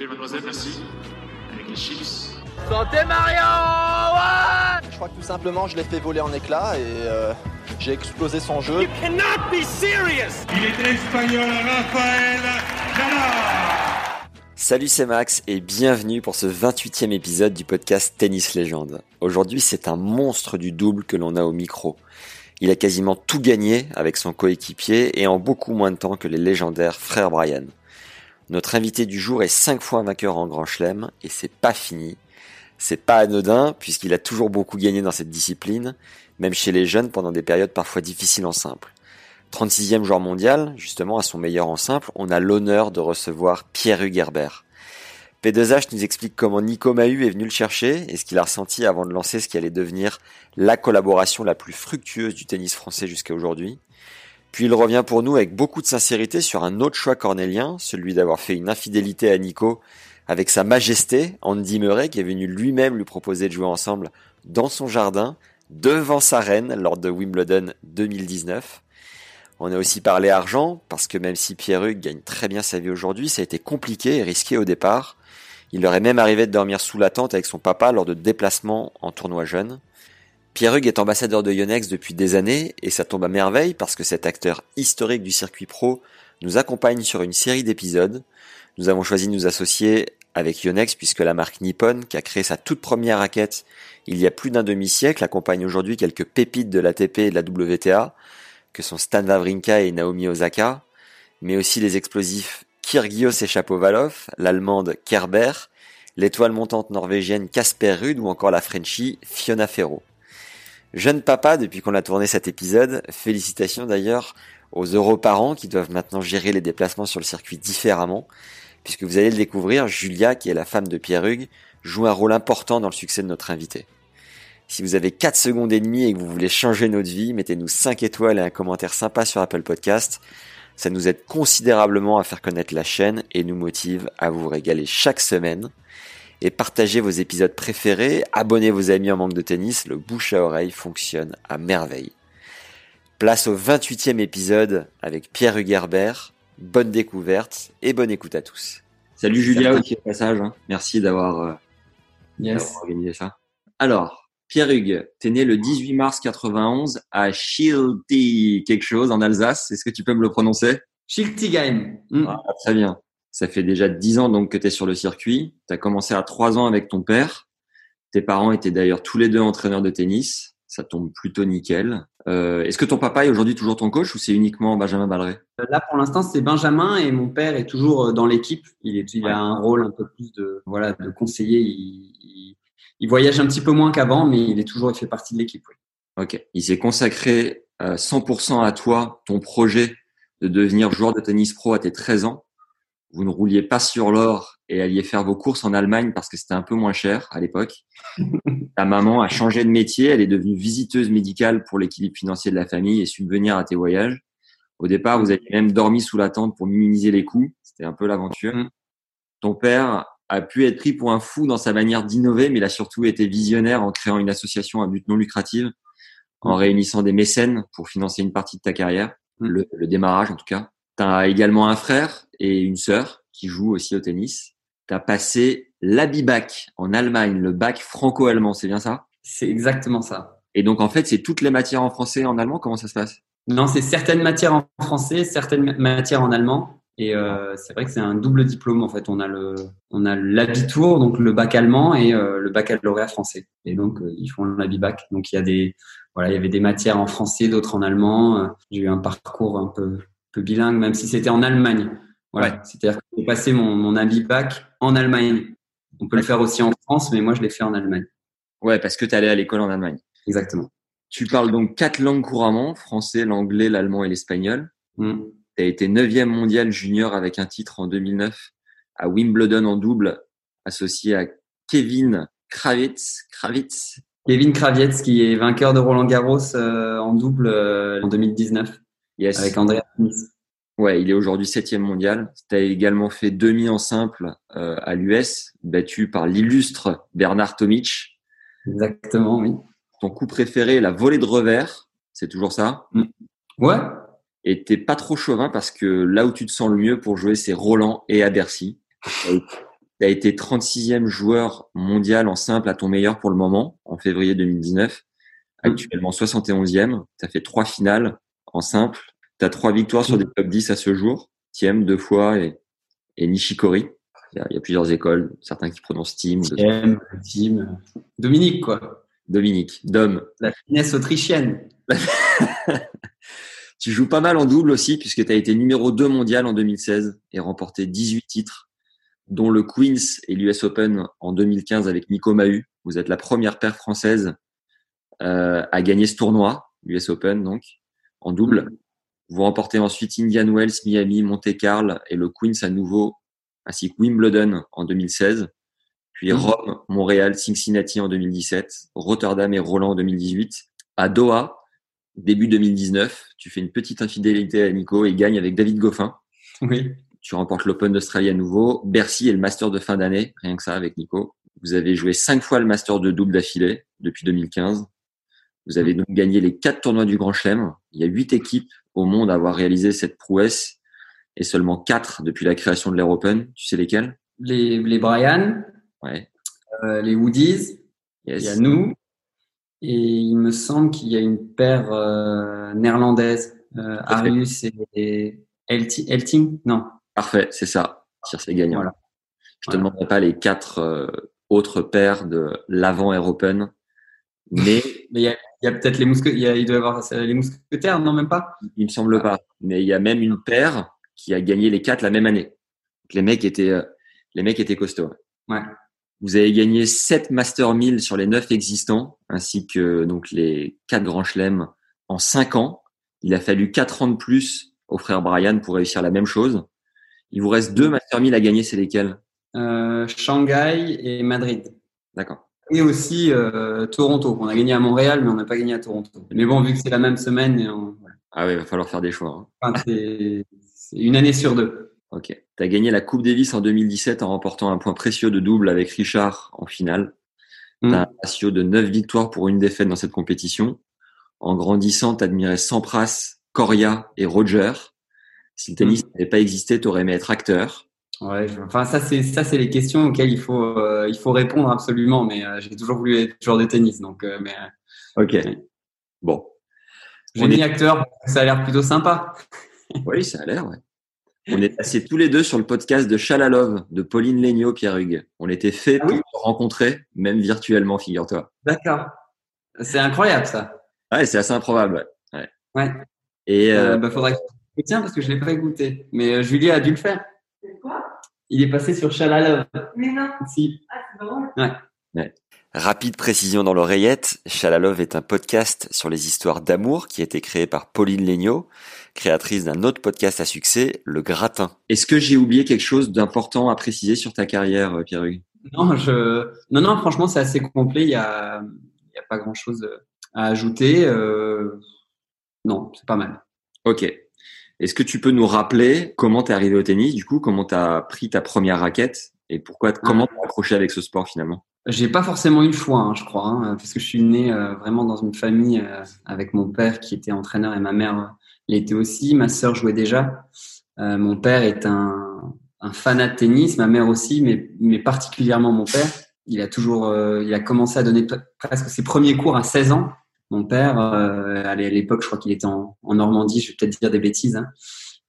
Plaît, mademoiselle, merci. Avec les chips. Je crois que tout simplement, je l'ai fait voler en éclats et euh, j'ai explosé son jeu. Il est espagnol, Rafael Salut, c'est Max et bienvenue pour ce 28e épisode du podcast Tennis Légende. Aujourd'hui, c'est un monstre du double que l'on a au micro. Il a quasiment tout gagné avec son coéquipier et en beaucoup moins de temps que les légendaires frères Brian. Notre invité du jour est 5 fois vainqueur en Grand Chelem et c'est pas fini. C'est pas anodin puisqu'il a toujours beaucoup gagné dans cette discipline, même chez les jeunes pendant des périodes parfois difficiles en simple. 36e joueur mondial, justement à son meilleur en simple, on a l'honneur de recevoir Pierre-Hugues Herbert. P2H nous explique comment Nico Mahut est venu le chercher et ce qu'il a ressenti avant de lancer ce qui allait devenir la collaboration la plus fructueuse du tennis français jusqu'à aujourd'hui. Puis il revient pour nous avec beaucoup de sincérité sur un autre choix cornélien, celui d'avoir fait une infidélité à Nico avec sa majesté, Andy Murray, qui est venu lui-même lui proposer de jouer ensemble dans son jardin, devant sa reine, lors de Wimbledon 2019. On a aussi parlé argent, parce que même si Pierre-Hugues gagne très bien sa vie aujourd'hui, ça a été compliqué et risqué au départ. Il leur est même arrivé de dormir sous la tente avec son papa lors de déplacements en tournoi jeune. Pierre-Hugues est ambassadeur de Yonex depuis des années, et ça tombe à merveille parce que cet acteur historique du circuit pro nous accompagne sur une série d'épisodes. Nous avons choisi de nous associer avec Yonex puisque la marque Nippon, qui a créé sa toute première raquette il y a plus d'un demi-siècle, accompagne aujourd'hui quelques pépites de l'ATP et de la WTA, que sont Stan Wawrinka et Naomi Osaka, mais aussi les explosifs Kyrgios et Chapovalov, l'allemande Kerber, l'étoile montante norvégienne Casper Ruud ou encore la Frenchie Fiona Ferro. Jeune papa depuis qu'on a tourné cet épisode, félicitations d'ailleurs aux Europarents qui doivent maintenant gérer les déplacements sur le circuit différemment, puisque vous allez le découvrir, Julia, qui est la femme de Pierre Hugues, joue un rôle important dans le succès de notre invité. Si vous avez 4 secondes et demie et que vous voulez changer notre vie, mettez-nous 5 étoiles et un commentaire sympa sur Apple Podcast. Ça nous aide considérablement à faire connaître la chaîne et nous motive à vous régaler chaque semaine. Et partagez vos épisodes préférés, abonnez vos amis en manque de tennis, le bouche à oreille fonctionne à merveille. Place au 28e épisode avec Pierre Hugerbert. Bonne découverte et bonne écoute à tous. Salut Julia aussi au passage, hein. merci d'avoir euh, d'avoir organisé ça. Alors, Pierre Hugues, t'es né le 18 mars 91 à Schilti, quelque chose en Alsace. Est-ce que tu peux me le prononcer? Schiltigheim. Mm. Ah, Très bien. Ça fait déjà 10 ans donc que tu es sur le circuit. Tu as commencé à 3 ans avec ton père. Tes parents étaient d'ailleurs tous les deux entraîneurs de tennis. Ça tombe plutôt nickel. Euh, Est-ce que ton papa est aujourd'hui toujours ton coach ou c'est uniquement Benjamin Balleret Là, pour l'instant, c'est Benjamin et mon père est toujours euh, dans l'équipe. Il, est, il a un rôle un peu plus de, voilà, de conseiller. Il, il, il voyage un petit peu moins qu'avant, mais il est toujours, il fait partie de l'équipe. oui. Ok. Il s'est consacré euh, 100% à toi, ton projet de devenir joueur de tennis pro à tes 13 ans. Vous ne rouliez pas sur l'or et alliez faire vos courses en Allemagne parce que c'était un peu moins cher à l'époque. Ta maman a changé de métier, elle est devenue visiteuse médicale pour l'équilibre financier de la famille et subvenir à tes voyages. Au départ, vous aviez même dormi sous la tente pour minimiser les coûts. C'était un peu l'aventure. Mm. Ton père a pu être pris pour un fou dans sa manière d'innover, mais il a surtout été visionnaire en créant une association à but non lucratif, en réunissant des mécènes pour financer une partie de ta carrière, Mm. le, le démarrage en tout cas. Tu as également un frère et une sœur qui jouent aussi au tennis. Tu as passé l'ABI-BAC en Allemagne, le bac franco-allemand, c'est bien ça? C'est exactement ça. Et donc en fait, c'est toutes les matières en français et en allemand, comment ça se passe? Non, c'est certaines matières en français, certaines ma- matières en allemand. Et euh, c'est vrai que c'est un double diplôme en fait. On a le, on a l'habitour, donc le bac allemand et euh, le baccalauréat français. Et donc euh, ils font l'habibac. Donc il y a des, voilà, il y avait des matières en français, d'autres en allemand. Euh, J'ai eu un parcours un peu, peu bilingue, même si c'était en Allemagne. Voilà. Ouais. C'est-à-dire que j'ai passé mon, mon habibac en Allemagne. On peut le faire aussi en France, mais moi je l'ai fait en Allemagne. Ouais, parce que tu allé à l'école en Allemagne. Exactement. Tu parles donc quatre langues couramment, français, l'anglais, l'allemand et l'espagnol. Mm. Tu as été 9e mondial junior avec un titre en 2009 à Wimbledon en double, associé à Kevin Kravitz. Kravitz. Kevin Kravietz qui est vainqueur de Roland Garros euh, en double euh, en 2019 Yes. avec Andrea Smith. Ouais, il est aujourd'hui septième mondial. Tu as également fait demi en simple euh, à l'US, battu par l'illustre Bernard Tomic. Exactement, oui. Ton coup préféré, la volée de revers, c'est toujours ça? Ouais, Et t'es pas trop chauvin parce que là où tu te sens le mieux pour jouer, c'est Roland et à Bercy. Tu as été 36e joueur mondial en simple à ton meilleur pour le moment, en février 2019. Actuellement 71e. Tu as fait trois finales en simple. Tu as trois victoires sur des top 10 à ce jour. Thiem deux fois et, et Nishikori. Il y, a, il y a plusieurs écoles, certains qui prononcent Team, Thiem, Team, Dominique quoi. Dominique, Dom. La finesse autrichienne. Tu joues pas mal en double aussi puisque tu as été numéro 2 mondial en 2016 et remporté 18 titres, dont le Queens et l'US Open en 2015 avec Nico Mahut. Vous êtes la première paire française euh, à gagner ce tournoi, l'US Open donc, en double. Vous remportez ensuite Indian Wells, Miami, Monte Carlo et le Queens à nouveau, ainsi que Wimbledon en 2016, puis Mhm. Rome, Montréal, Cincinnati en 2017, Rotterdam et Roland en 2018. À Doha, début 2019, tu fais une petite infidélité à Nico et gagne avec David Goffin. Oui. Tu remportes l'Open d'Australie à nouveau, Bercy et le Master de fin d'année, rien que ça avec Nico. Vous avez joué cinq fois le Master de double d'affilée depuis 2015. Vous avez donc gagné les quatre tournois du Grand Chelem. Il y a huit équipes au monde à avoir réalisé cette prouesse et seulement quatre depuis la création de l'Air Open. Tu sais lesquels Les, les Brian, Ouais. euh, les Woodies, Yes. il y a nous. Et il me semble qu'il y a une paire euh, néerlandaise, euh. Arius et, et Elti- Elting. Non, Parfait, c'est ça. C'est gagnant. Voilà. Je te Voilà. demanderai pas les quatre autres paires de l'avant Air Open, mais il y a, a peut-être les mousquetaires. Il, y a- il doit y avoir les mousquetaires, non même pas? il me semble pas. Mais il y a même une paire qui a gagné les quatre la même année. Donc, les mecs étaient, euh, les mecs étaient costauds. Ouais. Vous avez gagné 7 Master 1000 sur les 9 existants, ainsi que donc les 4 Grands Chelem en 5 ans. Il a fallu 4 ans de plus au frère Brian pour réussir la même chose. Il vous reste deux Master 1000 à gagner, c'est lesquels? Euh, Shanghai et Madrid. D'accord. Et aussi euh, Toronto. On a gagné à Montréal, mais on n'a pas gagné à Toronto. Mais bon, vu que c'est la même semaine, et on- voilà. Ah ouais, il va falloir faire des choix. hein. Enfin, c'est une année sur deux. Ok. Tu as gagné la Coupe Davis en 2017 en remportant un point précieux de double avec Richard en finale. Mm. Tu un ratio de 9 victoires pour une défaite dans cette compétition. En grandissant, tu admirais Sampras, Coria et Roger. Si le tennis n'avait pas existé, tu aurais aimé être acteur. Ouais, je- enfin ça c'est ça c'est les questions auxquelles il faut euh, il faut répondre absolument. Mais euh, j'ai toujours voulu être joueur de tennis, donc euh, mais euh, Ok. Bon. j'ai On mis est- acteur. Ça a l'air plutôt sympa. Oui, ça a l'air, ouais. On est passés tous les deux sur le podcast de Chalalove de Pauline Legnaud, Pierre Hugues. On était fait Ah pour oui se rencontrer, même virtuellement, figure-toi. D'accord. C'est incroyable ça. Ouais, c'est assez improbable. Ouais. Ouais. Ouais. Et euh, Euh, bah, faudrait que je tiens parce que je l'ai pas écouté. Mais euh, Julie a dû le faire. Il est passé sur Chalalove. Mais non, Si. ah, c'est drôle. Rapide précision dans l'oreillette, Chalalove est un podcast sur les histoires d'amour qui a été créé par Pauline Legnaud, créatrice d'un autre podcast à succès, Le Gratin. Est-ce que j'ai oublié quelque chose d'important à préciser sur ta carrière, euh, Pierre Hugues Non, je non non franchement c'est assez complet. Il y a il y a pas grand chose à ajouter. Euh... Non, c'est pas mal. Ok. Est-ce que tu peux nous rappeler comment t'es arrivé au tennis, du coup, comment t'as pris ta première raquette et pourquoi, comment t'as accroché avec ce sport finalement? J'ai pas forcément eu le choix, hein, je crois, hein, parce que je suis né euh, vraiment dans une famille euh, avec mon père qui était entraîneur et ma mère euh, l'était aussi. Ma sœur jouait déjà. Euh, mon père est un, un fanat de tennis, ma mère aussi, mais, mais particulièrement mon père. Il a toujours, il a commencé à donner pre- presque ses premiers cours à 16 ans. Mon père, euh, à l'époque, je crois qu'il était en, en Normandie. Je vais peut-être dire des bêtises, hein,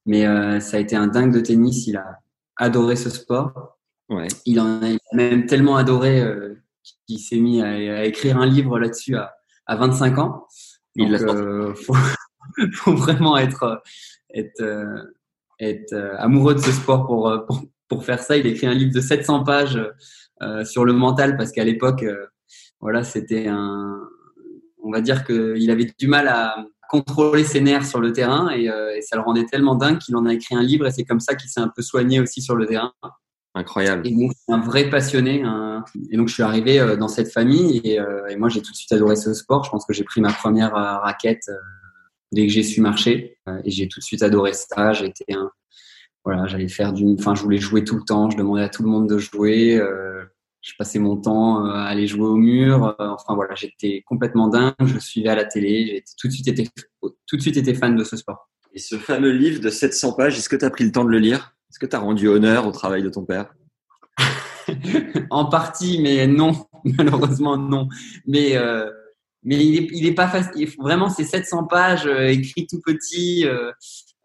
mais euh, ça a été un dingue de tennis. Il a adoré ce sport. Ouais. Il en a il a même tellement adoré euh, qu'il s'est mis à, à écrire un livre là-dessus à, à 25 ans. Il Donc, sorti. euh, faut, faut vraiment être être être amoureux de ce sport pour, pour pour faire ça. Il a écrit un livre de 700 pages euh, sur le mental parce qu'à l'époque, euh, voilà, c'était un, on va dire qu'il avait du mal à contrôler ses nerfs sur le terrain et, et ça le rendait tellement dingue qu'il en a écrit un livre et c'est comme ça qu'il s'est un peu soigné aussi sur le terrain. Incroyable. Et donc, c'est un vrai passionné. Et donc, je suis arrivé euh, dans cette famille et, euh, et, moi, j'ai tout de suite adoré ce sport. Je pense que j'ai pris ma première euh, raquette dès que j'ai su marcher et j'ai tout de suite adoré ça. J'étais un, voilà, j'allais faire du, enfin, je voulais jouer tout le temps. Je demandais à tout le monde de jouer. Je passais mon temps à aller jouer au mur. enfin, voilà, j'étais complètement dingue. Je suivais à la télé. J'ai tout de suite été, tout de suite été fan de ce sport. Et ce fameux livre de 700 pages, est-ce que tu as pris le temps de le lire? Est-ce que tu as rendu honneur au travail de ton père? En partie, mais non. Malheureusement, non. Mais, euh, mais il n'est il est pas facile. Vraiment, c'est 700 pages euh, écrit tout petit euh,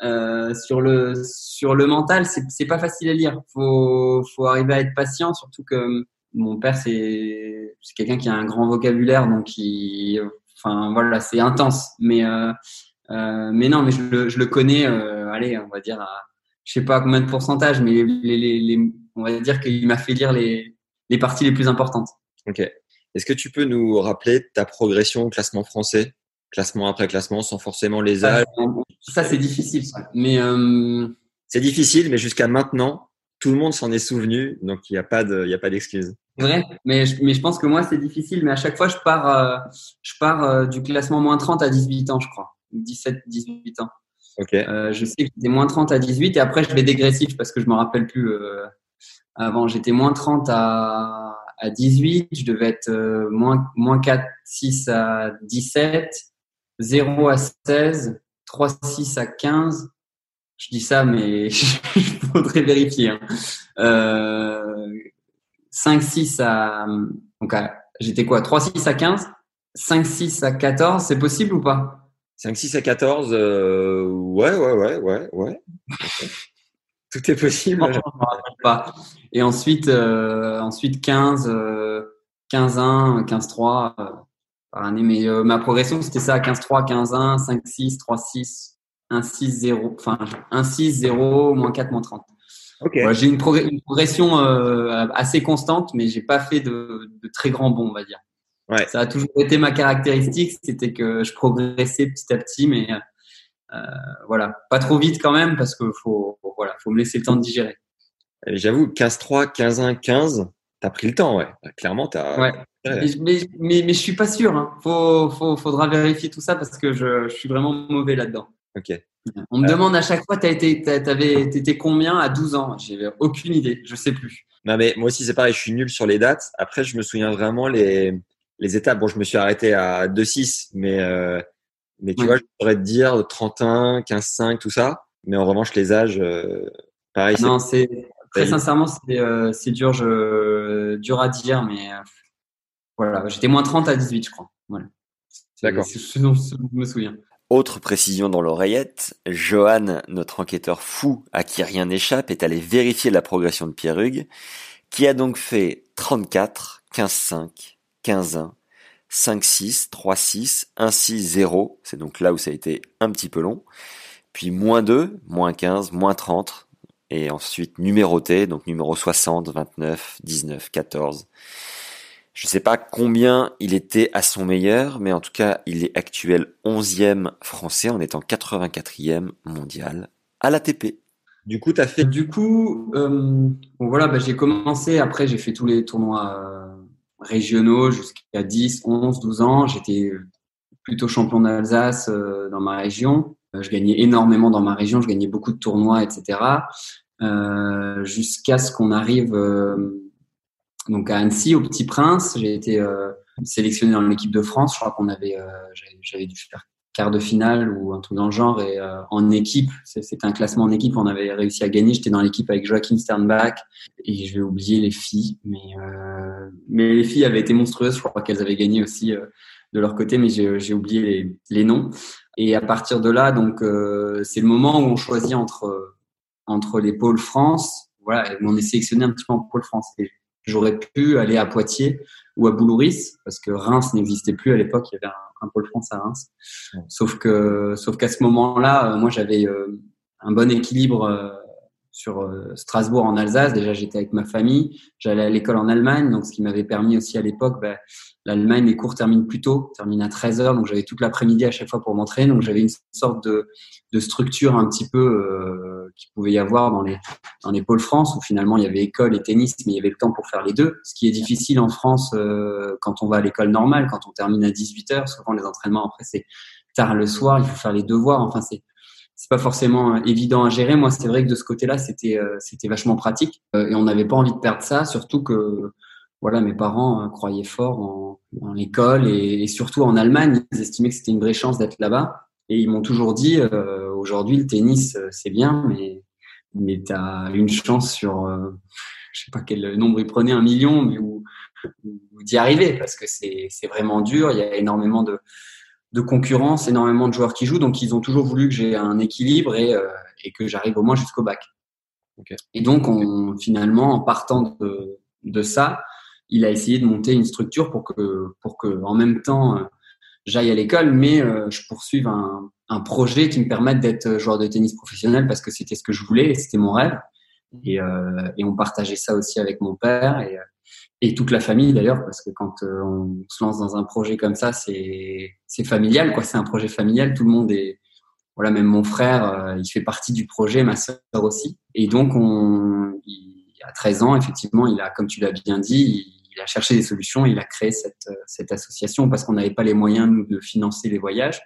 euh, sur, le, sur le mental. C'est pas facile à lire. Faut, faut arriver à être patient, surtout que mon père, c'est quelqu'un qui a un grand vocabulaire, donc il, enfin voilà, c'est intense. Mais, euh, euh, mais non, mais je le, je le connais, allez, on va dire à je sais pas combien de pourcentage, mais les, les, les, on va dire qu'il m'a fait lire les, les parties les plus importantes. Ok. Est-ce que tu peux nous rappeler ta progression au classement français, classement après classement, sans forcément les âges? Ça, c'est difficile. Mais euh... c'est difficile, mais jusqu'à maintenant, tout le monde s'en est souvenu, donc il n'y a pas de, il a pas d'excuse. Vrai, mais je, mais je pense que moi c'est difficile, mais à chaque fois je pars, euh, je pars euh, du classement moins 30 à 18 ans, je crois, 17, 18 ans. Euh, je sais que j'étais moins 30 à 18 et après je vais dégressif parce que je me rappelle plus. Avant, j'étais moins 30 à, à 18, je devais être moins, moins 4, 6 à 17, 0 à 16, 3, 6 à 15. Je dis ça, mais il faudrait vérifier. Hein. Euh, 5, 6 à... Donc, j'étais quoi? 3, 6 à 15 5, 6 à 14, c'est possible ou pas? 5, 6 à 14, euh, ouais, ouais, ouais, ouais, ouais. Tout est possible. Non, je me pas. Et ensuite, euh, ensuite 15, euh, 15 1, 15 3 euh, par année. Mais euh, ma progression, c'était ça 15 3, 15 1, 5 6, 3 6, 1 6 0. Enfin, 1 6 0, moins 4, moins 30. Okay. Ouais, j'ai une, une, progression euh, assez constante, mais j'ai pas fait de, de très grands bons, on va dire. Ouais. Ça a toujours été ma caractéristique, c'était que je progressais petit à petit, mais euh, voilà, pas trop vite quand même parce que faut, voilà, faut me laisser le temps de digérer. J'avoue, 15-3, 15-1, 15, t'as pris le temps, ouais. Clairement, t'as. Ouais. Mais, mais, mais, mais, je suis pas sûr. Hein. Faut, faut, faudra vérifier tout ça parce que je, je suis vraiment mauvais là-dedans. Ok. On me euh... demande à chaque fois, t'as été, t'avais, t'étais combien à 12 ans? J'ai aucune idée, je sais plus. Non mais moi aussi c'est pareil, je suis nul sur les dates. Après, je me souviens vraiment les les étapes. Bon, je me suis arrêté à 2-6, mais, euh, mais tu ouais. vois, je pourrais te dire 31, 15-5, tout ça. Mais en revanche, les âges, euh, pareil. Non, c'est très sincèrement, c'est euh, dur, je, dur à dire, mais euh, voilà, j'étais moins 30 à 18, je crois. Voilà. D'accord. Je me souviens. Autre précision dans l'oreillette, Johan, notre enquêteur fou à qui rien n'échappe, est allé vérifier la progression de Pierre Hugues, qui a donc fait 34, 15-5, 15-1, 5-6, 3-6, 1-6, 0. C'est donc là où ça a été un petit peu long. Puis moins 2, moins 15, moins 30. Et ensuite numéroté, donc numéro 60, 29, 19, 14. Je ne sais pas combien il était à son meilleur, mais en tout cas, il est actuel 11e français en étant 84e mondial à l'ATP. Du coup, tu fait. Du coup, euh, bon, voilà, bah, j'ai commencé. Après, j'ai fait tous les tournois euh, régionaux jusqu'à 10, 11, 12 ans. J'étais plutôt champion d'Alsace euh, dans ma région. Je gagnais énormément dans ma région. Je gagnais beaucoup de tournois, etc. Jusqu'à ce qu'on arrive donc à Annecy, au Petit Prince. J'ai été sélectionné dans l'équipe de France. Je crois qu'on avait, j'avais dû faire quart de finale ou un truc dans le genre. Et euh, en équipe c'était un classement en équipe. On avait réussi à gagner. J'étais dans l'équipe avec Joachim Sternbach. Et je vais oublier les filles mais euh, mais les filles avaient été monstrueuses. Je crois qu'elles avaient gagné aussi euh, de leur côté mais j'ai oublié les, les, noms. Et à partir de là donc euh, c'est le moment où on choisit entre entre les pôles France. Voilà on est sélectionné un petit peu en pôle France j'aurais pu aller à Poitiers ou à Boulouris parce que Reims n'existait plus à l'époque il y avait un un pôle France à Reims. Sauf que, sauf qu'à ce moment-là, euh, moi, j'avais euh, un bon équilibre euh, sur euh, Strasbourg en Alsace. Déjà, j'étais avec ma famille. J'allais à l'école en Allemagne, donc ce qui m'avait permis aussi à l'époque, ben, l'Allemagne, les cours terminent plus tôt, terminent à 13 heures, donc j'avais toute l'après-midi à chaque fois pour m'entraîner. Donc j'avais une sorte de, structure un petit peu euh, qui pouvait y avoir dans les dans les pôles France où finalement il y avait école et tennis, mais il y avait le temps pour faire les deux. Ce qui est difficile en France euh, quand on va à l'école normale, quand on termine à 18 heures. Souvent les entraînements après c'est tard le soir, il faut faire les devoirs. Enfin c'est c'est pas forcément euh, évident à gérer. Moi, c'est vrai que de ce côté-là, c'était euh, c'était vachement pratique euh, et on n'avait pas envie de perdre ça, surtout que voilà, mes parents croyaient fort en, en l'école et, surtout en Allemagne. Ils estimaient que c'était une vraie chance d'être là-bas et ils m'ont toujours dit aujourd'hui le tennis c'est bien, mais mais t'as une chance sur je sais pas quel nombre ils prenaient un million, mais ou d'y arriver parce que c'est c'est vraiment dur. Il y a énormément de de concurrence, énormément de joueurs qui jouent, donc ils ont toujours voulu que j'ai un équilibre et, euh, et que j'arrive au moins jusqu'au bac. Et donc, on, finalement, en partant de, de, ça, il a essayé de monter une structure pour que, pour que en même temps, euh, j'aille à l'école, mais euh, je poursuive un, un, projet qui me permette d'être joueur de tennis professionnel parce que c'était ce que je voulais et c'était mon rêve. Et, et on partageait ça aussi avec mon père. Et, et toute la famille d'ailleurs, parce que quand euh, on se lance dans un projet comme ça, c'est c'est familial, quoi. C'est un projet familial. Tout le monde est voilà, même mon frère, euh, il fait partie du projet, ma sœur aussi. Et donc, on, il, a 13 ans, effectivement, il a, comme tu l'as bien dit, il, a cherché des solutions, il a créé cette, cette association parce qu'on n'avait pas les moyens nous, de financer les voyages.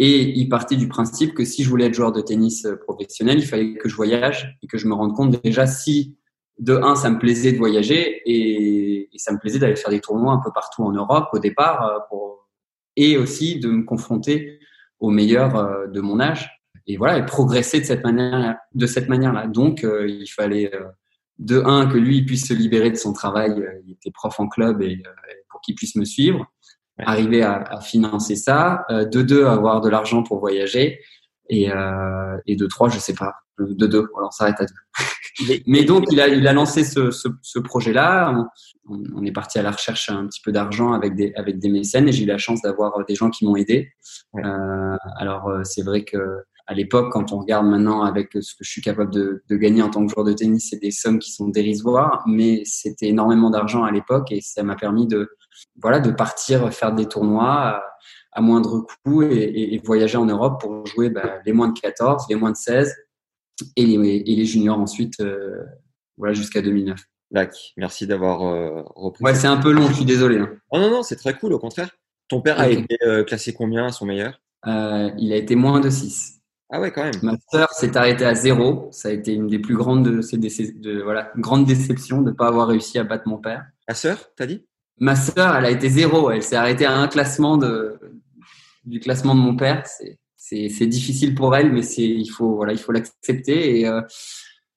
Et il partait du principe que si je voulais être joueur de tennis euh, professionnel, il fallait que je voyage et que je me rende compte déjà si de un, ça me plaisait de voyager et, ça me plaisait d'aller faire des tournois un peu partout en Europe au départ, euh, pour, et aussi de me confronter aux meilleurs euh, de mon âge et voilà et progresser de cette manière de cette manière là. Donc euh, il fallait de un que lui puisse se libérer de son travail, il était prof en club et pour qu'il puisse me suivre, arriver à, à, financer ça, de deux avoir de l'argent pour voyager et, et de trois je sais pas de deux, on s'arrête à deux. Mais donc, il a, il a lancé ce, ce, ce projet-là. On, on, est parti à la recherche un petit peu d'argent avec des, avec des mécènes et j'ai eu la chance d'avoir des gens qui m'ont aidé. Euh, alors, euh, c'est vrai que à l'époque, quand on regarde maintenant avec ce que je suis capable de, de gagner en tant que joueur de tennis, c'est des sommes qui sont dérisoires, mais c'était énormément d'argent à l'époque et ça m'a permis de, voilà, de partir faire des tournois à, moindre coût et, et, voyager en Europe pour jouer bah, les moins de 14, les moins de 16 et les, et les juniors ensuite, euh, voilà, jusqu'à 2009. D'accord, merci d'avoir euh, repris. Ouais, c'est un peu long, je suis désolé. Hein. Oh, non, non, c'est très cool, au contraire. Ton père a été euh, classé combien à son meilleur? Il a été moins de 6. Ah ouais, quand même. Ma sœur s'est arrêtée à 0. Ça a été une des plus grandes de, de, de voilà, grande déception de ne pas avoir réussi à battre mon père. Ma sœur, t'as dit? Ma sœur, elle a été 0. Elle s'est arrêtée à un classement de, du classement de mon père. C'est c'est difficile pour elle, mais c'est il faut voilà il faut l'accepter et euh,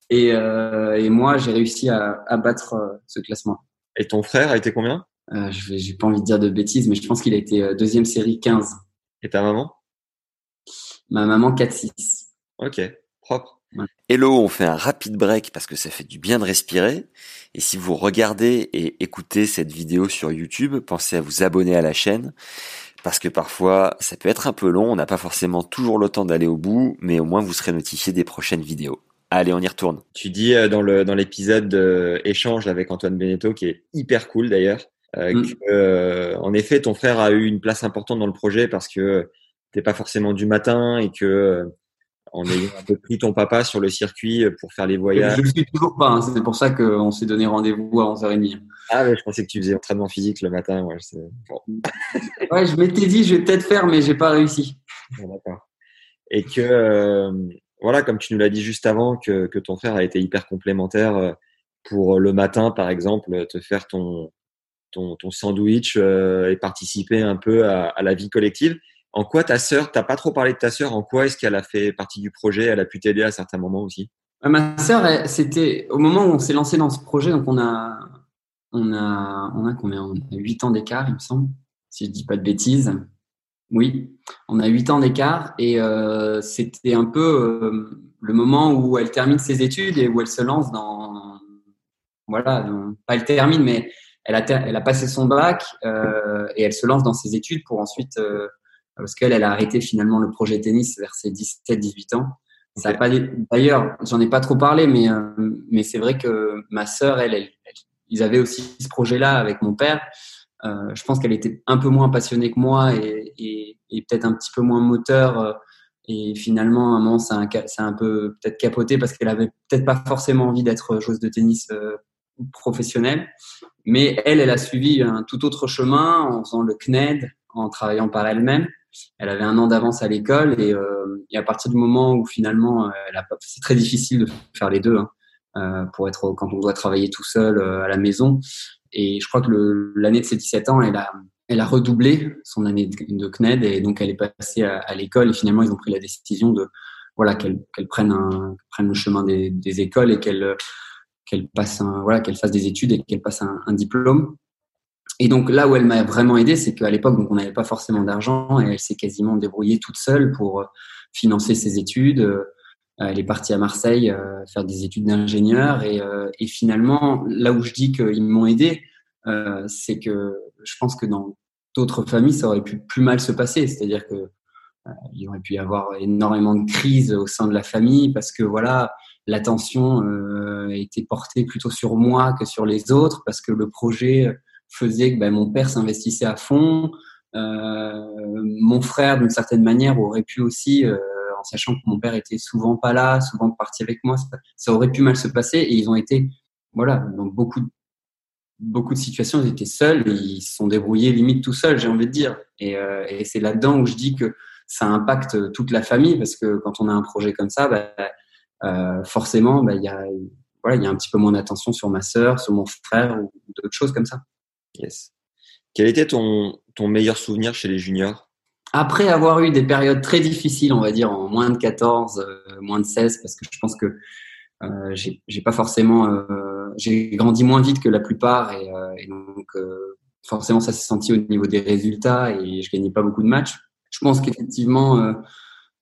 et, euh, et, moi j'ai réussi à, à battre euh, ce classement. Et ton frère a été combien? Euh, Je j'ai pas envie de dire de bêtises, mais je pense qu'il a été deuxième série 15. Et ta maman? Ma maman 4-6. Ok, propre. Hello, on fait un rapide break parce que ça fait du bien de respirer. Et si vous regardez et écoutez cette vidéo sur YouTube, pensez à vous abonner à la chaîne parce que parfois ça peut être un peu long, on n'a pas forcément toujours le temps d'aller au bout, mais au moins vous serez notifié des prochaines vidéos. Allez, on y retourne. Tu dis euh, dans le dans l'épisode euh, échange avec Antoine Beneteau qui est hyper cool d'ailleurs, euh, mm. que en effet ton frère a eu une place importante dans le projet parce que t'es pas forcément du matin et que on a un peu pris ton papa sur le circuit pour faire les voyages. Je le suis toujours pas, hein. c'est pour ça qu'on s'est donné rendez-vous à 11h30. Ah ouais, je pensais que tu faisais entraînement physique le matin. Ouais, ouais je m'étais dit, je vais peut-être faire, mais j'ai pas réussi. D'accord. Et que, euh, voilà, comme tu nous l'as dit juste avant, que, que, ton frère a été hyper complémentaire euh, pour le matin, par exemple, te faire ton, ton, ton sandwich euh, et participer un peu à, à, la vie collective. En quoi ta sœur, t'as pas trop parlé de ta sœur, en quoi est-ce qu'elle a fait partie du projet Elle a pu t'aider à certains moments aussi? Ma sœur, c'était au moment où on s'est lancé dans ce projet, donc on a on a, on a combien? On a 8 ans d'écart, il me semble, si je dis pas de bêtises. Oui, on a 8 ans d'écart et euh, c'était un peu euh, le moment où elle termine ses études et où elle se lance dans, voilà, pas elle termine, mais elle a, elle a passé son bac euh, et elle se lance dans ses études pour ensuite, parce qu'elle elle a arrêté finalement le projet tennis vers ses 17-18 ans. Ça pas D'ailleurs, j'en ai pas trop parlé, mais mais c'est vrai que ma sœur, elle, elle, ils avaient aussi ce projet-là avec mon père. Euh, je pense qu'elle était un peu moins passionnée que moi et, et, et peut-être un petit peu moins moteur. Euh, et finalement, à un moment, ça a un, peu peut-être capoté parce qu'elle avait peut-être pas forcément envie d'être joueuse de tennis euh, professionnelle. Mais elle, elle a suivi un tout autre chemin en faisant le CNED, en travaillant par elle-même. Elle avait un an d'avance à l'école et, euh, à partir du moment où finalement, a c'est très difficile de faire les deux hein, euh, pour être quand on doit travailler tout seul à la maison. Et je crois que l'année de ses 17 ans, elle a, redoublé son année de, CNED et donc elle est passée à, l'école et finalement ils ont pris la décision de voilà qu'elle prenne un prenne le chemin des, écoles et qu'elle qu'elle passe voilà qu'elle fasse des études et qu'elle passe un, diplôme. Et donc là où elle m'a vraiment aidé, c'est qu'à l'époque donc on n'avait pas forcément d'argent et elle s'est quasiment débrouillée toute seule pour financer ses études. Elle est partie à Marseille euh, faire des études d'ingénieur et, euh, et, finalement, là où je dis qu'ils m'ont aidé, euh, c'est que je pense que dans d'autres familles, ça aurait pu plus mal se passer. C'est-à-dire que il aurait pu y avoir énormément de crises au sein de la famille parce que voilà, l'attention euh, était portée plutôt sur moi que sur les autres parce que le projet faisait que ben, mon père s'investissait à fond. Euh, mon frère, d'une certaine manière, aurait pu aussi euh, en sachant que mon père était souvent pas là, souvent parti avec moi, ça, aurait pu mal se passer. Et ils ont été, voilà, dans beaucoup, beaucoup de situations, ils étaient seuls ils se sont débrouillés limite tout seuls, j'ai envie de dire. Et, euh, et c'est là-dedans où je dis que ça impacte toute la famille parce que quand on a un projet comme ça, bah, forcément, bah, il y a, voilà, il y a un petit peu moins d'attention sur ma sœur, sur mon frère ou d'autres choses comme ça. Quel était ton, meilleur souvenir chez les juniors? Après avoir eu des périodes très difficiles, on va dire en moins de 14, euh, moins de 16, parce que je pense que euh, j'ai pas forcément, euh, j'ai grandi moins vite que la plupart et, donc forcément ça s'est senti au niveau des résultats et je gagnais pas beaucoup de matchs. Je pense qu'effectivement,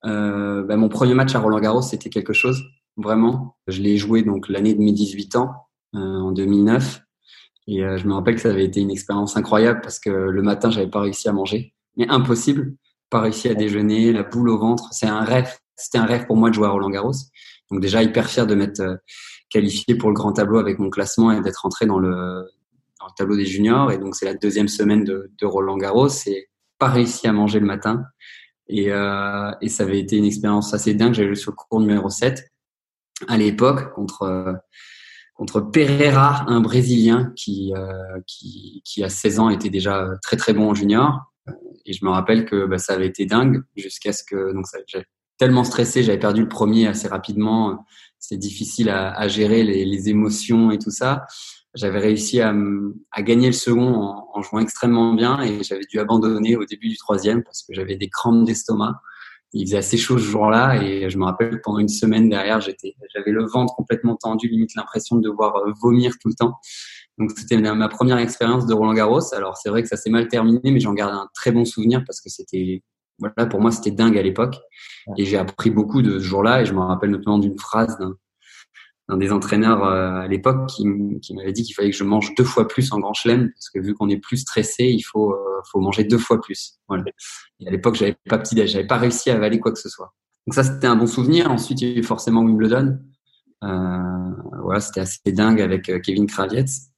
bah, mon premier match à Roland Garros c'était quelque chose, vraiment. Je l'ai joué donc l'année de mes 18 ans, en 2009, et je me rappelle que ça avait été une expérience incroyable parce que le matin j'avais pas réussi à manger mais impossible. Pas réussi à déjeuner, la boule au ventre. C'est un rêve. C'était un rêve pour moi de jouer à Roland Garros. Donc déjà hyper fier de m'être euh, qualifié pour le grand tableau avec mon classement et d'être entré dans le, dans le tableau des juniors. Et donc c'est la deuxième semaine de, de Roland Garros. Et pas réussi à manger le matin. Et, euh, et ça avait été une expérience assez dingue. J'avais joué sur le cours numéro 7 à l'époque contre euh, contre Pereira, un Brésilien qui, euh, qui, qui à 16 ans était déjà très très bon en junior et je me rappelle que bah, ça avait été dingue jusqu'à ce que donc tellement stressé, j'avais perdu le premier assez rapidement. C'est difficile à, à gérer les, les, émotions et tout ça. J'avais réussi à, à, gagner le second en, en, jouant extrêmement bien et j'avais dû abandonner au début du troisième parce que j'avais des crampes d'estomac. Il faisait assez chaud ce jour-là et je me rappelle pendant une semaine derrière, j'étais, j'avais le ventre complètement tendu, limite l'impression de devoir euh, vomir tout le temps. Donc c'était ma première expérience de Roland Garros. Alors c'est vrai que ça s'est mal terminé, mais j'en garde un très bon souvenir parce que c'était voilà pour moi c'était dingue à l'époque et j'ai appris beaucoup de ce jour-là et je me rappelle notamment d'une phrase d'un des entraîneurs euh, à l'époque qui, qui m'avait dit qu'il fallait que je mange deux fois plus en grand chelem parce que vu qu'on est plus stressé, il faut euh, faut manger deux fois plus. Voilà. Et à l'époque j'avais pas petit déj, j'avais pas réussi à avaler quoi que ce soit. Donc ça c'était un bon souvenir. Ensuite il y a eu forcément Wimbledon. Euh, voilà c'était assez dingue avec euh, Kevin Kravietz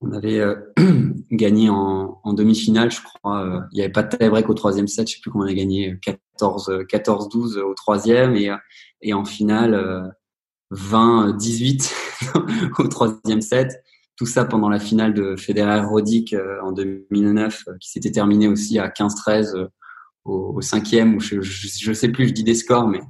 on avait euh, gagné en, en demi-finale, je crois. Euh, il n'y avait pas de tie-break au troisième set. Je sais plus comment on a gagné 14, 14, 12 au troisième et, et en finale 20, 18 au troisième set. Tout ça pendant la finale de Federer-Rodic euh, en 2009, qui s'était terminée aussi à 15-13 au, au, cinquième. Ou je, je, sais plus, je dis des scores, mais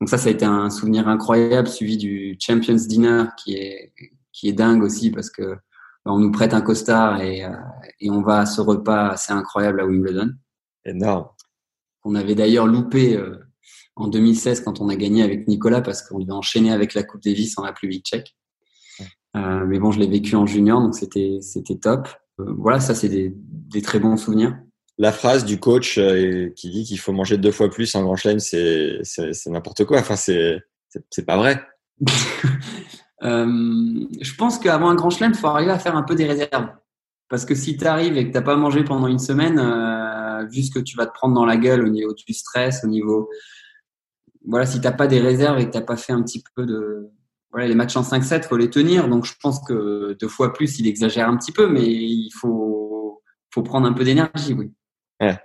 donc ça, ça a été un souvenir incroyable, suivi du Champions Dinner, qui est qui est dingue aussi parce que on nous prête un costard et, euh, et, on va à ce repas assez incroyable à Wimbledon. Énorme. On avait d'ailleurs loupé euh, en 2016 quand on a gagné avec Nicolas parce qu'on devait enchaîner avec la Coupe Davis en République tchèque. Euh, mais bon, je l'ai vécu en junior, donc c'était c'était top. Euh, voilà, ça c'est des, des, très bons souvenirs. La phrase du coach qui dit qu'il faut manger deux fois plus en Grand Chelem, c'est c'est n'importe quoi. Enfin, c'est c'est pas vrai. Euh, je pense qu'avant un grand chelem, il faut arriver à faire un peu des réserves. Parce que si tu arrives et que tu n'as pas mangé pendant une semaine, euh, vu ce que tu vas te prendre dans la gueule au niveau du stress, au niveau. Voilà, si t'as pas des réserves et que t'as pas fait un petit peu de, voilà, les matchs en 5-7, faut les tenir. Donc, je pense que deux fois plus, il exagère un petit peu, mais il faut, faut prendre un peu d'énergie, oui. Ouais.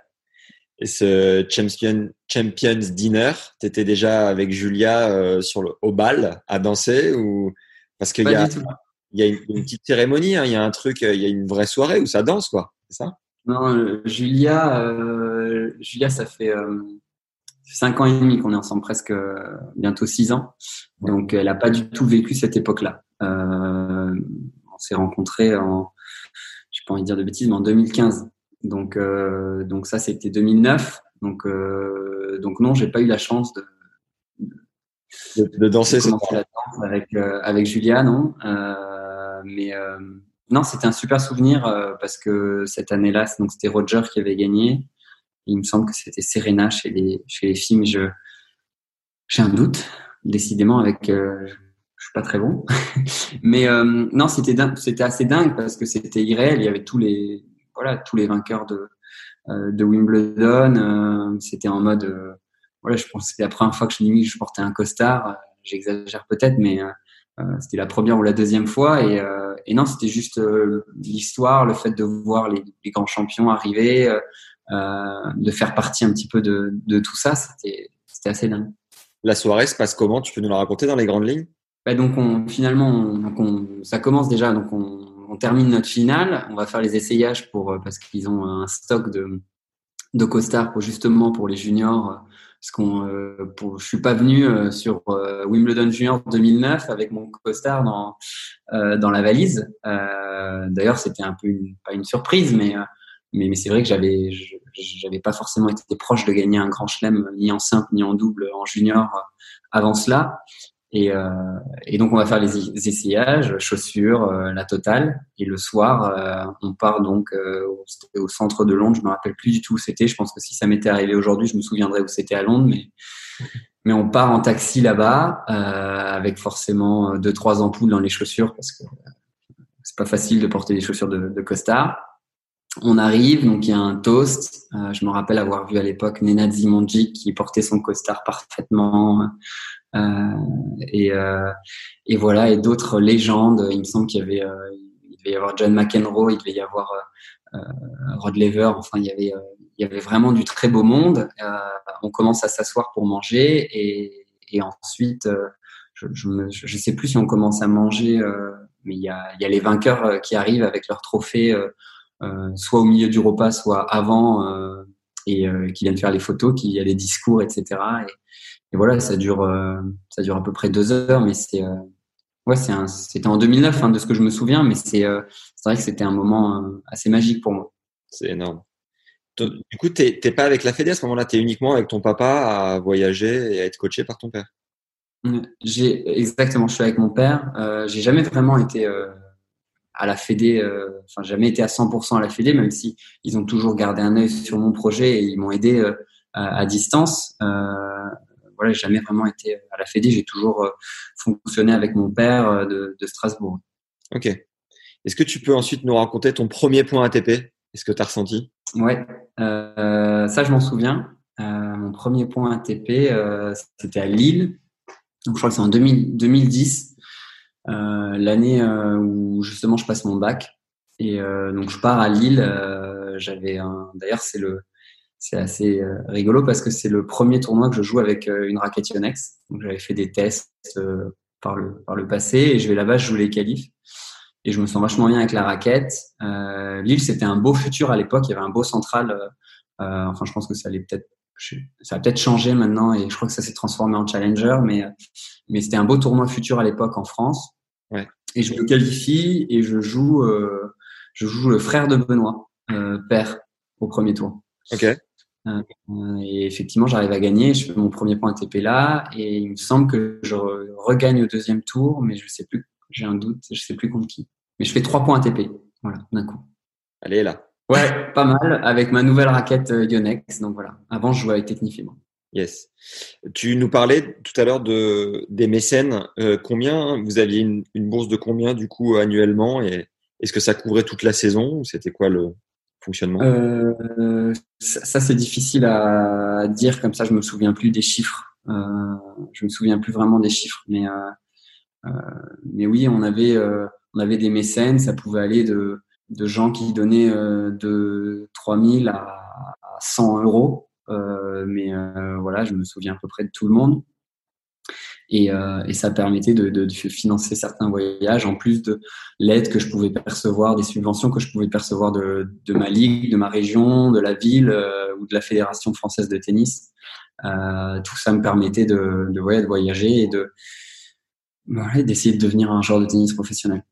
Et ce Champion, Champions Dinner, tu étais déjà avec Julia euh, sur le, au bal à danser ou parce qu'il y a, y a une, petite cérémonie, hein, il y a un truc, il y a une vraie soirée où ça danse, quoi. C'est ça? Non, euh, Julia, euh, Julia, ça fait cinq ans et demi qu'on est ensemble, presque bientôt six ans. Donc, elle n'a pas du tout vécu cette époque-là. on s'est rencontrés en, je pas envie de dire de bêtises, mais en 2015. Donc, euh, donc ça, c'était 2009. Donc, euh, donc non, j'ai pas eu la chance de, de, danser la danse avec euh, avec Julia, non. mais non, c'était un super souvenir parce que cette année-là, donc c'était Roger qui avait gagné. Il me semble que c'était Serena chez les chez les filles, mais je j'ai un doute. Décidément, avec je suis pas très bon. mais non, c'était c'était assez dingue parce que c'était irréel. Il y avait tous les voilà, tous les vainqueurs de, euh, de Wimbledon. Euh, c'était en mode, euh, voilà, je pense que c'était la première fois que je, je portais un costard. J'exagère peut-être, mais c'était la première ou la deuxième fois. Et, et non, c'était juste l'histoire, le fait de voir les grands champions arriver, de faire partie un petit peu de, de tout ça, c'était assez dingue. La soirée se passe comment? Tu peux nous la raconter dans les grandes lignes? Bah donc on, finalement, on, ça commence déjà. Donc on, termine notre finale. On va faire les essayages pour euh, parce qu'ils ont un stock de de costards pour justement pour les juniors. Parce qu'on, euh, je suis pas venu euh, sur Wimbledon Junior 2009 avec mon costard dans dans la valise. D'ailleurs, c'était un peu une, pas une surprise, mais mais, mais c'est vrai que j'avais j'avais pas forcément été proche de gagner un grand chelem ni en simple ni en double en junior avant cela. Et, euh, et, donc on va faire les, essayages, chaussures, euh, la totale. Et le soir, euh, on part donc euh, au, centre de Londres. Je me rappelle plus du tout où c'était. Je pense que si ça m'était arrivé aujourd'hui, je me souviendrais où c'était à Londres. Mais mais on part en taxi là-bas avec forcément deux trois ampoules dans les chaussures parce que c'est pas facile de porter des chaussures de, de costard. On arrive, donc il y a un toast. je me rappelle avoir vu à l'époque Nena Zimonji qui portait son costard parfaitement. Euh, et, euh, et voilà, et d'autres légendes. Il me semble qu'il y avait, euh, il devait y avoir John McEnroe, il devait y avoir Rod Lever. Enfin, il y avait, il y avait vraiment du très beau monde. on commence à s'asseoir pour manger et, et ensuite, je, je, me, je sais plus si on commence à manger, mais il y a, il y a les vainqueurs qui arrivent avec leur trophée, soit au milieu du repas, soit avant, et qui viennent faire les photos, qui y a les discours, etc. Et, et voilà, ça dure, euh, ça dure à peu près deux heures, mais c'est, euh, ouais, c'était en 2009 hein, de ce que je me souviens, mais c'est, euh, vrai que c'était un moment assez magique pour moi. C'est énorme. Du coup, t'es pas avec la Fédé à ce moment-là, tu es uniquement avec ton papa à voyager et à être coaché par ton père? J'ai exactement, je suis avec mon père. Euh, j'ai jamais vraiment été à la Fédé, enfin jamais été à 100% à la Fédé, même si ils ont toujours gardé un œil sur mon projet et ils m'ont aidé à, à, distance voilà, j'ai jamais vraiment été à la Fédé. J'ai toujours euh, fonctionné avec mon père euh, de, de Strasbourg. Ok. Est-ce que tu peux ensuite nous raconter ton premier point ATP Est-ce que tu as ressenti? Ouais, euh, ça je m'en souviens. Euh, mon premier point ATP, euh, c'était à Lille. Donc, je crois que c'est en 2000, 2010, euh, l'année où justement je passe mon bac. Et donc je pars à Lille. J'avais un. D'ailleurs, c'est le c'est assez euh, rigolo parce que c'est le premier tournoi que je joue avec euh, une raquette Yonex. Donc j'avais fait des tests euh, par le par le passé et je vais là-bas, je joue les qualifs et je me sens vachement bien avec la raquette. Euh, Lille, c'était un beau futur à l'époque. Il y avait un beau central. Euh, enfin, je pense que ça allait peut-être, ça a peut-être changé maintenant et je crois que ça s'est transformé en challenger. Mais mais c'était un beau tournoi futur à l'époque en France. Ouais. Et je me qualifie et je joue, je joue le frère de Benoît, père, au premier tour. Ok. Euh, et effectivement, j'arrive à gagner. Je fais mon premier point ATP là, et il me semble que je regagne au deuxième tour, mais je sais plus. J'ai un doute, je sais plus contre qui. Mais je fais trois points ATP, voilà, d'un coup. Allez là. Ouais, pas mal avec ma nouvelle raquette euh, Yonex. Donc voilà. Avant, je jouais avec Technifima. Yes. Tu nous parlais tout à l'heure de des mécènes. Euh, combien vous aviez une, une, bourse de combien du coup annuellement et est-ce que ça couvrait toute la saison ou c'était quoi le fonctionnement? Euh, Ça, c'est difficile à dire comme ça. Je me souviens plus des chiffres. Euh, je me souviens plus vraiment des chiffres, mais mais oui, on avait on avait des mécènes, ça pouvait aller de de gens qui donnaient de 3000 à, à 100 euros. mais voilà, je me souviens à peu près de tout le monde. Et, euh, et, ça permettait de, financer certains voyages en plus de l'aide que je pouvais percevoir, des subventions que je pouvais percevoir de, de ma ligue, de ma région, de la ville euh, ou de la fédération française de tennis. Euh, tout ça me permettait de, de, voyager et de d'essayer de devenir un joueur de tennis professionnel.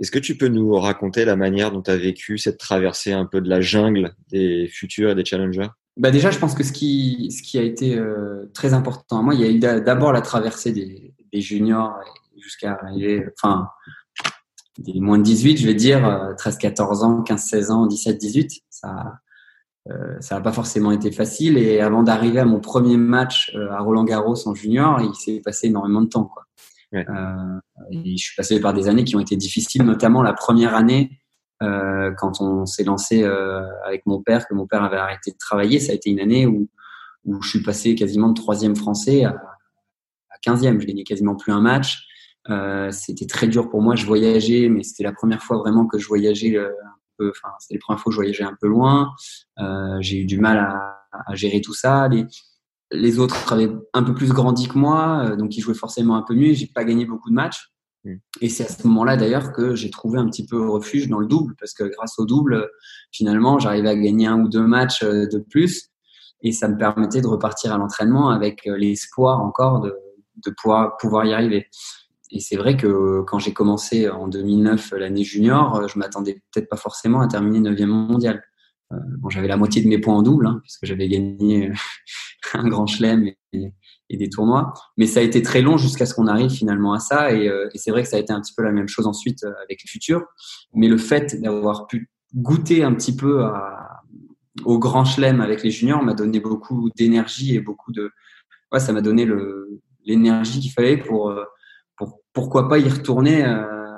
Est-ce que tu peux nous raconter la manière dont tu as vécu cette traversée un peu de la jungle des futurs et des challengers? Bah déjà, je pense que ce qui, a été euh, très important à moi, il y a eu d'abord la traversée des, juniors jusqu'à arriver, enfin, des moins de 18, je vais dire, 13, euh, 14 ans, 15, 16 ans, 17, 18. Ça, euh, n'a pas forcément été facile. Et avant d'arriver à mon premier match euh, à Roland Garros en junior, il s'est passé énormément de temps. Quoi. Ouais. et je suis passé par des années qui ont été difficiles, notamment la première année euh, quand on s'est lancé euh, avec mon père, que mon père avait arrêté de travailler, ça a été une année où, je suis passé quasiment de troisième français à, à 15e. Je gagnais quasiment plus un match. Euh, c'était très dur pour moi. Je voyageais, mais c'était la première fois vraiment que je voyageais euh, un peu. Enfin, c'était la première fois que je voyageais un peu loin. Euh, j'ai eu du mal à, gérer tout ça. Les, les autres avaient un peu plus grandi que moi, euh, donc ils jouaient forcément un peu mieux. J'ai pas gagné beaucoup de matchs. Mm. Et c'est à ce moment-là d'ailleurs que j'ai trouvé un petit peu refuge dans le double, parce que grâce au double, finalement, j'arrivais à gagner un ou deux matchs euh, de plus, et ça me permettait de repartir à l'entraînement avec euh, l'espoir encore de, de pouvoir, pouvoir y arriver. Et c'est vrai que quand j'ai commencé en 2009 l'année junior, je m'attendais peut-être pas forcément à terminer 9e mondial. Euh, bon, j'avais la moitié de mes points en double, hein, puisque j'avais gagné un grand chelem et, des tournois. Mais ça a été très long jusqu'à ce qu'on arrive finalement à ça. Et, euh, c'est vrai que ça a été un petit peu la même chose ensuite euh, avec les futurs. Mais le fait d'avoir pu goûter un petit peu au grand chelem avec les juniors m'a donné beaucoup d'énergie et beaucoup de... Ouais, ça m'a donné l'énergie qu'il fallait pour, euh, pour pourquoi pas y retourner euh,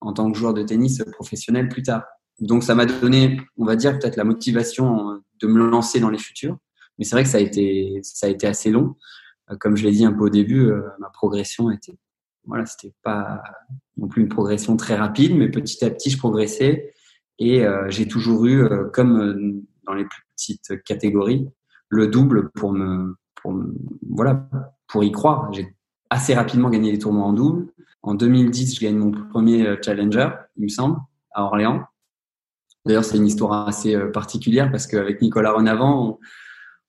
en tant que joueur de tennis professionnel plus tard. Donc ça m'a donné, on va dire, peut-être la motivation de me lancer dans les futurs. Mais c'est vrai que ça a été, ça a été assez long. Euh, comme je l'ai dit un peu au début, euh, ma progression était, voilà, c'était pas non plus une progression très rapide, mais petit à petit, je progressais et euh, j'ai toujours eu, comme dans les plus petites catégories, le double pour me, pour voilà, pour y croire. J'ai assez rapidement gagné les tournois en double. En 2010, je gagne mon premier challenger, il me semble, à Orléans. D'ailleurs, c'est une histoire assez particulière parce qu'avec Nicolas Renavant,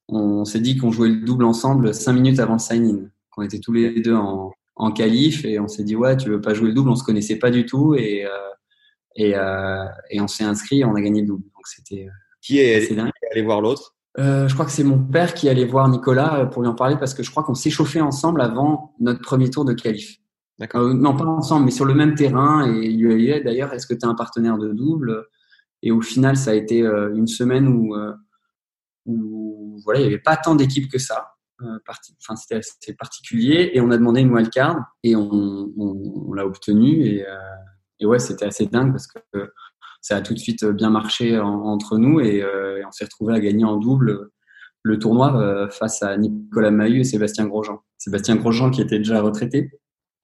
on s'est dit qu'on jouait le double ensemble cinq minutes avant le sign-in. On était tous les deux en, en qualif et on s'est dit ouais tu veux pas jouer le double, on se connaissait pas du tout et euh, et, euh, et on s'est inscrit et on a gagné le double. Donc c'était euh, qui est, allé voir l'autre? Euh, je crois que c'est mon père qui allait voir Nicolas euh, pour lui en parler parce que je crois qu'on s'est chauffé ensemble avant notre premier tour de qualif. Euh, non, pas ensemble, mais sur le même terrain. Et il lui a dit d'ailleurs, est-ce que tu es un partenaire de double? Et au final, ça a été une semaine où, où voilà, il n'y avait pas tant d'équipes que ça. Euh, enfin, c'était assez particulier et on a demandé une wildcard et on, l'a obtenue et, euh, ouais, c'était assez dingue parce que ça a tout de suite bien marché entre nous et, euh, et on s'est retrouvé à gagner en double le tournoi face à Nicolas Mahut et Sébastien Grosjean. Sébastien Grosjean qui était déjà retraité,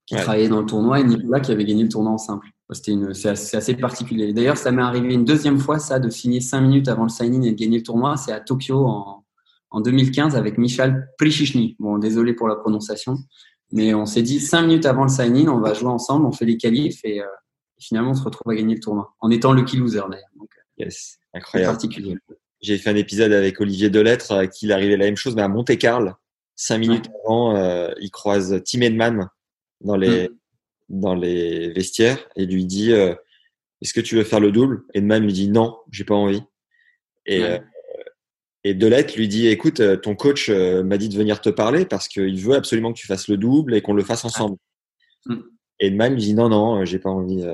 qui travaillait dans le tournoi et Nicolas qui avait gagné le tournoi en simple. C'était une, c'est assez, assez, particulier. D'ailleurs, ça m'est arrivé une deuxième fois, ça, de signer cinq minutes avant le sign-in et de gagner le tournoi. C'est à Tokyo en, en 2015 avec Michal Prichichny. Bon, désolé pour la prononciation, mais on s'est dit cinq minutes avant le sign-in, on va jouer ensemble, on fait les qualifs et, euh, finalement on se retrouve à gagner le tournoi en étant lucky loser d'ailleurs. Donc, euh, yes, incroyable. Particulier. J'ai fait un épisode avec Olivier Delettre à qui il arrivait la même chose, mais à Monte-Carlo. Cinq minutes avant, euh, il croise Tim Edman dans les mm. dans les vestiaires et lui dit euh, Est-ce que tu veux faire le double? Edman lui dit non, j'ai pas envie. Et ouais. Et Delette lui dit, écoute, euh, ton coach euh, m'a dit de venir te parler parce qu'il veut absolument que tu fasses le double et qu'on le fasse ensemble. Mm. Edman lui dit, non, non, euh, j'ai pas envie.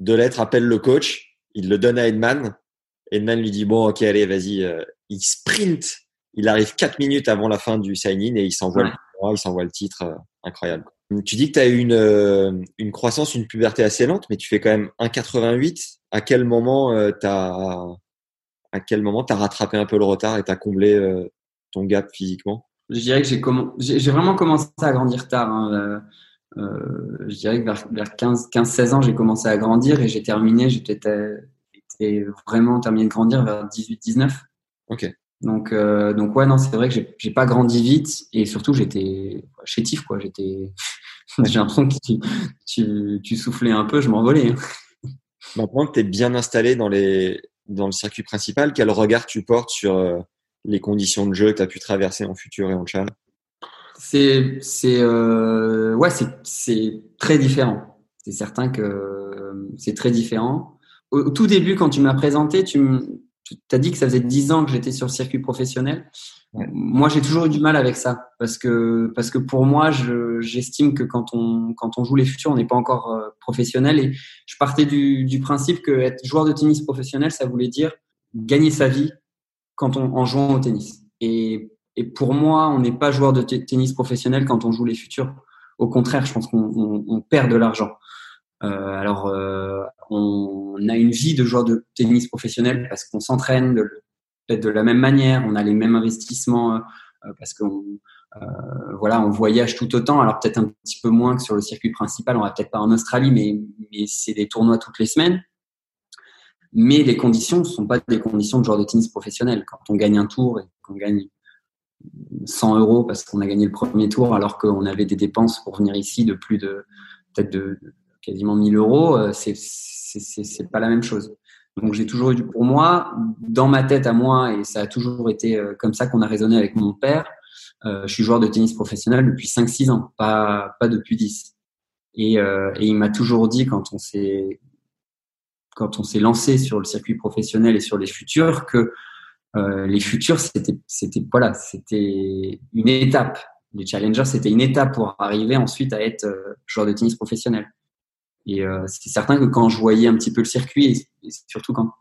Delette rappelle le coach, il le donne à Edman. Edman lui dit, bon, ok, allez, vas-y. Il sprint. Il arrive quatre minutes avant la fin du sign-in et il s'envoie le, il s'envoie le titre. Incroyable. Tu dis que tu as eu une, une croissance, une puberté assez lente, mais tu fais quand même 1,88. À quel moment tu as à quel moment tu as rattrapé un peu le retard et tu as comblé euh, ton gap physiquement? Je dirais que j'ai j'ai vraiment commencé à grandir tard. Hein. Euh, je dirais que vers, vers 15-16 ans, j'ai commencé à grandir et j'ai terminé, j'étais vraiment terminé de grandir vers 18-19. Ok. Donc, euh, donc ouais, non, c'est vrai que j'ai pas grandi vite et surtout j'étais chétif, quoi. J'étais, j'ai l'impression que tu, tu, tu, soufflais un peu, je m'envolais. Hein. Maintenant que tu es bien installé dans, les, dans le circuit principal, quel regard tu portes sur euh, les conditions de jeu que tu as pu traverser en futur et en challenge c'est c'est euh, ouais c'est c'est très différent. C'est certain que c'est très différent. Au, tout début, quand tu m'as présenté, tu as dit que ça faisait dix ans que j'étais sur le circuit professionnel. Moi, j'ai toujours eu du mal avec ça parce que parce que pour moi, j'estime que quand on quand on joue les futurs, on n'est pas encore euh, professionnel et je partais du, du principe que être joueur de tennis professionnel, ça voulait dire gagner sa vie quand on en jouant au tennis. Et et pour moi, on n'est pas joueur de tennis professionnel quand on joue les futurs. Au contraire, je pense qu'on perd de l'argent. Euh, alors, euh, on a une vie de joueur de tennis professionnel parce qu'on s'entraîne peut-être de la même manière, on a les mêmes investissements euh, parce qu'on on voyage tout autant. Alors peut-être un petit peu moins que sur le circuit principal. On va peut-être pas en Australie, mais, mais c'est des tournois toutes les semaines. Mais les conditions ne sont pas des conditions de joueur de tennis professionnel. Quand on gagne un tour et qu'on gagne 100 euros parce qu'on a gagné le premier tour alors qu'on avait des dépenses pour venir ici de plus de de, quasiment 1000 euros, euh, c'est pas la même chose. Donc j'ai toujours eu pour moi dans ma tête à moi et ça a toujours été euh, comme ça qu'on a raisonné avec mon père. Euh, je suis joueur de tennis professionnel depuis 5-6 ans, pas pas depuis 10. Et, euh, et il m'a toujours dit quand on s'est quand on s'est lancé sur le circuit professionnel et sur les futurs que euh, les futurs, c'était, c'était voilà, c'était une étape. Les challengers, c'était une étape pour arriver ensuite à être euh, joueur de tennis professionnel. Et euh, c'est certain que quand je voyais un petit peu le circuit, et, surtout quand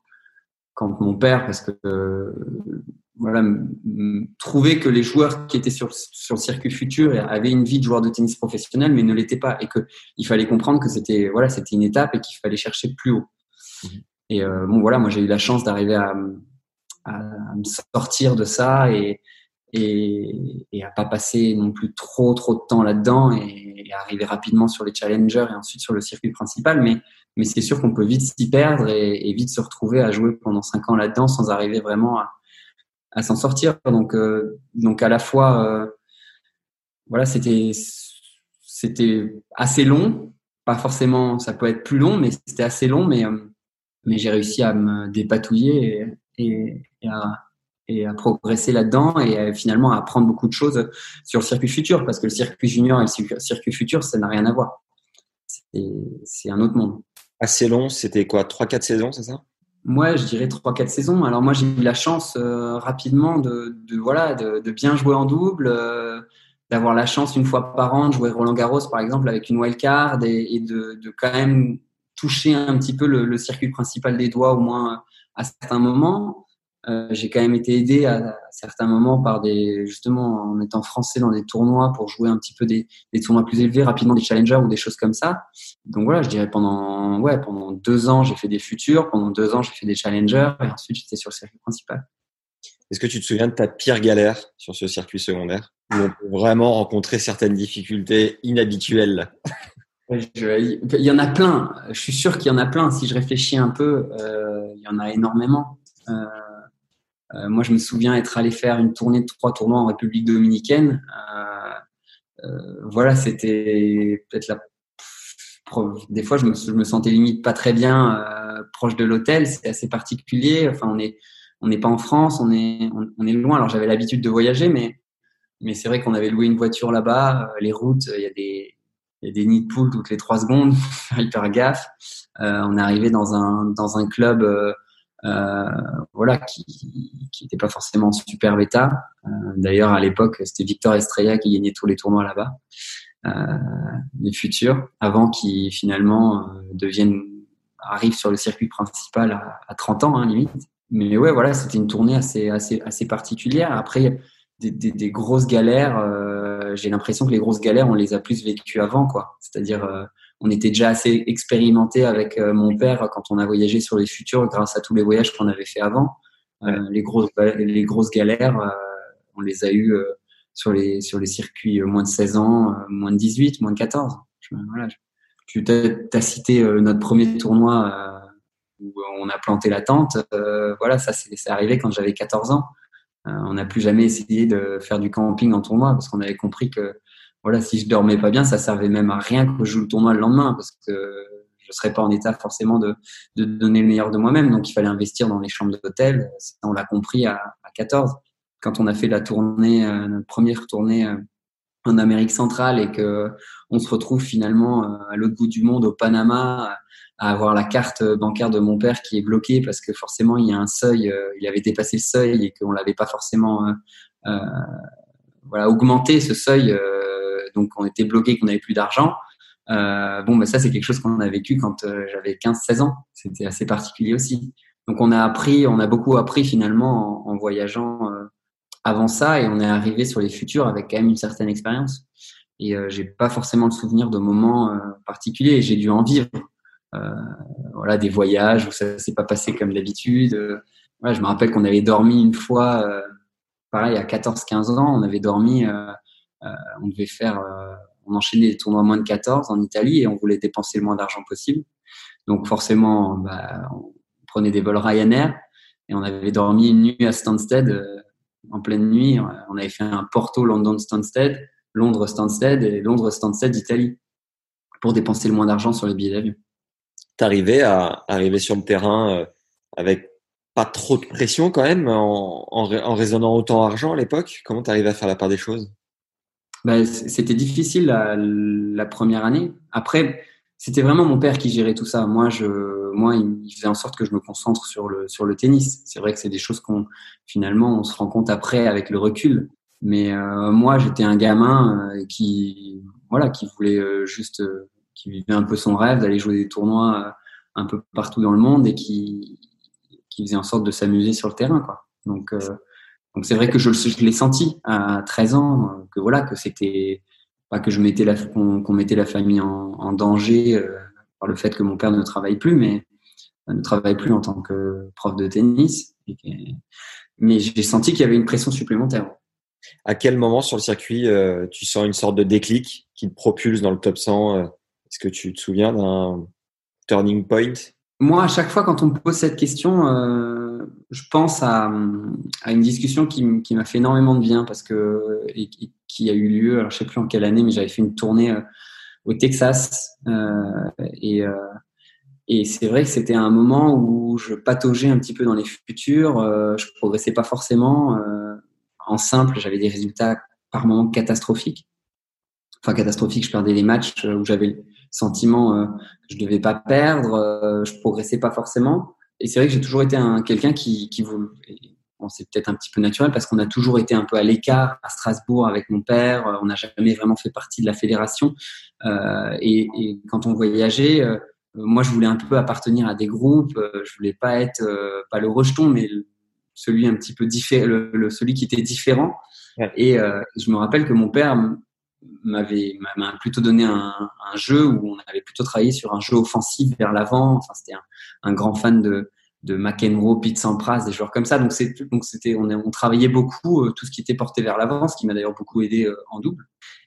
quand mon père, parce que euh, voilà, trouvait que les joueurs qui étaient sur, sur le circuit futur avaient une vie de joueur de tennis professionnel, mais ne l'étaient pas, et que il fallait comprendre que c'était voilà, c'était une étape et qu'il fallait chercher plus haut. Mmh. Et euh, bon, voilà, moi j'ai eu la chance d'arriver à, à, me sortir de ça et, et, et, à pas passer non plus trop trop de temps là-dedans et, et, arriver rapidement sur les challengers et ensuite sur le circuit principal. Mais, mais c'est sûr qu'on peut vite s'y perdre et, et, vite se retrouver à jouer pendant cinq ans là-dedans sans arriver vraiment à, à s'en sortir. Donc, euh, donc à la fois, euh, voilà, c'était c'était assez long. Pas forcément, ça peut être plus long, mais c'était assez long. Mais euh, mais j'ai réussi à me dépatouiller et, et, à, et à progresser là-dedans et finalement à apprendre beaucoup de choses sur le circuit futur parce que le circuit junior et le circuit futur, ça n'a rien à voir. C'est un autre monde. Assez long, c'était quoi 3-4 saisons, c'est ça? Moi, je dirais 3-4 saisons. Alors moi, j'ai eu la chance euh, rapidement de, de voilà, de, de, bien jouer en double, euh, d'avoir la chance une fois par an de jouer Roland Garros, par exemple, avec une wildcard et, et de, de, quand même toucher un petit peu le, le, circuit principal des doigts au moins à certains moments. Euh, j'ai quand même été aidé à, certains moments par des justement en étant français dans des tournois pour jouer un petit peu des, des, tournois plus élevés rapidement des challengers ou des choses comme ça donc voilà je dirais pendant ouais pendant deux ans j'ai fait des futurs pendant deux ans j'ai fait des challengers et ensuite j'étais sur le circuit principal est-ce que tu te souviens de ta pire galère sur ce circuit secondaire où on peut vraiment rencontrer certaines difficultés inhabituelles? Il y en a plein. Je suis sûr qu'il y en a plein. Si je réfléchis un peu, euh, il y en a énormément. Euh, moi, je me souviens être allé faire une tournée de trois tournois en République dominicaine. voilà, c'était peut-être la. Des fois, je me, je me, sentais limite pas très bien proche de l'hôtel. C'est assez particulier. Enfin, on est, on n'est pas en France, on est, on, est loin. Alors, j'avais l'habitude de voyager, mais, mais c'est vrai qu'on avait loué une voiture là-bas. Les routes, il y a des il y a des nids de poules toutes les trois secondes, hyper gaffe. Euh, on est arrivé dans un dans un club euh, euh, voilà qui qui n'était pas forcément en super état. Euh, D'ailleurs à l'époque c'était Victor Estrella qui gagnait tous les tournois là-bas, euh, les futurs, avant qu'il finalement euh, devienne arrive sur le circuit principal à, à 30 ans hein, limite. Mais ouais voilà c'était une tournée assez assez assez particulière. Après des, des, des grosses galères. Euh, j'ai l'impression que les grosses galères, on les a plus vécues avant, quoi. C'est-à-dire, euh, on était déjà assez expérimenté avec euh, mon père quand on a voyagé sur les futurs, grâce à tous les voyages qu'on avait fait avant. les grosses, les grosses galères, on les a eues sur les sur les circuits moins de 16 ans, moins de 18, moins de 14. voilà, tu as, cité notre premier tournoi où on a planté la tente. voilà, ça c'est arrivé quand j'avais 14 ans. on n'a plus jamais essayé de faire du camping en tournoi parce qu'on avait compris que voilà, si je dormais pas bien, ça servait même à rien que je joue le tournoi le lendemain parce que je serais pas en état forcément de, de donner le meilleur de moi-même. Donc, il fallait investir dans les chambres d'hôtel. On l'a compris à, à, 14. Quand on a fait la tournée, euh, notre première tournée euh, en Amérique centrale et que on se retrouve finalement euh, à l'autre bout du monde, au Panama, à avoir la carte bancaire de mon père qui est bloquée parce que forcément il y a un seuil, il avait dépassé le seuil et qu'on l'avait pas forcément voilà augmenté ce seuil, donc on était bloqué, qu'on n'avait plus d'argent. Euh, bon, bah, ça, c'est quelque chose qu'on a vécu quand euh, j'avais 15-16 ans. C'était assez particulier aussi. Donc, on a appris, on a beaucoup appris finalement en, voyageant euh, avant ça et on est arrivé sur les futurs avec quand même une certaine expérience. Et euh, j'ai pas forcément le souvenir de moments euh, particuliers. J'ai dû en vivre. voilà, des voyages où ça s'est pas passé comme d'habitude. Je me rappelle qu'on avait dormi une fois, pareil, à 14-15 ans, on avait dormi, on devait faire on enchaînait les tournois moins de 14 en Italie et on voulait dépenser le moins d'argent possible. Donc forcément, bah, on prenait des vols Ryanair et on avait dormi une nuit à Stansted euh, en pleine nuit. On avait fait un Porto-London Stansted, Londres Stansted et Londres Stansted Italie pour dépenser le moins d'argent sur les billets d'avion. T'arrivais à arriver sur le terrain euh, avec pas trop de pression quand même en, en, raisonnant autant d'argent à l'époque? Comment t'arrivais à faire la part des choses? Bah, c'était difficile la, première année. Après, c'était vraiment mon père qui gérait tout ça. Moi, je, moi, il faisait en sorte que je me concentre sur le sur le tennis. C'est vrai que c'est des choses qu'on finalement on se rend compte après avec le recul. Mais euh, moi, j'étais un gamin euh, qui voilà qui voulait euh, juste qui vivait un peu son rêve d'aller jouer des tournois un peu partout dans le monde et qui qui faisait en sorte de s'amuser sur le terrain quoi. Donc donc c'est vrai que je, je l'ai senti à 13 ans, que voilà, que c'était pas que je mettais la qu'on mettait la famille en, en danger euh, par le fait que mon père ne travaille plus, mais euh, ne travaille plus en tant que prof de tennis. mais j'ai senti qu'il y avait une pression supplémentaire. À quel moment sur le circuit euh, tu sens une sorte de déclic qui te propulse dans le top 100 Est-ce que tu te souviens d'un turning point? Moi, à chaque fois quand on me pose cette question, je pense à, une discussion qui, m'a fait énormément de bien parce que et, qui a eu lieu, alors je sais plus en quelle année, mais j'avais fait une tournée euh, au Texas euh, et euh, et c'est vrai que c'était un moment où je pataugeais un petit peu dans les futurs, euh, je progressais pas forcément. En simple, j'avais des résultats par moments catastrophiques. Enfin catastrophiques, je perdais des matchs où j'avais le sentiment que je devais pas perdre, je progressais pas forcément et c'est vrai que j'ai toujours été un quelqu'un qui, qui vous, bon, c'est peut-être un petit peu naturel parce qu'on a toujours été un peu à l'écart à Strasbourg avec mon père. Euh, on n'a jamais vraiment fait partie de la fédération. Euh, et, et, quand on voyageait, euh, moi, je voulais un peu appartenir à des groupes. Euh, je voulais pas être pas le rejeton, mais celui un petit peu différent, celui qui était différent. Et je me rappelle que mon père m'avait m'a plutôt donné un, jeu où on avait plutôt travaillé sur un jeu offensif vers l'avant. Enfin, c'était un, grand fan de de McEnroe, Pete Sampras, des joueurs comme ça. Donc donc c'était on, travaillait beaucoup euh, tout ce qui était porté vers l'avant, ce qui m'a d'ailleurs beaucoup aidé euh, en double.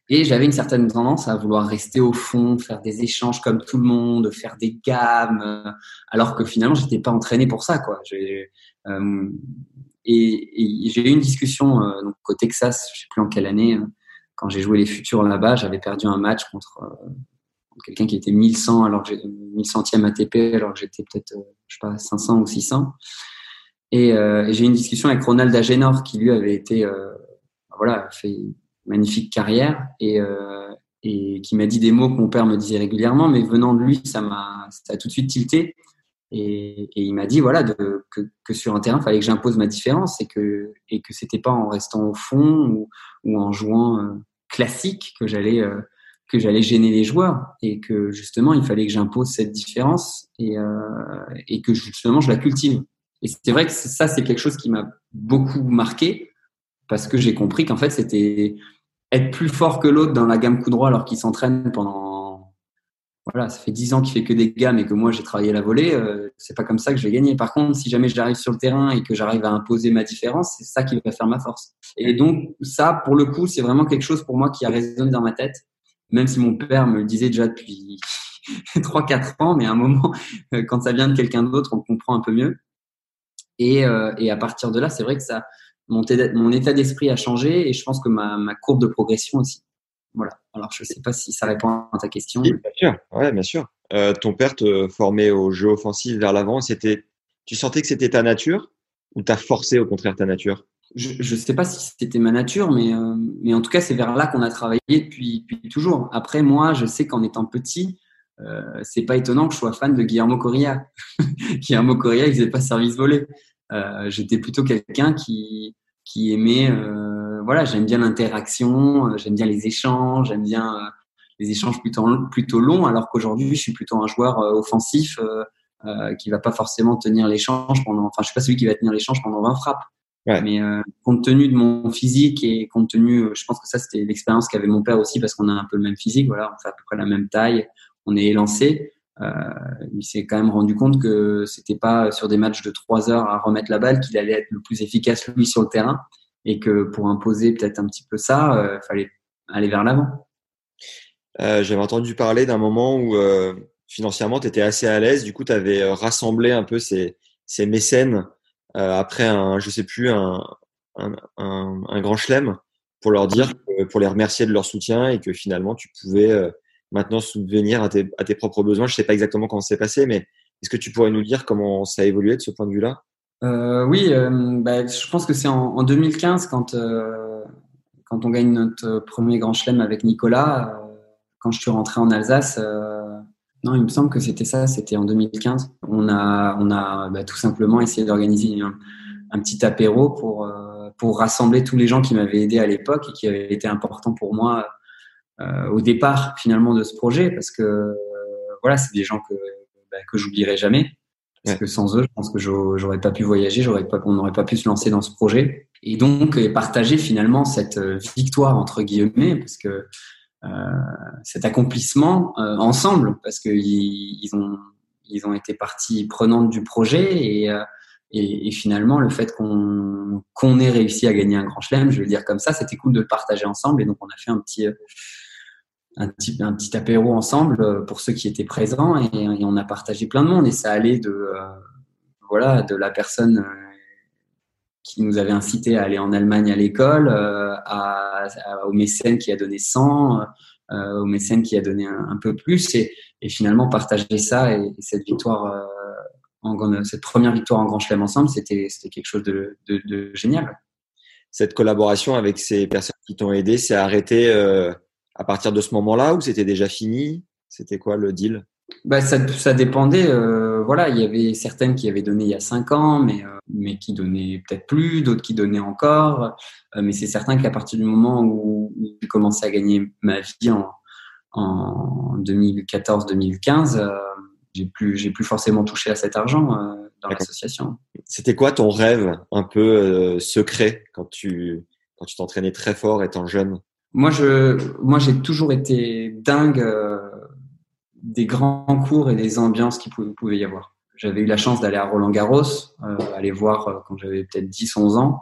Et j'avais une certaine tendance à vouloir rester au fond, faire des échanges comme tout le monde, faire des gammes, euh, alors que finalement j'étais pas entraîné pour ça quoi. et, et j'ai eu une discussion au Texas, je sais plus en quelle année quand j'ai joué les futurs là-bas, j'avais perdu un match contre, euh, quelqu'un qui était 1100 alors que j'ai 1100e ATP alors que j'étais peut-être euh, je sais pas 500 ou 600. Et, euh, et j'ai eu une discussion avec Ronald Agenor qui lui avait été voilà fait une magnifique carrière et qui m'a dit des mots que mon père me disait régulièrement, mais venant de lui, ça m'a a tout de suite tilté. Et, il m'a dit voilà que, sur un terrain, il fallait que j'impose ma différence et que et que c'était pas en restant au fond ou en jouant classique que j'allais euh, que j'allais gêner les joueurs et que justement il fallait que j'impose cette différence et, euh, et que justement je la cultive. Et c'est vrai que ça c'est quelque chose qui m'a beaucoup marqué parce que j'ai compris qu'en fait c'était être plus fort que l'autre dans la gamme coup droit alors qu'il s'entraîne pendant voilà, ça fait 10 ans qu'il fait que des gammes et que moi j'ai travaillé la volée, euh, c'est pas comme ça que je vais gagner. Par contre, si jamais j'arrive sur le terrain et que j'arrive à imposer ma différence, c'est ça qui va faire ma force. Et donc ça, pour le coup, c'est vraiment quelque chose pour moi qui a résonné dans ma tête, même si mon père me le disait déjà depuis 3-4 ans, mais à un moment, euh, quand ça vient de quelqu'un d'autre, on comprend un peu mieux. Et, euh, et à partir de là, c'est vrai que ça, mon, état d'esprit a changé et je pense que ma courbe de progression aussi. Voilà. Alors, je ne sais pas si ça répond à ta question. bien sûr. Ouais, bien sûr. Euh, ton père te formait au jeu offensif vers l'avant. C'était, tu sentais que c'était ta nature ou t'as forcé au contraire ta nature? Je ne sais pas si c'était ma nature, mais, euh, mais en tout cas, c'est vers là qu'on a travaillé depuis, depuis toujours. Après, moi, je sais qu'en étant petit, euh, c'est pas étonnant que je sois fan de Guillermo Correa. Guillermo Correa, il faisait pas service volé. Euh, J'étais plutôt quelqu'un qui, qui aimait euh, voilà, j'aime bien l'interaction, euh, j'aime bien les échanges, j'aime bien euh, les échanges plutôt plutôt longs, alors qu'aujourd'hui je suis plutôt un joueur euh, offensif euh, qui va pas forcément tenir l'échange pendant, enfin je suis pas celui qui va tenir l'échange pendant 20 frappes. Mais compte tenu de mon physique et compte tenu, je pense que ça c'était l'expérience qu'avait mon père aussi parce qu'on a un peu le même physique, voilà, on fait à peu près la même taille, on est élancé. Euh, il s'est quand même rendu compte que c'était pas sur des matchs de 3 heures à remettre la balle qu'il allait être le plus efficace lui sur le terrain et que pour imposer peut-être un petit peu ça, il euh, fallait aller vers l'avant. Euh, J'avais entendu parler d'un moment où euh, financièrement tu étais assez à l'aise, du coup tu avais rassemblé un peu ces, ces mécènes après un, je sais plus, un, un, grand chelem pour leur dire, pour les remercier de leur soutien et que finalement tu pouvais maintenant subvenir à tes, à tes propres besoins. Je sais pas exactement comment c'est passé, mais est-ce que tu pourrais nous dire comment ça a évolué de ce point de vue-là? Euh, oui, euh, bah, je pense que c'est en, en, 2015 quand euh, quand on gagne notre premier grand chelem avec Nicolas. Quand je suis rentré en Alsace, non, il me semble que c'était ça, c'était en 2015. On a on a bah, tout simplement essayé d'organiser un, un, petit apéro pour pour rassembler tous les gens qui m'avaient aidé à l'époque et qui avaient été importants pour moi au départ finalement de ce projet parce que voilà, c'est des gens que bah, que j'oublierai jamais. Parce que sans eux, je pense que j'aurais pas pu voyager, j'aurais pas, on n'aurait pas pu se lancer dans ce projet. Et donc, partager finalement cette euh, victoire entre guillemets, parce que euh, cet accomplissement euh, ensemble, parce qu'ils ils ont, ils ont été partie prenante du projet et, euh, et, et, finalement le fait qu'on qu'on ait réussi à gagner un grand chelem, je le dire comme ça, c'était cool de le partager ensemble. Et donc, on a fait un petit un petit, un petit apéro ensemble euh, pour ceux qui étaient présents et, on a partagé plein de monde et ça allait de euh, voilà de la personne euh, qui nous avait incité à aller en Allemagne à l'école à, au mécène qui a donné 100 euh, au mécène qui a donné un, peu plus et, et, finalement partager ça et, et cette victoire cette première victoire en Grand Chelem ensemble c'était c'était quelque chose de, de, de, génial. Cette collaboration avec ces personnes qui t'ont aidé s'est arrêtée à partir de ce moment-là ou c'était déjà fini? C'était quoi le deal? Bah, ça, ça dépendait. Euh, voilà, il y avait certaines qui avaient donné il y a cinq ans, mais, euh, mais qui donnaient peut-être plus, d'autres qui donnaient encore. Euh, mais c'est certain qu'à partir du moment où, où j'ai commencé à gagner ma vie en, en 2014-2015, euh, j'ai plus, j'ai plus forcément touché à cet argent dans l'association. C'était quoi ton rêve un peu secret quand tu quand tu t'entraînais très fort étant jeune? Moi, je, moi, j'ai toujours été dingue euh, des grands cours et des ambiances qu'il pouvait, y avoir. J'avais eu la chance d'aller à Roland Garros, euh, aller voir euh, quand j'avais peut-être 10-11 ans,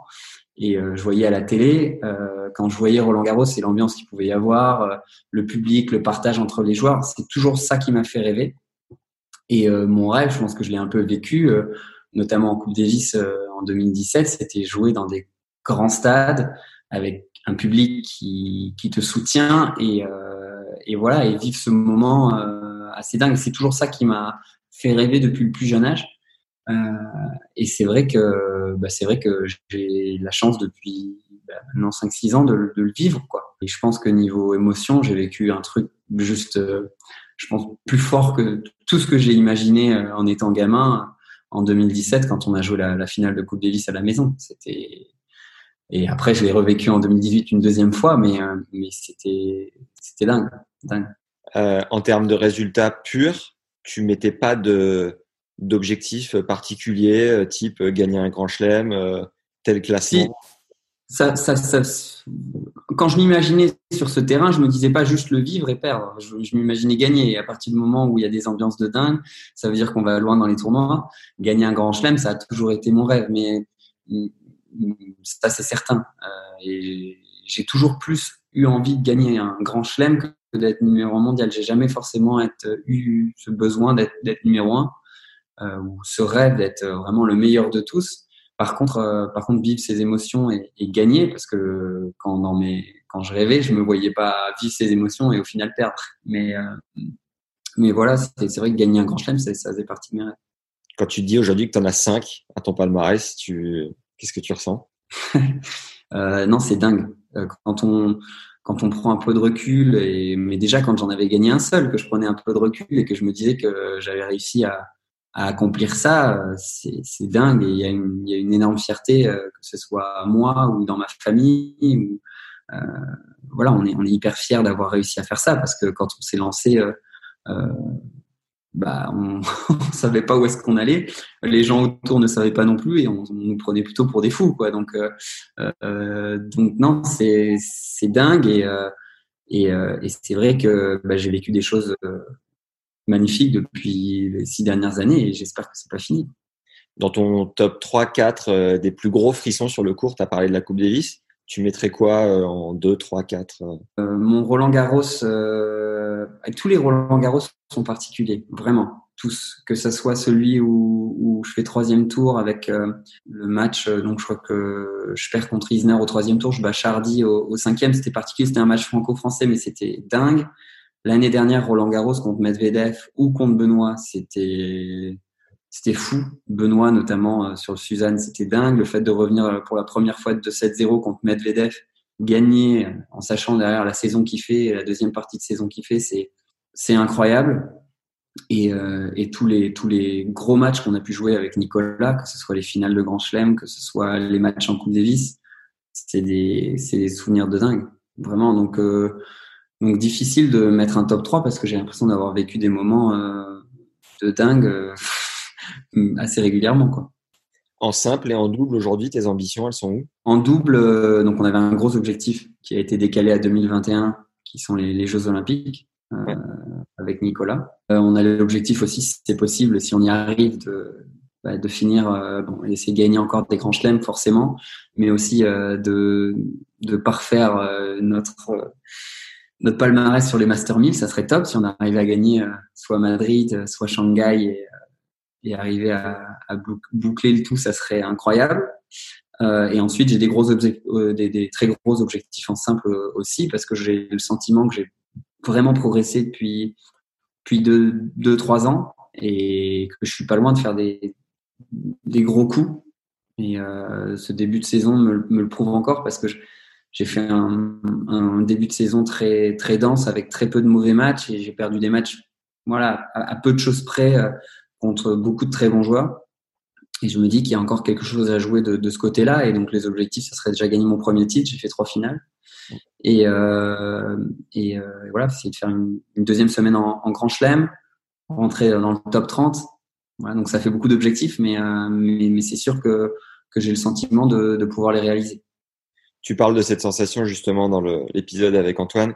et euh, je voyais à la télé euh, quand je voyais Roland Garros et l'ambiance qu'il pouvait y avoir, euh, le public, le partage entre les joueurs, c'est toujours ça qui m'a fait rêver. Et mon rêve, je pense que je l'ai un peu vécu, notamment en Coupe Davis en 2017, c'était jouer dans des grands stades avec un public qui, qui te soutient et, euh, et voilà et vivre ce moment euh, assez dingue. C'est toujours ça qui m'a fait rêver depuis le plus jeune âge. Euh, et c'est vrai que bah, c'est vrai que j'ai la chance depuis bah, maintenant 5-6 ans de, de, le vivre quoi. Et je pense que niveau émotion, j'ai vécu un truc juste, euh, je pense plus fort que tout ce que j'ai imaginé en étant gamin en 2017 quand on a joué la, la finale de Coupe Davis à la maison. C'était et après, je l'ai revécu en 2018 une deuxième fois, mais, euh, mais c'était, c'était dingue. dingue. Euh, en termes de résultats purs, tu mettais pas de, d'objectifs particuliers, euh, type gagner un grand chelem, tel classement? Si. ça, ça, ça, quand je m'imaginais sur ce terrain, je me disais pas juste le vivre et perdre. Je, je m'imaginais gagner. Et à partir du moment où il y a des ambiances de dingue, ça veut dire qu'on va loin dans les tournois. Gagner un grand chelem, ça a toujours été mon rêve. Mais ça, c'est certain. Euh, et j'ai toujours plus eu envie de gagner un grand chelem que d'être numéro un mondial. J'ai jamais forcément être, eu ce besoin d'être numéro un euh, ou ce rêve d'être vraiment le meilleur de tous. Par contre, euh, par contre, vivre ces émotions et, gagner, parce que quand quand je rêvais, je me voyais pas vivre ces émotions et au final perdre. Mais, mais voilà, c'est vrai que gagner un grand chelem, ça faisait partie de mes rêves. Quand tu dis aujourd'hui que tu en as 5 à ton palmarès, tu, qu'est-ce que tu ressens? Euh, Non, c'est dingue. Quand on, quand on prend un peu de recul, et, mais déjà quand j'en avais gagné un seul, que je prenais un peu de recul et que je me disais que j'avais réussi à, accomplir ça, euh, c'est dingue. Il y, a une, énorme fierté, euh, que ce soit moi ou dans ma famille. Ou, euh, voilà, on est, on est hyper fiers d'avoir réussi à faire ça parce que quand on s'est lancé, euh, euh bah, on ne savait pas où est-ce qu'on allait. Les gens autour ne savaient pas non plus et on, on nous prenait plutôt pour des fous. Quoi. Donc, donc non, c'est dingue. Et, et, et c'est vrai que bah, j'ai vécu des choses magnifique depuis les six dernières années et j'espère que c'est pas fini. Dans ton top 3-4 euh, des plus gros frissons sur le court, tu as parlé de la Coupe Davis. Tu mettrais quoi euh, en 2, 3, 4 Mon Roland Garros, euh, tous les Roland Garros sont particuliers, vraiment, tous. Que ce soit celui où, je fais troisième tour avec le match, donc je crois que je perds contre Isner au troisième tour, je bats Chardy au cinquième, c'était particulier, c'était un match franco-français, mais c'était dingue. L'année dernière, Roland Garros contre Medvedev ou contre Benoît, c'était c'était fou. Benoît, notamment euh, sur Suzanne, c'était dingue. Le fait de revenir euh, pour la première fois de 7-0 contre Medvedev, gagner euh, en sachant derrière la saison qu'il fait, la deuxième partie de saison qu'il fait, c'est c'est incroyable. Et, euh, et, tous les tous les gros matchs qu'on a pu jouer avec Nicolas, que ce soit les finales de Grand Chelem, que ce soit les matchs en Coupe Davis, c'est des c'est des souvenirs de dingue, vraiment. Donc euh, donc difficile de mettre un top 3 parce que j'ai l'impression d'avoir vécu des moments euh, de dingue assez régulièrement. Quoi. En simple et en double, aujourd'hui, tes ambitions, elles sont où? En double, euh, donc on avait un gros objectif qui a été décalé à 2021, qui sont les, les Jeux Olympiques, ouais. avec Nicolas. on a l'objectif aussi, si c'est possible, si on y arrive, de, bah, de finir, bon, essayer de gagner encore des grands chelems forcément, mais aussi de, de parfaire notre notre palmarès sur les Master 1000, ça serait top si on arrivait à gagner euh, soit Madrid, euh, soit Shanghai et, euh, et arriver à, boucler le tout, ça serait incroyable. Euh, et ensuite, j'ai des gros des, des, très gros objectifs en simple aussi parce que j'ai le sentiment que j'ai vraiment progressé depuis depuis deux, deux trois ans et que je suis pas loin de faire des des gros coups. Et euh, ce début de saison me, me, le prouve encore parce que j'ai fait un, un, début de saison très très dense avec très peu de mauvais matchs et j'ai perdu des matchs voilà à, à, peu de choses près euh, contre beaucoup de très bons joueurs. Et je me dis qu'il y a encore quelque chose à jouer de, de ce côté-là. Et donc les objectifs ça serait déjà gagner mon premier titre. J'ai fait trois finales. Et euh, et euh, voilà essayer de faire une, deuxième semaine en, en, grand chelem rentrer dans le top 30 voilà donc ça fait beaucoup d'objectifs mais, euh, mais mais c'est sûr que que j'ai le sentiment de, de pouvoir les réaliser. Tu parles de cette sensation justement dans l'épisode avec Antoine.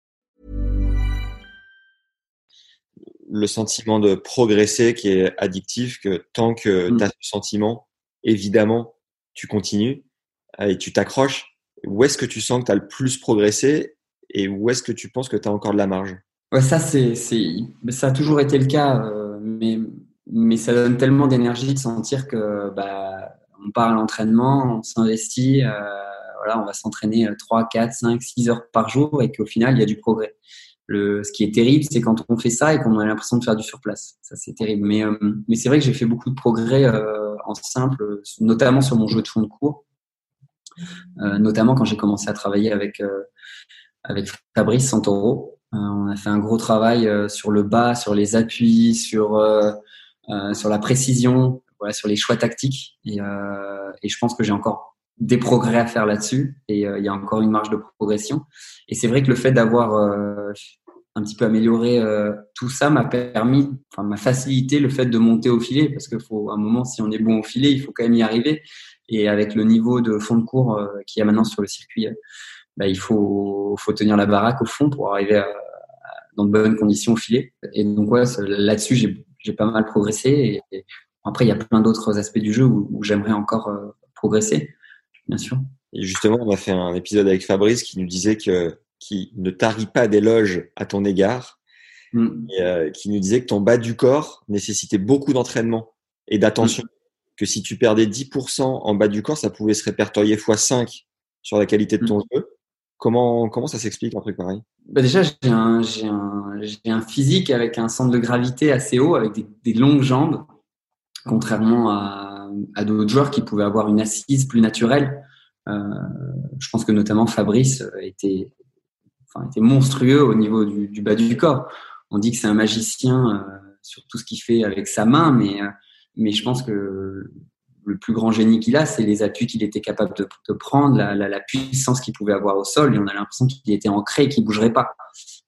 Le sentiment de progresser qui est addictif, que tant que mm. tu as ce sentiment, évidemment, tu continues et tu t'accroches. Où est-ce que tu sens que tu as le plus progressé et où est-ce que tu penses que tu as encore de la marge? Ouais, Ça, c'est, ça a toujours été le cas, euh, mais, mais ça donne tellement d'énergie de sentir que bah, on part à l'entraînement, on s'investit, euh, voilà, on va s'entraîner 3, 4, 5, 6 heures par jour et qu'au final, il y a du progrès. Ce qui est terrible, c'est quand on fait ça et qu'on a l'impression de faire du surplace. Ça, c'est terrible. Mais, euh, mais c'est vrai que j'ai fait beaucoup de progrès euh, en simple, notamment sur mon jeu de fond de cours, notamment quand j'ai commencé à travailler avec avec Fabrice Santoro. on a fait un gros travail sur le bas, sur les appuis, sur sur la précision, voilà, sur les choix tactiques. Et, et je pense que j'ai encore des progrès à faire là-dessus et il y a encore une marge de progression. Et c'est vrai que le fait d'avoir un petit peu amélioré euh, tout ça m'a permis, enfin m'a facilité le fait de monter au filet parce que faut un moment si on est bon au filet, il faut quand même y arriver. Et avec le niveau de fond de cours euh, qu'il y a maintenant sur le circuit, euh, bah, il faut, faut tenir la baraque au fond pour arriver à, dans de bonnes conditions au filet. Et donc ouais, là-dessus j'ai, j'ai pas mal progressé. Après il y a plein d'autres aspects du jeu où, où j'aimerais encore progresser, bien sûr. Et justement, on a fait un épisode avec Fabrice qui nous disait que qui ne tarit pas d'éloges à ton égard, mm. euh, qui nous disait que ton bas du corps nécessitait beaucoup d'entraînement et d'attention. Mm. Que si tu perdais 10% en bas du corps, ça pouvait se répertorier x5 sur la qualité de ton mm. jeu. Comment, comment ça s'explique un truc pareil? Bah Déjà, j'ai un, un, un, physique avec un centre de gravité assez haut, avec des, des longues jambes, contrairement à, à d'autres joueurs qui pouvaient avoir une assise plus naturelle. Euh, je pense que notamment Fabrice était, enfin, était monstrueux au niveau du, du, bas du corps. On dit que c'est un magicien euh, sur tout ce qu'il fait avec sa main, mais, euh, mais je pense que le plus grand génie qu'il a, c'est les appuis qu'il était capable de, de prendre, la, la, la puissance qu'il pouvait avoir au sol, et on a l'impression qu'il était ancré et qu'il bougerait pas.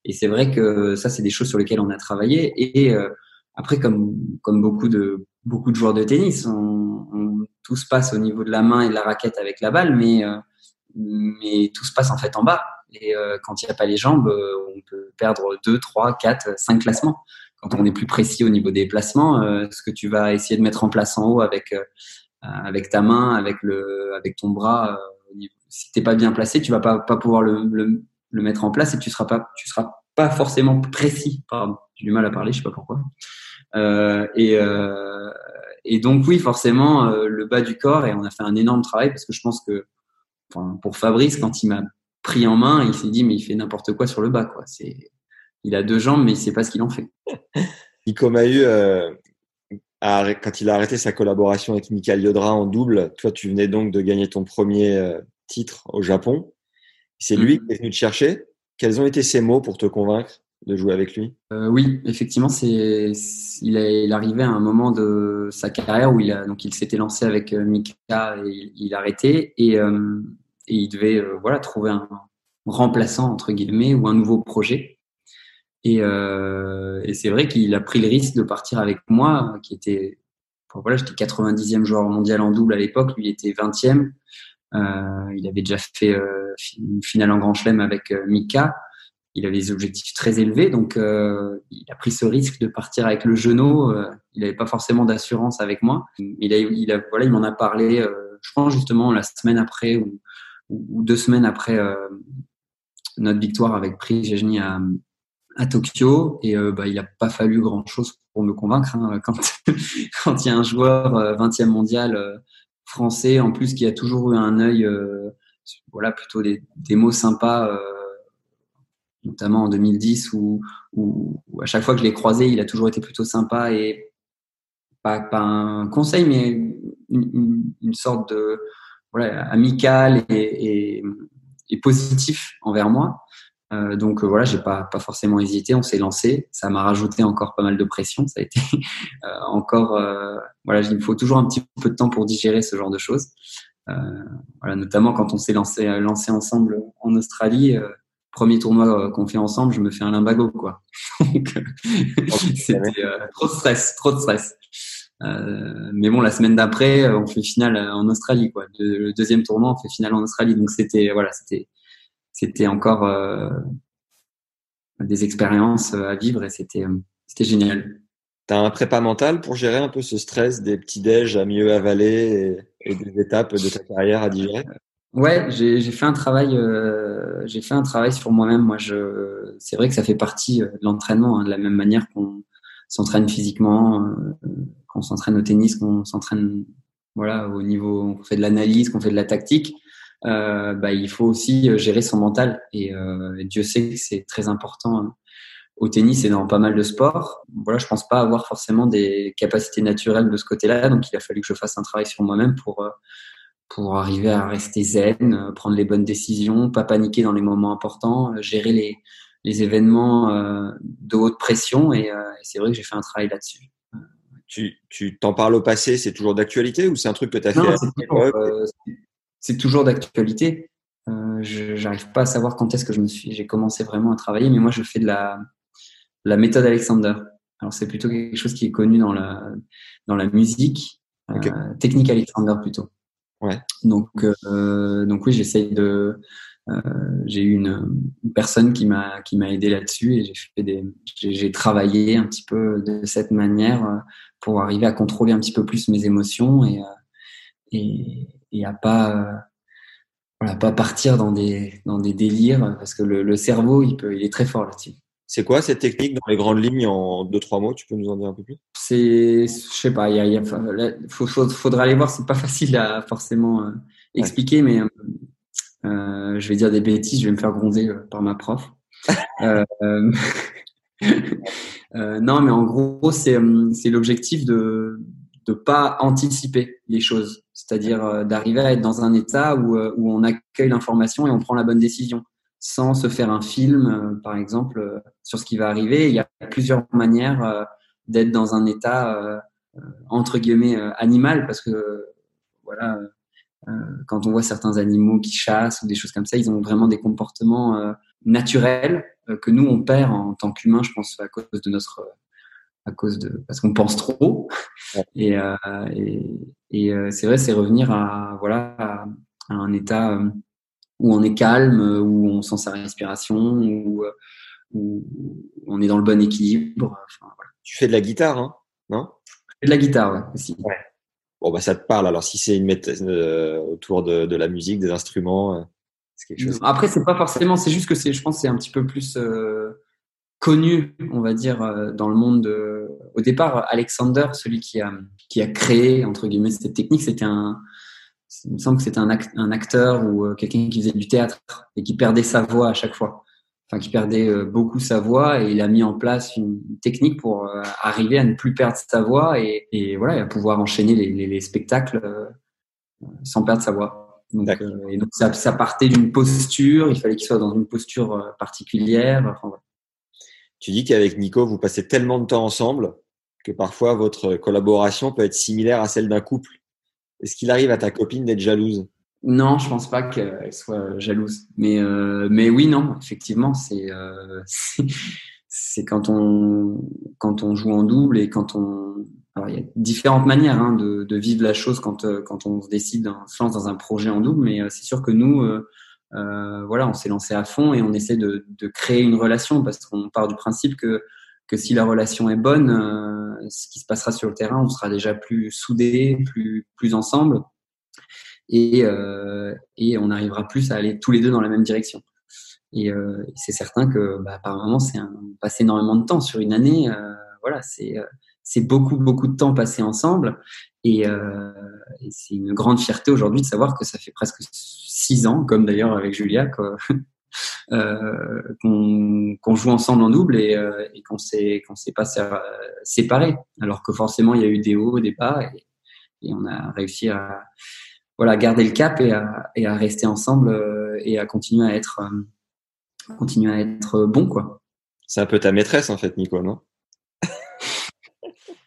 Et c'est vrai que ça, c'est des choses sur lesquelles on a travaillé. Et euh, après, comme, comme beaucoup de beaucoup de joueurs de tennis, on, on, tout se passe au niveau de la main et de la raquette avec la balle, mais mais tout se passe en fait en bas. Et euh, quand il n'y a pas les jambes, euh, on peut perdre 2, 3, 4, 5 classements. Quand on est plus précis au niveau des placements, euh, ce que tu vas essayer de mettre en place en haut avec, avec ta main, avec, le, avec ton bras, si tu n'es pas bien placé, tu vas pas, pas pouvoir le, le, mettre en place et tu seras pas, seras pas forcément précis. Pardon, j'ai du mal à parler, je sais pas pourquoi. Et, et donc oui, forcément, le bas du corps, et on a fait un énorme travail parce que je pense que, pour Fabrice, quand il m'a pris en main il s'est dit mais il fait n'importe quoi sur le bas quoi. C'est il a deux jambes mais il sait pas ce qu'il en fait. Nico Mahu, euh, quand il a arrêté sa collaboration avec Michael Yodra en double, toi tu venais donc de gagner ton premier euh, titre au Japon. C'est lui mm. qui est venu te chercher. Quels ont été ses mots pour te convaincre de jouer avec lui? Euh, Oui, effectivement, c'est il, est, arrivait à un moment de sa carrière où il a donc il s'était lancé avec Mika et il, il a arrêté et et il devait euh, voilà trouver un remplaçant entre guillemets ou un nouveau projet. Et, euh, et c'est vrai qu'il a pris le risque de partir avec moi, qui était voilà, j'étais 90e joueur mondial en double à l'époque, lui était 20e. Euh, il avait déjà fait une finale en Grand Chelem avec Mika. Il avait des objectifs très élevés, donc il a pris ce risque de partir avec le genou. il n'avait pas forcément d'assurance avec moi. Il a, il voilà, il m'en a parlé, je pense justement la semaine après deux semaines après euh, notre victoire avec Prigejny à, Tokyo. Et euh, bah, il n'a pas fallu grand chose pour me convaincre hein, quand quand il y a un joueur 20e euh, mondial français en plus qui a toujours eu un œil voilà plutôt des, des mots sympas notamment en 2010 où, où, à chaque fois que je l'ai croisé il a toujours été plutôt sympa et pas, pas un conseil mais une sorte de voilà, amical et, et, et, positif envers moi. Euh, donc euh, voilà, j'ai pas pas forcément hésité, on s'est lancé. Ça m'a rajouté encore pas mal de pression. Ça a été euh, encore euh, voilà, il faut toujours un petit peu de temps pour digérer ce genre de choses. Euh, voilà, notamment quand on s'est lancé lancé ensemble en Australie. Premier tournoi qu'on fait ensemble, je me fais un limbago quoi. c'était trop de stress, trop de stress. Euh, mais bon, la semaine d'après, euh, on fait finale en Australie, quoi. le deuxième tournoi, on fait finale en Australie. Donc c'était, voilà, c'était, c'était encore euh, des expériences à vivre et c'était, c'était génial. T'as un prépa mental pour gérer un peu ce stress des petits déj à mieux avaler et, et, des étapes de ta carrière à digérer? Ouais, j'ai fait un travail, euh, j'ai fait un travail sur moi-même. Moi, je, c'est vrai que ça fait partie de l'entraînement, hein, de la même manière qu'on s'entraîne physiquement, euh, qu'on s'entraîne au tennis, qu'on s'entraîne voilà au niveau, on fait de l'analyse, qu'on fait de la tactique. Euh, bah, il faut aussi gérer son mental et, euh, Dieu sait que c'est très important au tennis et dans pas mal de sports. Voilà, je pense pas avoir forcément des capacités naturelles de ce côté-là, donc il a fallu que je fasse un travail sur moi-même pour pour arriver à rester zen, prendre les bonnes décisions, pas paniquer dans les moments importants, gérer les les événements de haute pression et, et c'est vrai que j'ai fait un travail là-dessus tu t'en parles au passé, c'est toujours d'actualité ou c'est un truc que tu as fait euh, C'est toujours d'actualité. Euh, je n'arrive pas à savoir quand est-ce que je me suis, j'ai commencé vraiment à travailler, mais moi je fais de la, la méthode Alexander. Alors c'est plutôt quelque chose qui est connu dans la, dans la musique, euh, technique Alexander plutôt. Ouais. Donc, donc oui, j'essaye de, j'ai eu une, personne qui m'a qui m'a aidé là-dessus et j'ai fait des j'ai travaillé un petit peu de cette manière pour arriver à contrôler un petit peu plus mes émotions et, euh, et, et à pas, euh, voilà, pas partir dans des, dans des délires parce que le, le cerveau, il, peut, il est très fort là-dessus. C'est quoi cette technique dans les grandes lignes en deux trois mots Tu peux nous en dire un peu plus? C'est, je sais pas, il y a, faut, faudra aller voir. C'est pas facile à forcément euh, expliquer, mais euh, je vais dire des bêtises. Je vais me faire gronder par ma prof. euh, Euh, non, mais en gros, c'est euh, l'objectif de ne pas anticiper les choses, c'est-à-dire euh, d'arriver à être dans un état où, où on accueille l'information et on prend la bonne décision, sans se faire un film, par exemple, sur ce qui va arriver. Il y a plusieurs manières d'être dans un état entre guillemets animal, parce que voilà, quand on voit certains animaux qui chassent ou des choses comme ça, ils ont vraiment des comportements naturels euh, que nous on perd en tant qu'humain, je pense à cause de notre à cause de parce qu'on pense trop et, euh, et, et euh, c'est vrai c'est revenir à voilà à, un état où on est calme où on sent sa respiration où, où on est dans le bon équilibre enfin, voilà. tu fais de la guitare hein non? Je fais de la guitare ouais, aussi ouais. Bon bah ça te parle alors si c'est une méthode autour de, la musique des instruments après, c'est pas forcément, c'est juste que c'est, c'est un petit peu plus euh, connu, on va dire, euh, dans le monde. De... Au départ, Alexander, celui qui a qui créé entre guillemets cette technique, c'était un, il me semble que c'était un, acteur ou euh, quelqu'un qui faisait du théâtre et qui perdait sa voix à chaque fois. Enfin, qui perdait beaucoup sa voix et il a mis en place une technique pour arriver à ne plus perdre sa voix et, et voilà, et à pouvoir enchaîner les, les, les spectacles sans perdre sa voix. Donc, euh, et donc ça, ça partait d'une posture, il fallait qu'il soit dans une posture euh, particulière. Enfin. Tu dis qu'avec Nico, vous passez tellement de temps ensemble que parfois votre collaboration peut être similaire à celle d'un couple. Est-ce qu'il arrive à ta copine d'être jalouse? Non, je pense pas qu'elle soit jalouse. Mais, euh, mais oui, non, effectivement, c'est euh, c'est quand on quand on joue en double et quand on alors, il y a différentes manières hein, de, de, vivre la chose quand, euh, quand on se décide, on se lance dans un projet en double, mais c'est sûr que nous, voilà, on s'est lancé à fond et on essaie de, de créer une relation parce qu'on part du principe que, que si la relation est bonne, ce qui se passera sur le terrain, on sera déjà plus soudés, plus, plus ensemble et, et on arrivera plus à aller tous les deux dans la même direction. Et c'est certain que bah, par c'est un, passer énormément de temps sur une année. voilà, c'est c'est beaucoup, beaucoup de temps passé ensemble. Et, euh, c'est une grande fierté aujourd'hui de savoir que ça fait presque six ans, comme d'ailleurs avec Julia, euh, qu'on joue ensemble en double et, euh, et qu'on s'est qu'on s'est pas séparés. Alors que forcément, il y a eu des hauts, des bas, et on a réussi à voilà garder le cap et à, et à rester ensemble euh, et à continuer à être euh, continuer à être bon quoi. C'est un peu ta maîtresse en fait, Nico, non?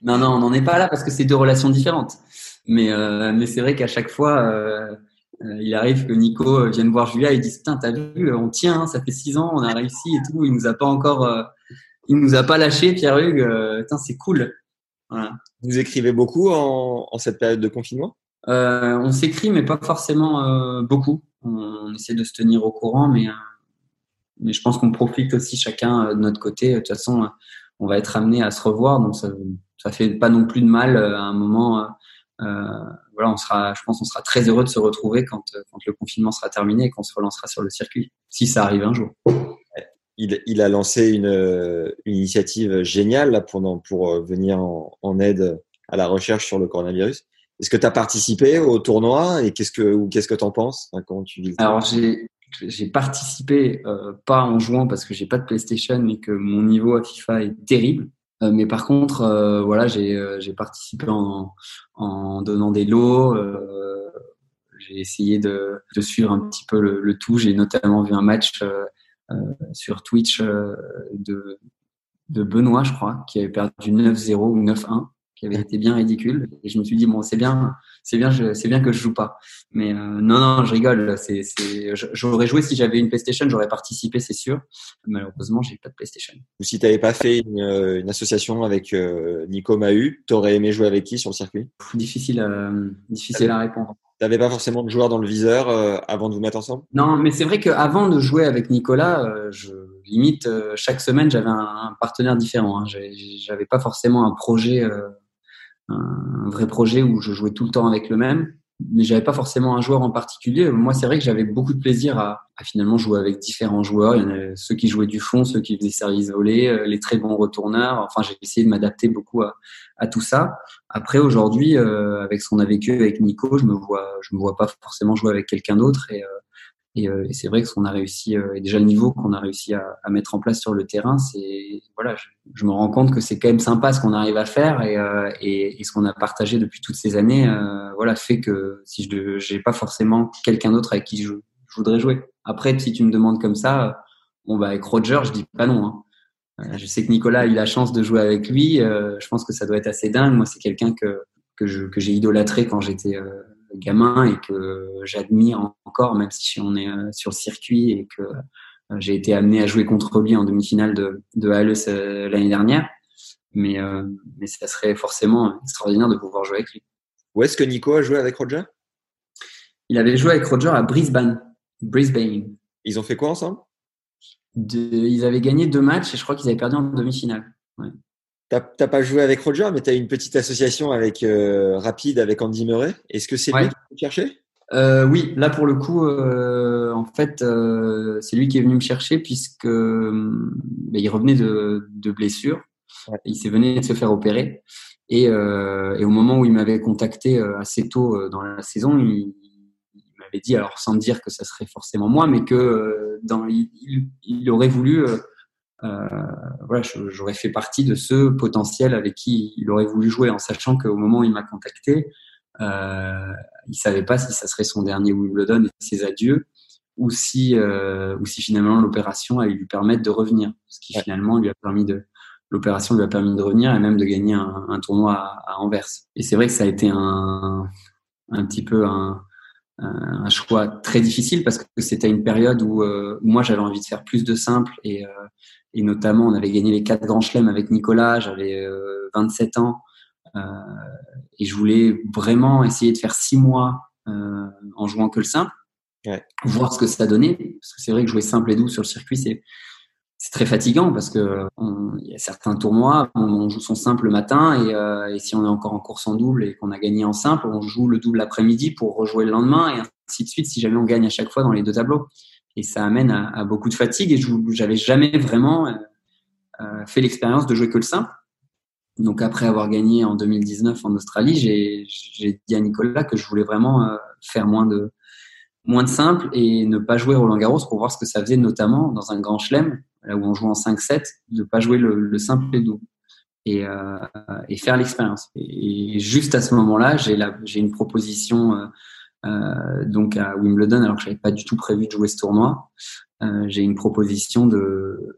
Non, non, on n'en est pas là parce que c'est deux relations différentes. Mais, euh, mais c'est vrai qu'à chaque fois, euh, euh, il arrive que Nico vienne voir Julia et dise Putain, t'as vu, on tient, hein, ça fait six ans, on a réussi et tout. Il nous a pas encore, il nous a pas lâché, Pierre-Hugues. Putain, c'est cool. Voilà. Vous écrivez beaucoup en, en cette période de confinement? On s'écrit, mais pas forcément beaucoup. On, essaie de se tenir au courant, mais, mais je pense qu'on profite aussi chacun de notre côté. De toute façon, on va être amené à se revoir, donc ça ça fait pas non plus de mal euh, à un moment. Euh, euh, voilà, on sera, je pense, on sera très heureux de se retrouver quand, le confinement sera terminé et qu'on se relancera sur le circuit, si ça arrive un jour. Il, a lancé une, initiative géniale pour, venir en, en, aide à la recherche sur le coronavirus. Est-ce que tu as participé au tournoi et qu'est-ce que ou qu'est-ce que tu en penses? Enfin, Comment tu vis Alors j'ai j'ai participé pas en jouant parce que j'ai pas de PlayStation et que mon niveau à FIFA est terrible. mais par contre, voilà, j'ai participé en, en, donnant des lots. j'ai essayé de, de, suivre un petit peu le, le tout. J'ai notamment vu un match sur Twitch de, de Benoît, je crois, qui avait perdu 9-0 ou 9-1 qui avait été bien ridicule. Et je me suis dit bon, c'est bien, c'est bien, c'est bien que je joue pas. Mais euh, non, non, je rigole. C'est, j'aurais joué si j'avais une PlayStation, j'aurais participé, c'est sûr. Malheureusement, j'ai pas de PlayStation. Ou si tu n'avais pas fait une, euh, une, association avec euh, Nico Mahu, tu aurais aimé jouer avec qui sur le circuit? Difficile, difficile à répondre. T'avais pas forcément de joueur dans le viseur avant de vous mettre ensemble? Non, mais c'est vrai qu'avant de jouer avec Nicolas, je limite chaque semaine j'avais un, partenaire différent. Hein. J'avais pas forcément un projet un vrai projet où je jouais tout le temps avec le même, mais j'avais pas forcément un joueur en particulier. Moi, c'est vrai que j'avais beaucoup de plaisir à, à, finalement jouer avec différents joueurs. Il y en a ceux qui jouaient du fond, ceux qui faisaient service volé, euh, les très bons retourneurs. Enfin, j'ai essayé de m'adapter beaucoup à, à, tout ça. Après, aujourd'hui, euh, avec ce qu'on a vécu avec Nico, je me vois, je me vois pas forcément jouer avec quelqu'un d'autre. Et, euh, et, euh, et c'est vrai que ce qu'on a réussi, euh, et déjà le niveau qu'on a réussi à, à, mettre en place sur le terrain, c'est voilà, je, je, me rends compte que c'est quand même sympa ce qu'on arrive à faire et, euh, et, et ce qu'on a partagé depuis toutes ces années, voilà, fait que si je n'ai pas forcément quelqu'un d'autre avec qui je, je, voudrais jouer. Après, si tu me demandes comme ça, bon bah avec Roger, je dis pas non. Hein. Je sais que Nicolas a eu la chance de jouer avec lui. je pense que ça doit être assez dingue. Moi, c'est quelqu'un que que j'ai idolâtré quand j'étais gamin et que j'admire encore, même si on est euh, sur le circuit et que euh, j'ai été amené à jouer contre lui en demi-finale de, de euh, l'année dernière. Mais, mais ça serait forcément extraordinaire de pouvoir jouer avec lui. Où est-ce que Nico a joué avec Roger? Il avait joué avec Roger à Brisbane. Brisbane. Ils ont fait quoi ensemble? De, Ils avaient gagné deux matchs et je crois qu'ils avaient perdu en demi-finale. Ouais. T'as pas joué avec Roger, mais tu as une petite association avec euh, Rapide, avec Andy Murray. Est-ce que c'est lui qui me chercher? Euh, Oui, là pour le coup, euh, en fait, euh, c'est lui qui est venu me chercher puisque ben, il revenait de, de blessure. Il s'est venu de se faire opérer. Et, et, au moment où il m'avait contacté assez tôt dans la saison, il, il m'avait dit, alors sans dire que ça serait forcément moi, mais que dans, il, il aurait voulu euh, voilà, j'aurais fait partie de ce potentiel avec qui il aurait voulu jouer, en sachant qu'au moment où il m'a contacté, euh, il savait pas si ça serait son dernier Wimbledon et ses adieux, ou si, euh, ou si finalement l'opération allait lui permettre de revenir, ce qui finalement lui a permis de l'opération lui a permis de revenir et même de gagner un, un tournoi à, à, Anvers. Et c'est vrai que ça a été un, un petit peu un, un choix très difficile parce que c'était une période où, euh, où moi j'avais envie de faire plus de simple et, euh, et notamment on avait gagné les quatre grands chelems avec Nicolas, j'avais 27 euh, ans. Euh, et je voulais vraiment essayer de faire six mois euh, en jouant que le simple, ouais. voir ce que ça donnait parce que c'est vrai que jouer simple et doux sur le circuit c'est c'est très fatigant parce que il y a certains tournois où on joue son simple le matin et, euh, et, si on est encore en course en double et qu'on a gagné en simple, on joue le double l'après-midi pour rejouer le lendemain et ainsi de suite si jamais on gagne à chaque fois dans les deux tableaux et ça amène à, beaucoup de fatigue. Et je j'avais jamais vraiment euh, euh, fait l'expérience de jouer que le simple. Donc après avoir gagné en 2019 en Australie, j'ai dit à Nicolas que je voulais vraiment euh, faire moins de moins de simple et ne pas jouer Roland Garros pour voir ce que ça faisait, notamment dans un grand chelem, là où on joue en 5-7, de pas jouer le, le simple et le double. Et, faire l'expérience. Et, juste à ce moment-là, j'ai une proposition donc à Wimbledon, alors que j'avais pas du tout prévu de jouer ce tournoi. Euh, j'ai une proposition de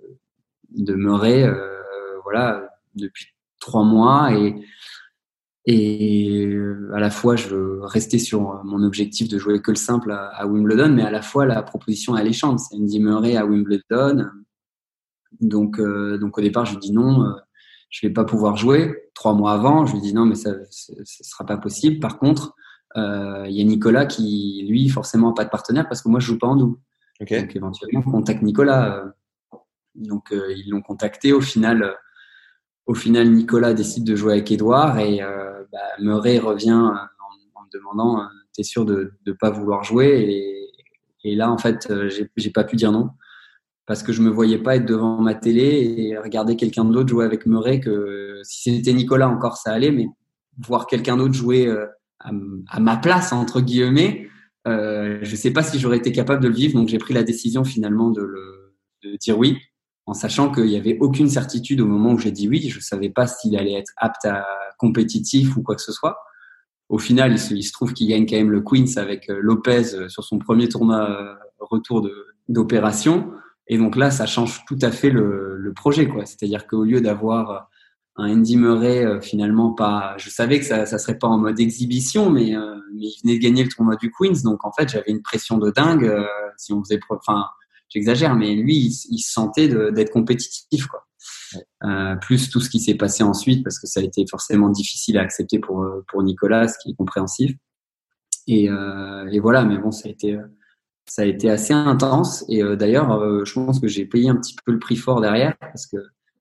de Murray, euh, voilà, depuis trois mois et et à la fois je veux rester sur mon objectif de jouer que le simple à, Wimbledon, mais à la fois la proposition est alléchante. C'est Andy Murray à Wimbledon. Donc, euh, donc au départ, je lui dis non, euh, je vais pas pouvoir jouer. Trois mois avant, je lui dis non, mais ça, ce sera pas possible. Par contre, euh, il y a Nicolas qui, lui, forcément, n'a pas de partenaire parce que moi, je joue pas en double. Okay. Donc, éventuellement, on contacte Nicolas. Euh, donc, euh, ils l'ont contacté. Au final, au final, Nicolas décide de jouer avec Edouard et bah, Murray revient en, en me demandant T'es sûr de ne pas vouloir jouer? Et, et, là, en fait, j'ai pas pu dire non parce que je me voyais pas être devant ma télé et regarder quelqu'un d'autre jouer avec Murray. Que si c'était Nicolas encore, ça allait, mais voir quelqu'un d'autre jouer à, ma place entre guillemets Euh, je ne sais pas si j'aurais été capable de le vivre, donc j'ai pris la décision finalement de, le, de dire oui, en sachant qu'il n'y avait aucune certitude au moment où j'ai dit oui. Je ne savais pas s'il allait être apte à compétitif ou quoi que ce soit. Au final, il se, il se trouve qu'il gagne quand même le Queens avec euh, Lopez euh, sur son premier tournoi retour d'opération. Et donc là, ça change tout à fait le, le projet. C'est-à-dire qu'au lieu d'avoir un Andy Murray euh, finalement pas. Je savais que ça, ça serait pas en mode exhibition, mais, euh, mais il venait de gagner le tournoi du Queens, donc en fait j'avais une pression de dingue. Euh, si on faisait, enfin, j'exagère, mais lui il, il se sentait d'être compétitif, quoi. Plus tout ce qui s'est passé ensuite, parce que ça a été forcément difficile à accepter pour pour Nicolas, ce qui est compréhensif. Et, et voilà, mais bon, ça a été ça a été assez intense. Et d'ailleurs, je pense que j'ai payé un petit peu le prix fort derrière, parce que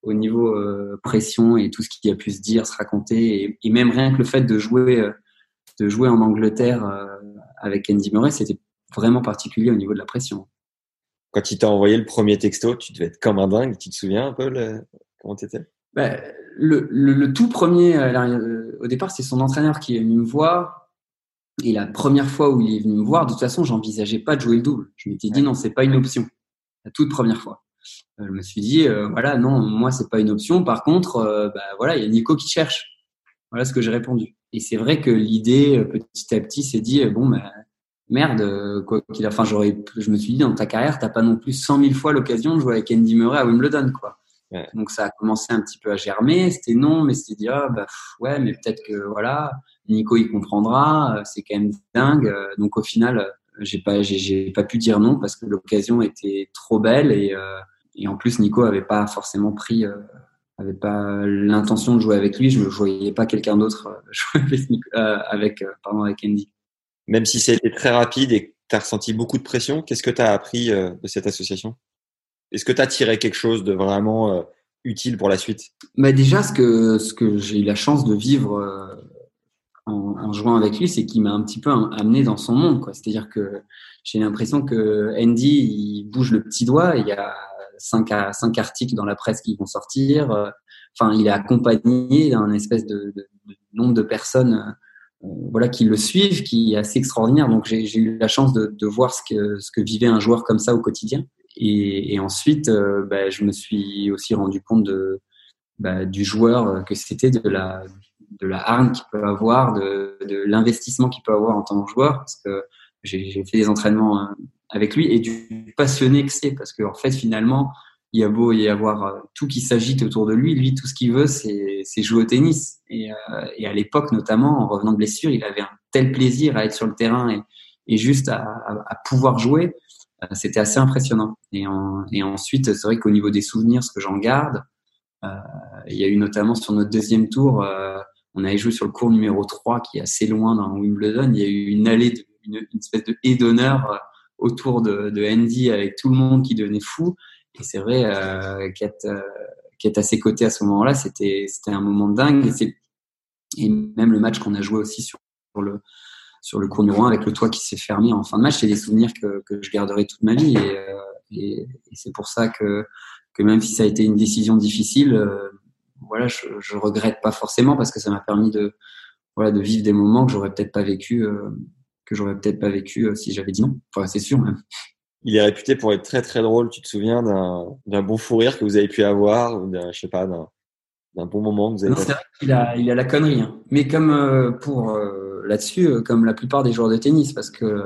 au niveau euh, pression et tout ce qui a pu se dire, se raconter, et, même rien que le fait de jouer, euh, de jouer en Angleterre euh, avec Andy Murray, c'était vraiment particulier au niveau de la pression. Quand il t'a envoyé le premier texto, tu devais être comme un dingue. Tu te souviens un peu le... comment t'étais? Ben, le, le, tout premier, au départ, c'est son entraîneur qui est venu me voir. Et la première fois où il est venu me voir, de toute façon, j'envisageais pas de jouer le double. Je m'étais dit non, c'est pas une option. La toute première fois. Euh, je me suis dit, euh, voilà, non, moi, c'est pas une option. Par contre, euh, bah, voilà, il y a Nico qui cherche. Voilà ce que j'ai répondu. Et c'est vrai que l'idée, petit à petit, s'est dit, bon, bah, merde, quoi qu'il a, enfin, j'aurais, je me suis dit, dans ta carrière, t'as pas non plus 100 000 fois l'occasion de jouer avec Andy Murray à Wimbledon, quoi. Donc ça a commencé un petit peu à germer. C'était non, mais c'était dit ah bah ouais, mais peut-être que voilà, Nico il comprendra. C'est quand même dingue. Donc au final, j'ai pas j'ai pas pu dire non parce que l'occasion était trop belle et et en plus, Nico avait pas forcément pris, euh, avait pas l'intention de jouer avec lui. Je ne voyais pas quelqu'un d'autre euh, jouer avec, euh, avec, pardon, avec Andy. Même si été très rapide et que tu as ressenti beaucoup de pression, qu'est-ce que tu as appris de cette association? Est-ce que tu as tiré quelque chose de vraiment utile pour la suite? Bah Déjà, ce que, ce que j'ai eu la chance de vivre en, en, jouant avec lui, c'est qu'il m'a un petit peu amené dans son monde. C'est-à-dire que j'ai l'impression que Andy, il bouge le petit doigt et il y a cinq, articles dans la presse qui vont sortir. Euh, enfin, il est accompagné d'un espèce de, de, nombre de personnes euh, voilà, qui le suivent, qui est assez extraordinaire. Donc, j'ai eu la chance de, voir ce que, vivait un joueur comme ça au quotidien. Et, ensuite, euh, bah, je me suis aussi rendu compte de, bah, du joueur que c'était, de la, de la qu'il peut avoir, de, l'investissement qu'il peut avoir en tant que joueur. Parce que j'ai fait des entraînements avec lui et du passionné que c'est parce qu'en en fait finalement il y a beau y avoir euh, tout qui s'agite autour de lui, lui tout ce qu'il veut c'est jouer au tennis. Et, euh, et à l'époque notamment en revenant de blessure il avait un tel plaisir à être sur le terrain et, et juste à, à, pouvoir jouer euh, c'était assez impressionnant. Et, en, et ensuite c'est vrai qu'au niveau des souvenirs ce que j'en garde euh, il y a eu notamment sur notre deuxième tour euh, on avait joué sur le cours numéro 3 qui est assez loin dans Wimbledon. Il y a eu une allée de, une, une espèce de haie d'honneur autour de, de, Andy avec tout le monde qui devenait fou. Et c'est vrai euh, qu'être euh, qu'être à ses côtés à ce moment-là, c'était c'était un moment dingue. Et, c'est, et même le match qu'on a joué aussi sur, le sur le cours numéro 1 avec le toit qui s'est fermé en fin de match, c'est des souvenirs que, que je garderai toute ma vie. Et, euh, et c'est pour ça que, que même si ça a été une décision difficile, euh, voilà, je, je regrette pas forcément parce que ça m'a permis de voilà de vivre des moments que j'aurais peut-être pas vécu euh, que j'aurais peut-être pas vécu euh, si j'avais dit non. Enfin, c'est sûr même. Il est réputé pour être très très drôle. Tu te souviens d'un bon fou rire que vous avez pu avoir ou d'un je sais pas d'un bon moment que vous avez. C'est vrai qu'il a il a la connerie, hein. mais comme euh, pour euh, là-dessus, comme la plupart des joueurs de tennis, parce que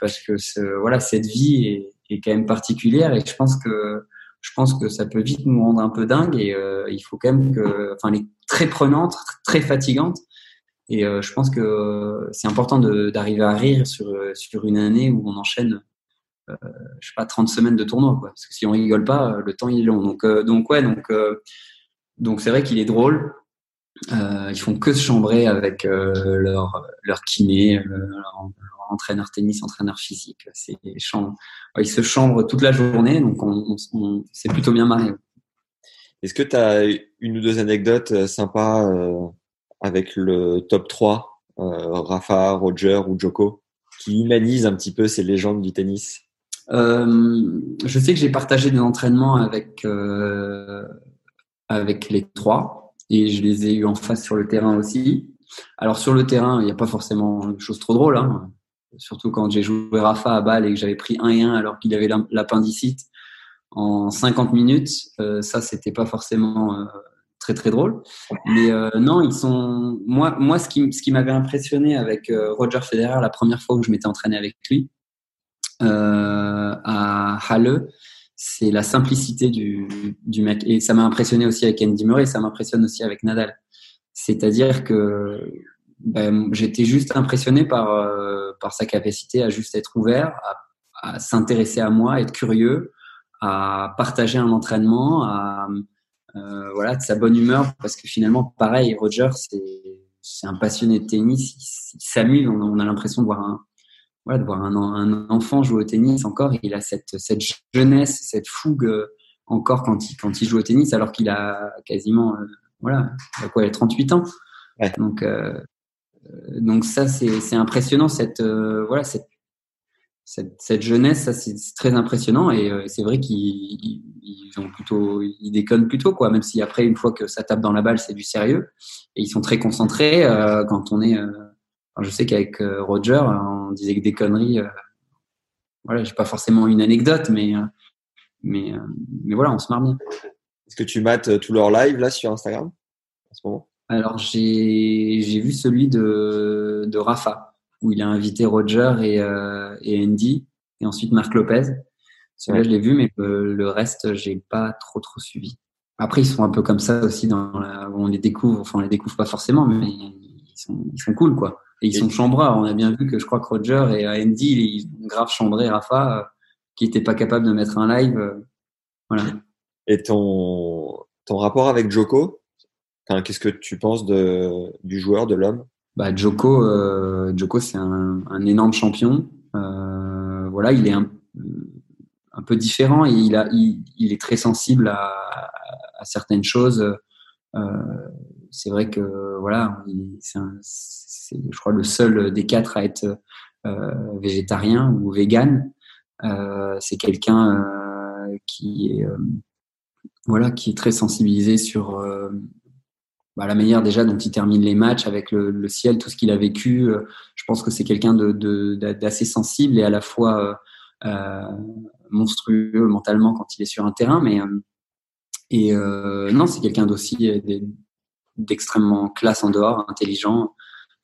parce que voilà cette vie est, est, quand même particulière et je pense que je pense que ça peut vite nous rendre un peu dingue et il faut quand même que enfin elle est très prenante, très fatigante et euh, je pense que c'est important d'arriver à rire sur, euh, sur une année où on enchaîne, euh, je sais pas, 30 semaines de tournoi. Quoi. Parce que si on rigole pas, le temps il est long. Donc, euh, donc ouais, donc donc c'est vrai qu'il est drôle. Euh, ils font que se chambrer avec euh, leur, leur kiné, leur, entraîneur tennis, entraîneur physique. Ils se chambrent toute la journée, donc on, on, c'est plutôt bien marré. Est-ce que tu as une ou deux anecdotes sympas avec le top 3, euh, Rafa, Roger ou Joko, qui humanise un petit peu ces légendes du tennis euh, Je sais que j'ai partagé des entraînements avec, euh, avec les trois et je les ai eu en face sur le terrain aussi. Alors sur le terrain, il n'y a pas forcément une chose trop drôle. Hein. surtout quand j'ai joué Rafa à Bâle et que j'avais pris 1 et 1 alors qu'il avait l'appendicite en 50 minutes, ça c'était pas forcément très très drôle. Mais non, ils sont. Moi, moi, ce qui, ce qui m'avait impressionné avec Roger Federer la première fois où je m'étais entraîné avec lui à Halle, c'est la simplicité du, du mec. Et ça m'a impressionné aussi avec Andy Murray, ça m'impressionne aussi avec Nadal. C'est-à-dire que ben, j'étais juste impressionné par, euh, par sa capacité à juste être ouvert, à, s'intéresser à moi, être curieux, à partager un entraînement, à euh, voilà de sa bonne humeur, parce que finalement, pareil, Roger, c'est un passionné de tennis, il, s'amuse, on, on, a l'impression de voir un voilà, de voir un, un, enfant jouer au tennis encore, il a cette, cette jeunesse, cette fougue euh, encore quand il, quand il joue au tennis, alors qu'il a quasiment, euh, voilà, il a quoi, il a 38 ans. Ouais. Donc, euh, euh, donc ça, c'est impressionnant, cette, euh, voilà, cette, cette, cette, jeunesse, ça c'est très impressionnant et euh, c'est vrai qu'ils ils ont plutôt, ils déconnent plutôt quoi, même si après une fois que ça tape dans la balle, c'est du sérieux et ils sont très concentrés quand on est je sais qu'avec euh, Roger, on disait que des conneries. Euh, voilà, j'ai pas forcément une anecdote, mais euh, mais mais voilà, on se marre bien. Est-ce que tu mates tous leurs lives là sur Instagram en ce moment? Alors j'ai j'ai vu celui de de Rafa où il a invité Roger et et Andy et ensuite Marc Lopez. Celui-là, je l'ai vu, mais le, reste, j'ai pas trop trop suivi. Après, ils sont un peu comme ça aussi dans la, on les découvre, enfin on les découvre pas forcément, mais ils sont, ils sont cool quoi. Et ils sont chambreurs. On a bien vu que je crois que Roger et Andy, ils ont grave chambré Rafa, euh, qui n'était pas capable de mettre un live. Euh, voilà. Et ton, ton rapport avec Joko Qu'est-ce que tu penses de, du joueur, de l'homme? Bah, Joko, euh, Joko c'est un, un, énorme champion. Euh, voilà, il est un, un, peu différent il, a, il, il est très sensible à, à certaines choses. Euh, c'est vrai que voilà, c'est je crois, le seul des quatre à être euh, végétarien ou vegan. Euh, c'est quelqu'un euh, qui est voilà, qui est très sensibilisé sur bah, la manière déjà dont il termine les matchs avec le, ciel, tout ce qu'il a vécu. je pense que c'est quelqu'un d'assez sensible et à la fois euh, monstrueux mentalement quand il est sur un terrain, mais euh, non, c'est quelqu'un d'aussi d'extrêmement classe en dehors, intelligent,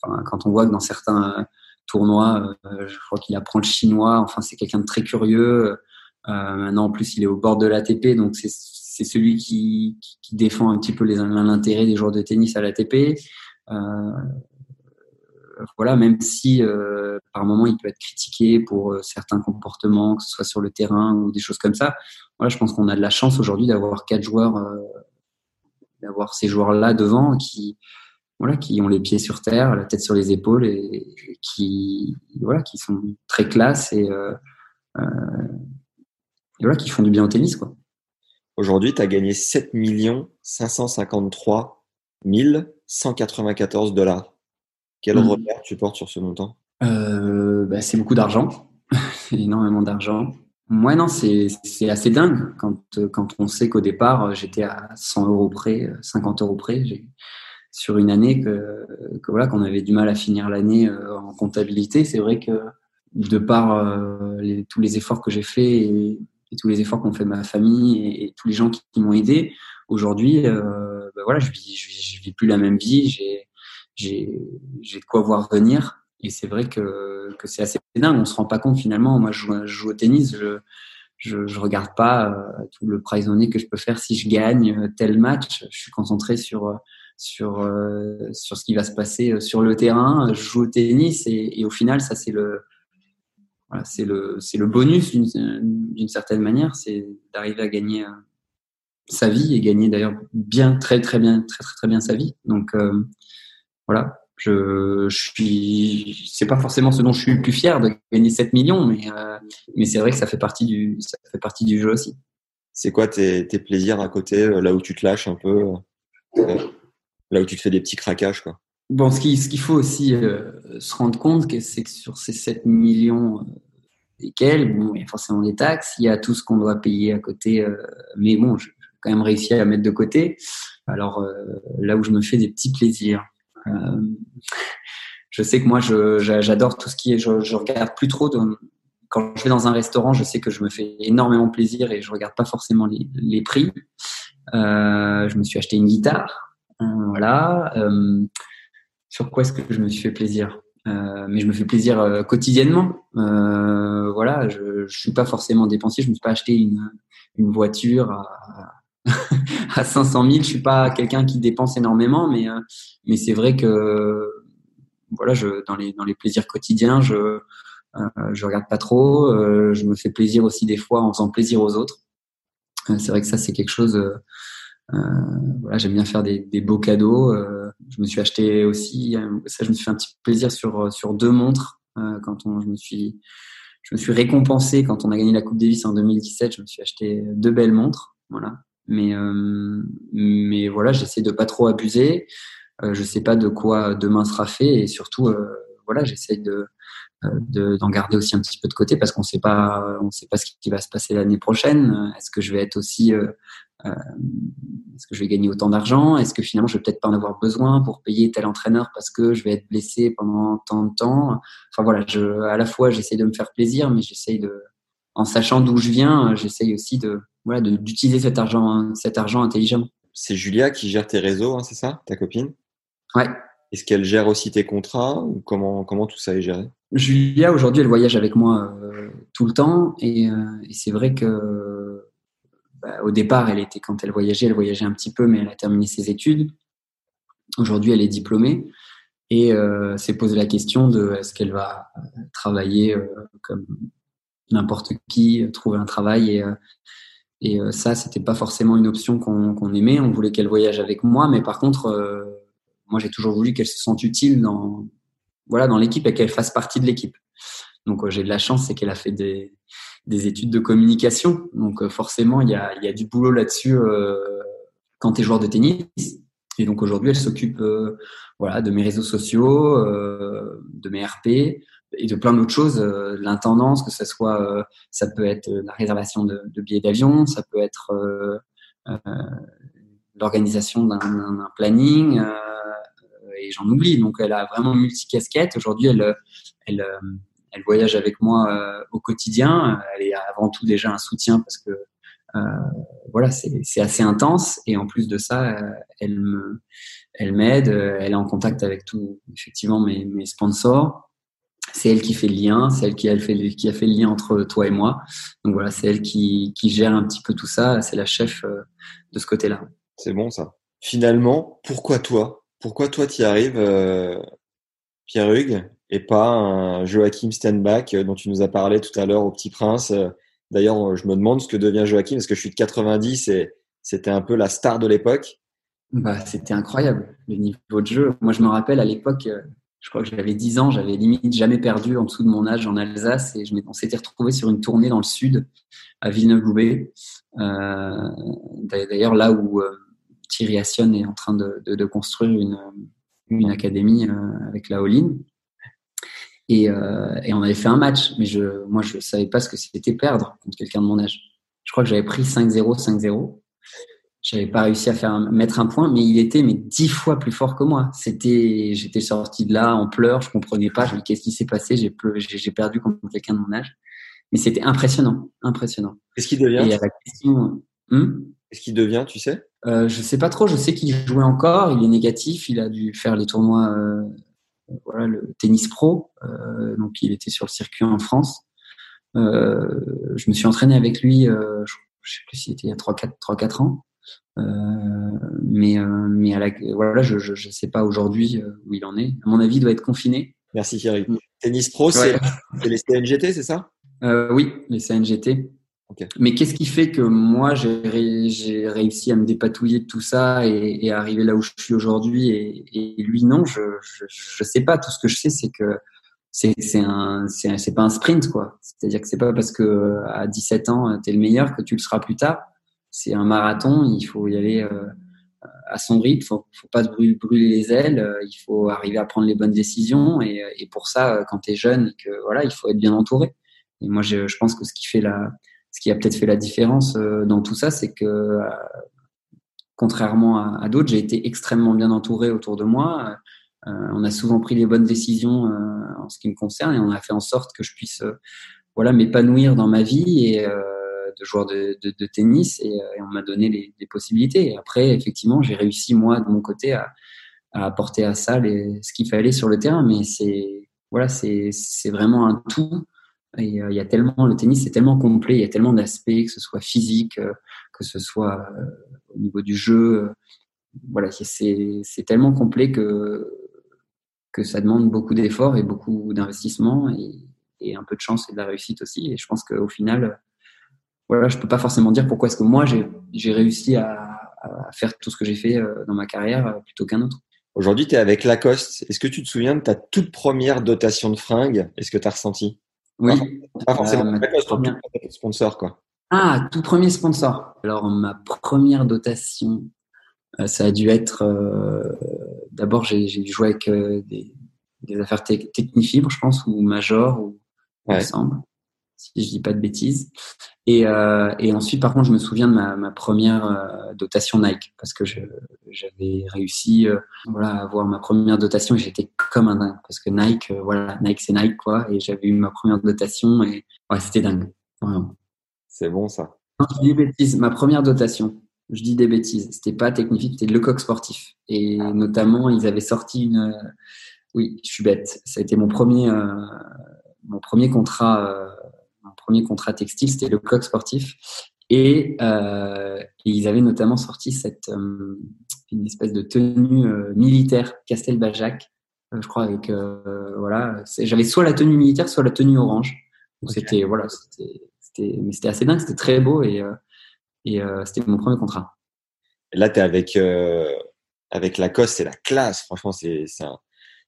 quand on voit que dans certains euh, tournois, euh, je crois qu'il apprend le chinois. Enfin, c'est quelqu'un de très curieux. Euh, maintenant, en plus, il est au bord de l'ATP, donc c'est celui qui, défend un petit peu l'intérêt des joueurs de tennis à l'ATP. Euh, voilà, même si euh, par moment il peut être critiqué pour certains comportements, que ce soit sur le terrain ou des choses comme ça. Voilà, je pense qu'on a de la chance aujourd'hui d'avoir quatre joueurs, d'avoir ces joueurs-là devant qui voilà, ont les pieds sur terre, la tête sur les épaules et, qui, sont très classe et, euh, euh, qui font du bien au tennis. Aujourd'hui, tu as gagné 7 553 194 dollars. Quel mmh. regard tu portes sur ce montant? Euh, bah, C'est beaucoup d'argent, énormément d'argent. Moi, non, c'est assez dingue quand, quand on sait qu'au départ, j'étais à 100 euros près, 50 euros près sur une année que, que voilà qu'on avait du mal à finir l'année euh, en comptabilité. C'est vrai que de par euh, les, tous les efforts que j'ai faits et, tous les efforts qu'ont fait ma famille et, tous les gens qui, m'ont aidé, aujourd'hui, euh, ben voilà, je vis, je, vis plus la même vie. J'ai j'ai j'ai de quoi voir venir. Et c'est vrai que, que c'est assez dingue. On se rend pas compte finalement. Moi, je joue, au tennis. Je, je, je regarde pas euh, tout le prize money que je peux faire si je gagne tel match. Je suis concentré sur sur euh, sur ce qui va se passer euh, sur le terrain. Je joue au tennis et, et au final, ça c'est le voilà, c'est le c'est le bonus d'une certaine manière, c'est d'arriver à gagner euh, sa vie et gagner d'ailleurs bien très très bien très très très bien sa vie. Donc euh, voilà, je, je suis c'est pas forcément ce dont je suis le plus fier de gagner 7 millions, mais euh, mais c'est vrai que ça fait partie du ça fait partie du jeu aussi. C'est quoi tes, tes plaisirs à côté, là où tu te lâches un peu là où tu te fais des petits craquages. Quoi? Bon, ce qu'il ce qu'il faut aussi euh, se rendre compte, c'est que sur ces 7 millions euh, lesquels, bon, il y a forcément des taxes, il y a tout ce qu'on doit payer à côté, euh, mais bon, j'ai quand même réussi à mettre de côté. Alors euh, là où je me fais des petits plaisirs, je sais que moi, j'adore tout ce qui est. Je, je regarde plus trop. Quand je vais dans un restaurant, je sais que je me fais énormément plaisir et je regarde pas forcément les, les prix. Euh, je me suis acheté une guitare. Euh, voilà. Euh, sur quoi est-ce que je me suis fait plaisir euh, mais je me fais plaisir euh, quotidiennement. Euh, voilà, je, je suis pas forcément dépensier. Je me suis pas acheté une, une voiture à, à 500 000. Je suis pas quelqu'un qui dépense énormément, mais mais c'est vrai que voilà, je dans les dans les plaisirs quotidiens, je euh, je regarde pas trop. je me fais plaisir aussi des fois en faisant plaisir aux autres. c'est vrai que ça c'est quelque chose. Voilà, j'aime bien faire des, des beaux cadeaux je me suis acheté aussi, euh, ça, je me suis fait un petit plaisir sur, euh, sur deux montres euh, quand on, je me suis, je me suis récompensé quand on a gagné la Coupe Davis en 2017. Je me suis acheté deux belles montres, voilà. Mais, mais voilà, j'essaie de pas trop abuser. je sais pas de quoi demain sera fait et surtout, voilà, j'essaie de, d'en garder aussi un petit peu de côté parce qu'on sait pas on sait pas ce qui va se passer l'année prochaine est-ce que je vais être aussi euh, est-ce que je vais gagner autant d'argent? Est-ce que finalement je vais peut-être pas en avoir besoin pour payer tel entraîneur parce que je vais être blessé pendant tant de temps? Enfin voilà, je, à la fois j'essaie de me faire plaisir, mais j'essaye de, en sachant d'où je viens, j'essaye aussi de voilà d'utiliser cet argent cet argent intelligemment. C'est Julia qui gère tes réseaux, hein, c'est ça, ta copine? Ouais. Est-ce qu'elle gère aussi tes contrats ou comment comment tout ça est géré? Julia aujourd'hui elle voyage avec moi euh, tout le temps et, euh, et c'est vrai que bah, au départ, elle était quand elle voyageait, elle voyageait un petit peu, mais elle a terminé ses études. Aujourd'hui, elle est diplômée et euh, s'est posé la question de est-ce qu'elle va euh, travailler euh, comme n'importe qui, trouver un travail et, euh, et ça, c'était pas forcément une option qu'on aimait. On voulait qu'elle voyage avec moi, mais par contre, moi, j'ai toujours voulu qu'elle se sente utile dans voilà dans l'équipe et qu'elle fasse partie de l'équipe. Donc, j'ai de la chance, c'est qu'elle a fait des des études de communication. Donc euh, forcément, il y a, y a, du boulot là-dessus euh, quand tu es joueur de tennis. Et donc aujourd'hui, elle s'occupe euh, voilà, de mes réseaux sociaux, de mes RP et de plein d'autres choses, l'intendance, que ce soit, ça peut être la réservation de, de billets d'avion, ça peut être l'organisation d'un planning, et j'en oublie. Donc elle a vraiment multi-casquette. Aujourd'hui, elle, elle, elle voyage avec moi euh, au quotidien. Elle est avant tout déjà un soutien parce que euh, voilà, c'est assez intense et en plus de ça, euh, elle me, elle m'aide. Elle est en contact avec tout, effectivement, mes, mes sponsors. C'est elle qui fait le lien, c'est elle qui a fait qui a fait le lien entre toi et moi. Donc voilà, c'est elle qui, qui gère un petit peu tout ça. C'est la chef de ce côté-là. C'est bon ça. Finalement, pourquoi toi? Pourquoi toi tu y arrives, Pierre Hugues et pas Joachim Stenbach euh, dont tu nous as parlé tout à l'heure au Petit Prince. Euh, d'ailleurs, je me demande ce que devient Joachim parce que je suis de 90 et c'était un peu la star de l'époque. Bah, c'était incroyable le niveau de jeu. Moi, je me rappelle à l'époque, euh, je crois que j'avais 10 ans, j'avais limite jamais perdu en dessous de mon âge en Alsace et je on s'était retrouvé sur une tournée dans le sud à Villeneuve-Loubet. Euh, D'ailleurs, là où Thierry Assion est en train de, construire une, une académie avec la Oline. Et, euh, et, on avait fait un match, mais je, moi, je savais pas ce que c'était perdre contre quelqu'un de mon âge. Je crois que j'avais pris 5-0, 5-0. J'avais pas réussi à faire mettre un point, mais il était mais dix fois plus fort que moi. C'était, j'étais sorti de là en pleurs, je comprenais pas. Je me qu'est-ce qui s'est passé? J'ai j'ai perdu contre quelqu'un de mon âge. Mais c'était impressionnant, impressionnant. Qu'est-ce qu'il devient? Et à la question, hmm? Qu'est-ce qu'il devient, tu sais? Euh, Je sais pas trop. Je sais qu'il jouait encore. Il est négatif. Il a dû faire les tournois euh, voilà, le tennis pro. Euh, donc, il était sur le circuit en France. Euh, je me suis entraîné avec lui, euh, je, je sais plus s'il était il y a 3-4 ans. Euh, mais mais à la, voilà, je, je, je sais pas aujourd'hui où il en est. À mon avis, il doit être confiné. Merci Thierry. Tennis pro, c'est les CNGT, c'est ça? Euh, Oui, les CNGT. Mais qu'est-ce qui fait que moi, j'ai réussi à me dépatouiller de tout ça et, et à arriver là où je suis aujourd'hui et, et, lui, non, je, je sais pas. Tout ce que je sais, c'est que c'est c'est pas un sprint quoi. C'est-à-dire que c'est pas parce que à 17 ans tu es le meilleur que tu le seras plus tard. C'est un marathon il faut y aller euh, à son rythme. Faut faut pas se brûler, les ailes. Il faut arriver à prendre les bonnes décisions. Et, et pour ça quand tu es jeune que voilà il faut être bien entouré. Et moi je, je pense que ce qui fait la ce qui a peut-être fait la différence euh, dans tout ça, c'est que euh, contrairement à, d'autres, j'ai été extrêmement bien entouré autour de moi. on a souvent pris les bonnes décisions en ce qui me concerne et on a fait en sorte que je puisse voilà m'épanouir dans ma vie et de joueur de, tennis et, on m'a donné les, possibilités. Et après, effectivement, j'ai réussi moi de mon côté à, apporter à ça ce qu'il fallait sur le terrain. Mais c'est voilà, c'est vraiment un tout. Euh, y a tellement le tennis, c'est tellement complet, il y a tellement d'aspects, que ce soit physique, euh, que ce soit euh, au niveau du jeu. voilà, c'est tellement complet que que ça demande beaucoup d'efforts et beaucoup d'investissement et, et, un peu de chance et de la réussite aussi. Et je pense qu'au final, voilà, je peux pas forcément dire pourquoi est-ce que moi j'ai réussi à, à, faire tout ce que j'ai fait dans ma carrière plutôt qu'un autre. Aujourd'hui, tu es avec Lacoste. Est-ce que tu te souviens de ta toute première dotation de fringues? Est-ce que tu as ressenti? Oui. Pas, forcément euh, première... sponsor, quoi. Ah, tout premier sponsor. Alors, ma première dotation, euh, ça a dû être. Euh, D'abord, j'ai joué avec euh, des, des, affaires te Technifibres, je pense, ou Major, ou ouais. ensemble si je dis pas de bêtises. Et, euh, et ensuite, par contre, je me souviens de ma, ma première euh, dotation Nike parce que j'avais réussi euh, voilà, à avoir ma première dotation et j'étais comme un dingue parce que Nike, euh, voilà, Nike c'est Nike quoi. Et j'avais eu ma première dotation et ouais, c'était dingue. Vraiment. C'est bon ça. Non, je dis des bêtises. Ma première dotation, je dis des bêtises. C'était pas technique, c'était Lecoq Sportif. Et notamment, ils avaient sorti une. Oui, je suis bête. Ça a été mon premier, mon premier contrat premier contrat textile, c'était le coq sportif. Et, euh, et, ils avaient notamment sorti cette euh, une espèce de tenue euh, militaire Castelbajac, euh, je crois avec euh, voilà. J'avais soit la tenue militaire, soit la tenue orange. Donc okay. c'était voilà, c'était mais c'était assez dingue, c'était très beau et et c'était mon premier contrat. Là, tu es avec avec Lacoste, c'est la classe. Franchement, c'est un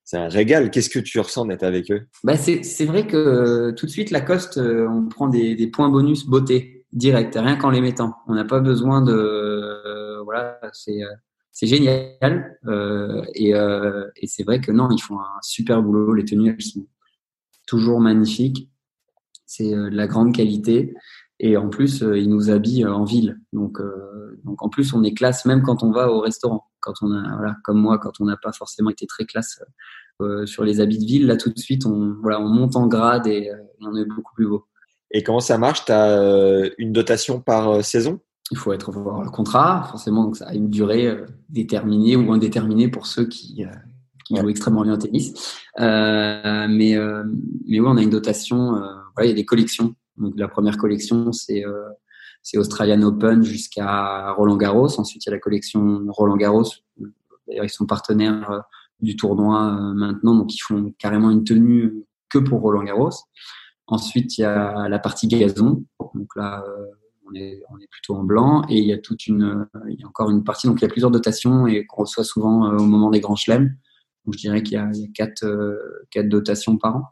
c'est un régal. Qu'est-ce que tu ressens d'être avec eux? Bah c'est vrai que euh, tout de suite, Lacoste, euh, on prend des, des, points bonus beauté direct, rien qu'en les mettant. On n'a pas besoin de. Euh, voilà, c'est c'est génial. Euh, et, euh, et c'est vrai que non, ils font un super boulot. Les tenues, elles sont toujours magnifiques. C'est de la grande qualité. Et en plus, ils nous habillent en ville. Donc, donc en plus, on est classe même quand on va au restaurant. Quand on a, voilà, comme moi, quand on n'a pas forcément été très classe euh, sur les habits de ville, là tout de suite, on, voilà, on monte en grade et, euh, on est beaucoup plus beau. Et comment ça marche? Tu as euh, une dotation par saison? Il faut être voir le contrat, forcément, donc ça a une durée déterminée ou indéterminée pour ceux qui, qui ouais. jouent extrêmement bien au tennis. Euh, mais, euh, mais oui, on a une dotation, euh, voilà, il y a des collections. Donc la première collection, c'est c'est Australian Open jusqu'à Roland Garros. Ensuite, il y a la collection Roland Garros. D'ailleurs, ils sont partenaires du tournoi euh, maintenant, donc ils font carrément une tenue que pour Roland Garros. Ensuite, il y a la partie gazon, donc là, euh, on est, plutôt en blanc, et il y a toute une, il y a encore une partie, donc il y a plusieurs dotations et qu'on reçoit souvent euh, au moment des grands chelems. Donc je dirais qu'il y y a quatre, quatre dotations par an.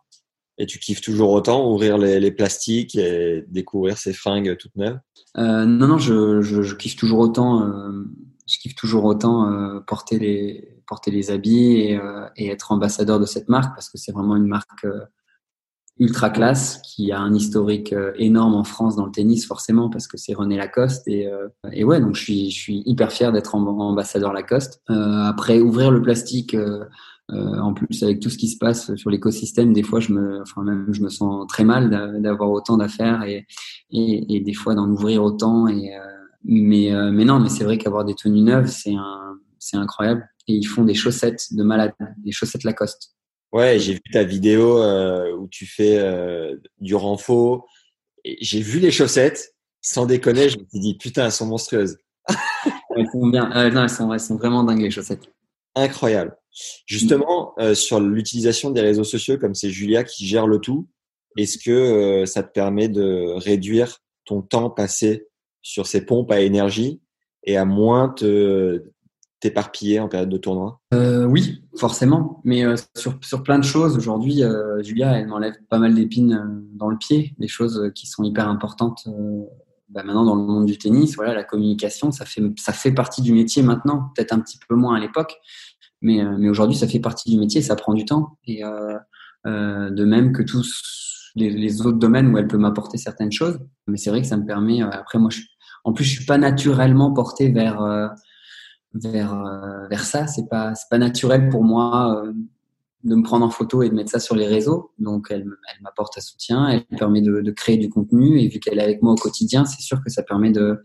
Et tu kiffes toujours autant ouvrir les, plastiques et découvrir ces fringues toutes neuves? Euh, Non, non, je, kiffe toujours autant. Euh, je kiffe toujours autant euh, porter les porter les habits et, et, être ambassadeur de cette marque parce que c'est vraiment une marque ultra classe qui a un historique énorme en France dans le tennis forcément parce que c'est René Lacoste et, et ouais donc je suis je suis hyper fier d'être ambassadeur Lacoste. après ouvrir le plastique euh, en plus, avec tout ce qui se passe sur l'écosystème, des fois, je me, enfin même, je me sens très mal d'avoir autant d'affaires et, et, et, des fois d'en ouvrir autant. Et euh, mais, euh, mais non, mais c'est vrai qu'avoir des tenues neuves, c'est un, c'est incroyable. Et ils font des chaussettes de malade, des chaussettes Lacoste. Ouais, j'ai vu ta vidéo euh, où tu fais euh, du renfort. J'ai vu les chaussettes. Sans déconner, je me suis dit putain, elles sont monstrueuses. elles sont bien. Euh, non, elles sont, elles sont vraiment dingues les chaussettes. Incroyable. Justement, euh, sur l'utilisation des réseaux sociaux, comme c'est Julia qui gère le tout, est-ce que euh, ça te permet de réduire ton temps passé sur ces pompes à énergie et à moins te t'éparpiller en période de tournoi? Euh, Oui, forcément. Mais sur, sur plein de choses, aujourd'hui, Julia, elle m'enlève pas mal d'épines dans le pied, des choses qui sont hyper importantes bah maintenant dans le monde du tennis. Voilà, la communication, ça fait, ça fait partie du métier maintenant, peut-être un petit peu moins à l'époque. Mais, euh, mais aujourd'hui, ça fait partie du métier, ça prend du temps. Et euh, euh, de même que tous les, autres domaines où elle peut m'apporter certaines choses. Mais c'est vrai que ça me permet. après, moi, je, en plus, je suis pas naturellement porté vers vers vers ça. C'est pas c'est pas naturel pour moi de me prendre en photo et de mettre ça sur les réseaux. Donc, elle, elle m'apporte un soutien, elle permet de, de, créer du contenu. Et vu qu'elle est avec moi au quotidien, c'est sûr que ça permet de,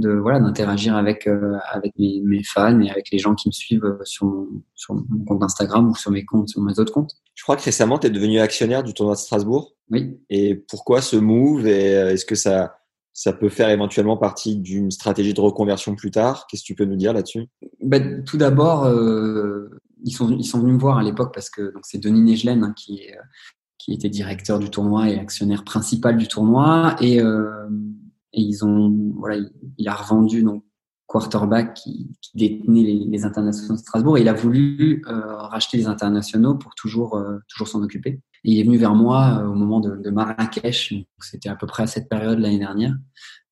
de voilà d'interagir avec euh, avec mes, mes, fans et avec les gens qui me suivent euh, sur mon, sur mon compte Instagram ou sur mes comptes, sur mes autres comptes. Je crois que récemment, tu es devenu actionnaire du tournoi de Strasbourg. Oui. Et pourquoi ce move Et euh, est-ce que ça ça peut faire éventuellement partie d'une stratégie de reconversion plus tard? Qu'est-ce que tu peux nous dire là-dessus? Ben, Tout d'abord, euh, ils sont, ils sont venus me voir à l'époque parce que donc c'est Denis Negelen hein, qui, est, qui était directeur du tournoi et actionnaire principal du tournoi et, euh, et ils ont voilà il, a revendu donc quarterback qui, qui détenait les, les, internationaux de Strasbourg il a voulu euh, racheter les internationaux pour toujours euh, toujours s'en occuper. Il est venu vers moi euh, au moment de, de Marrakech, c'était à peu près à cette période l'année dernière,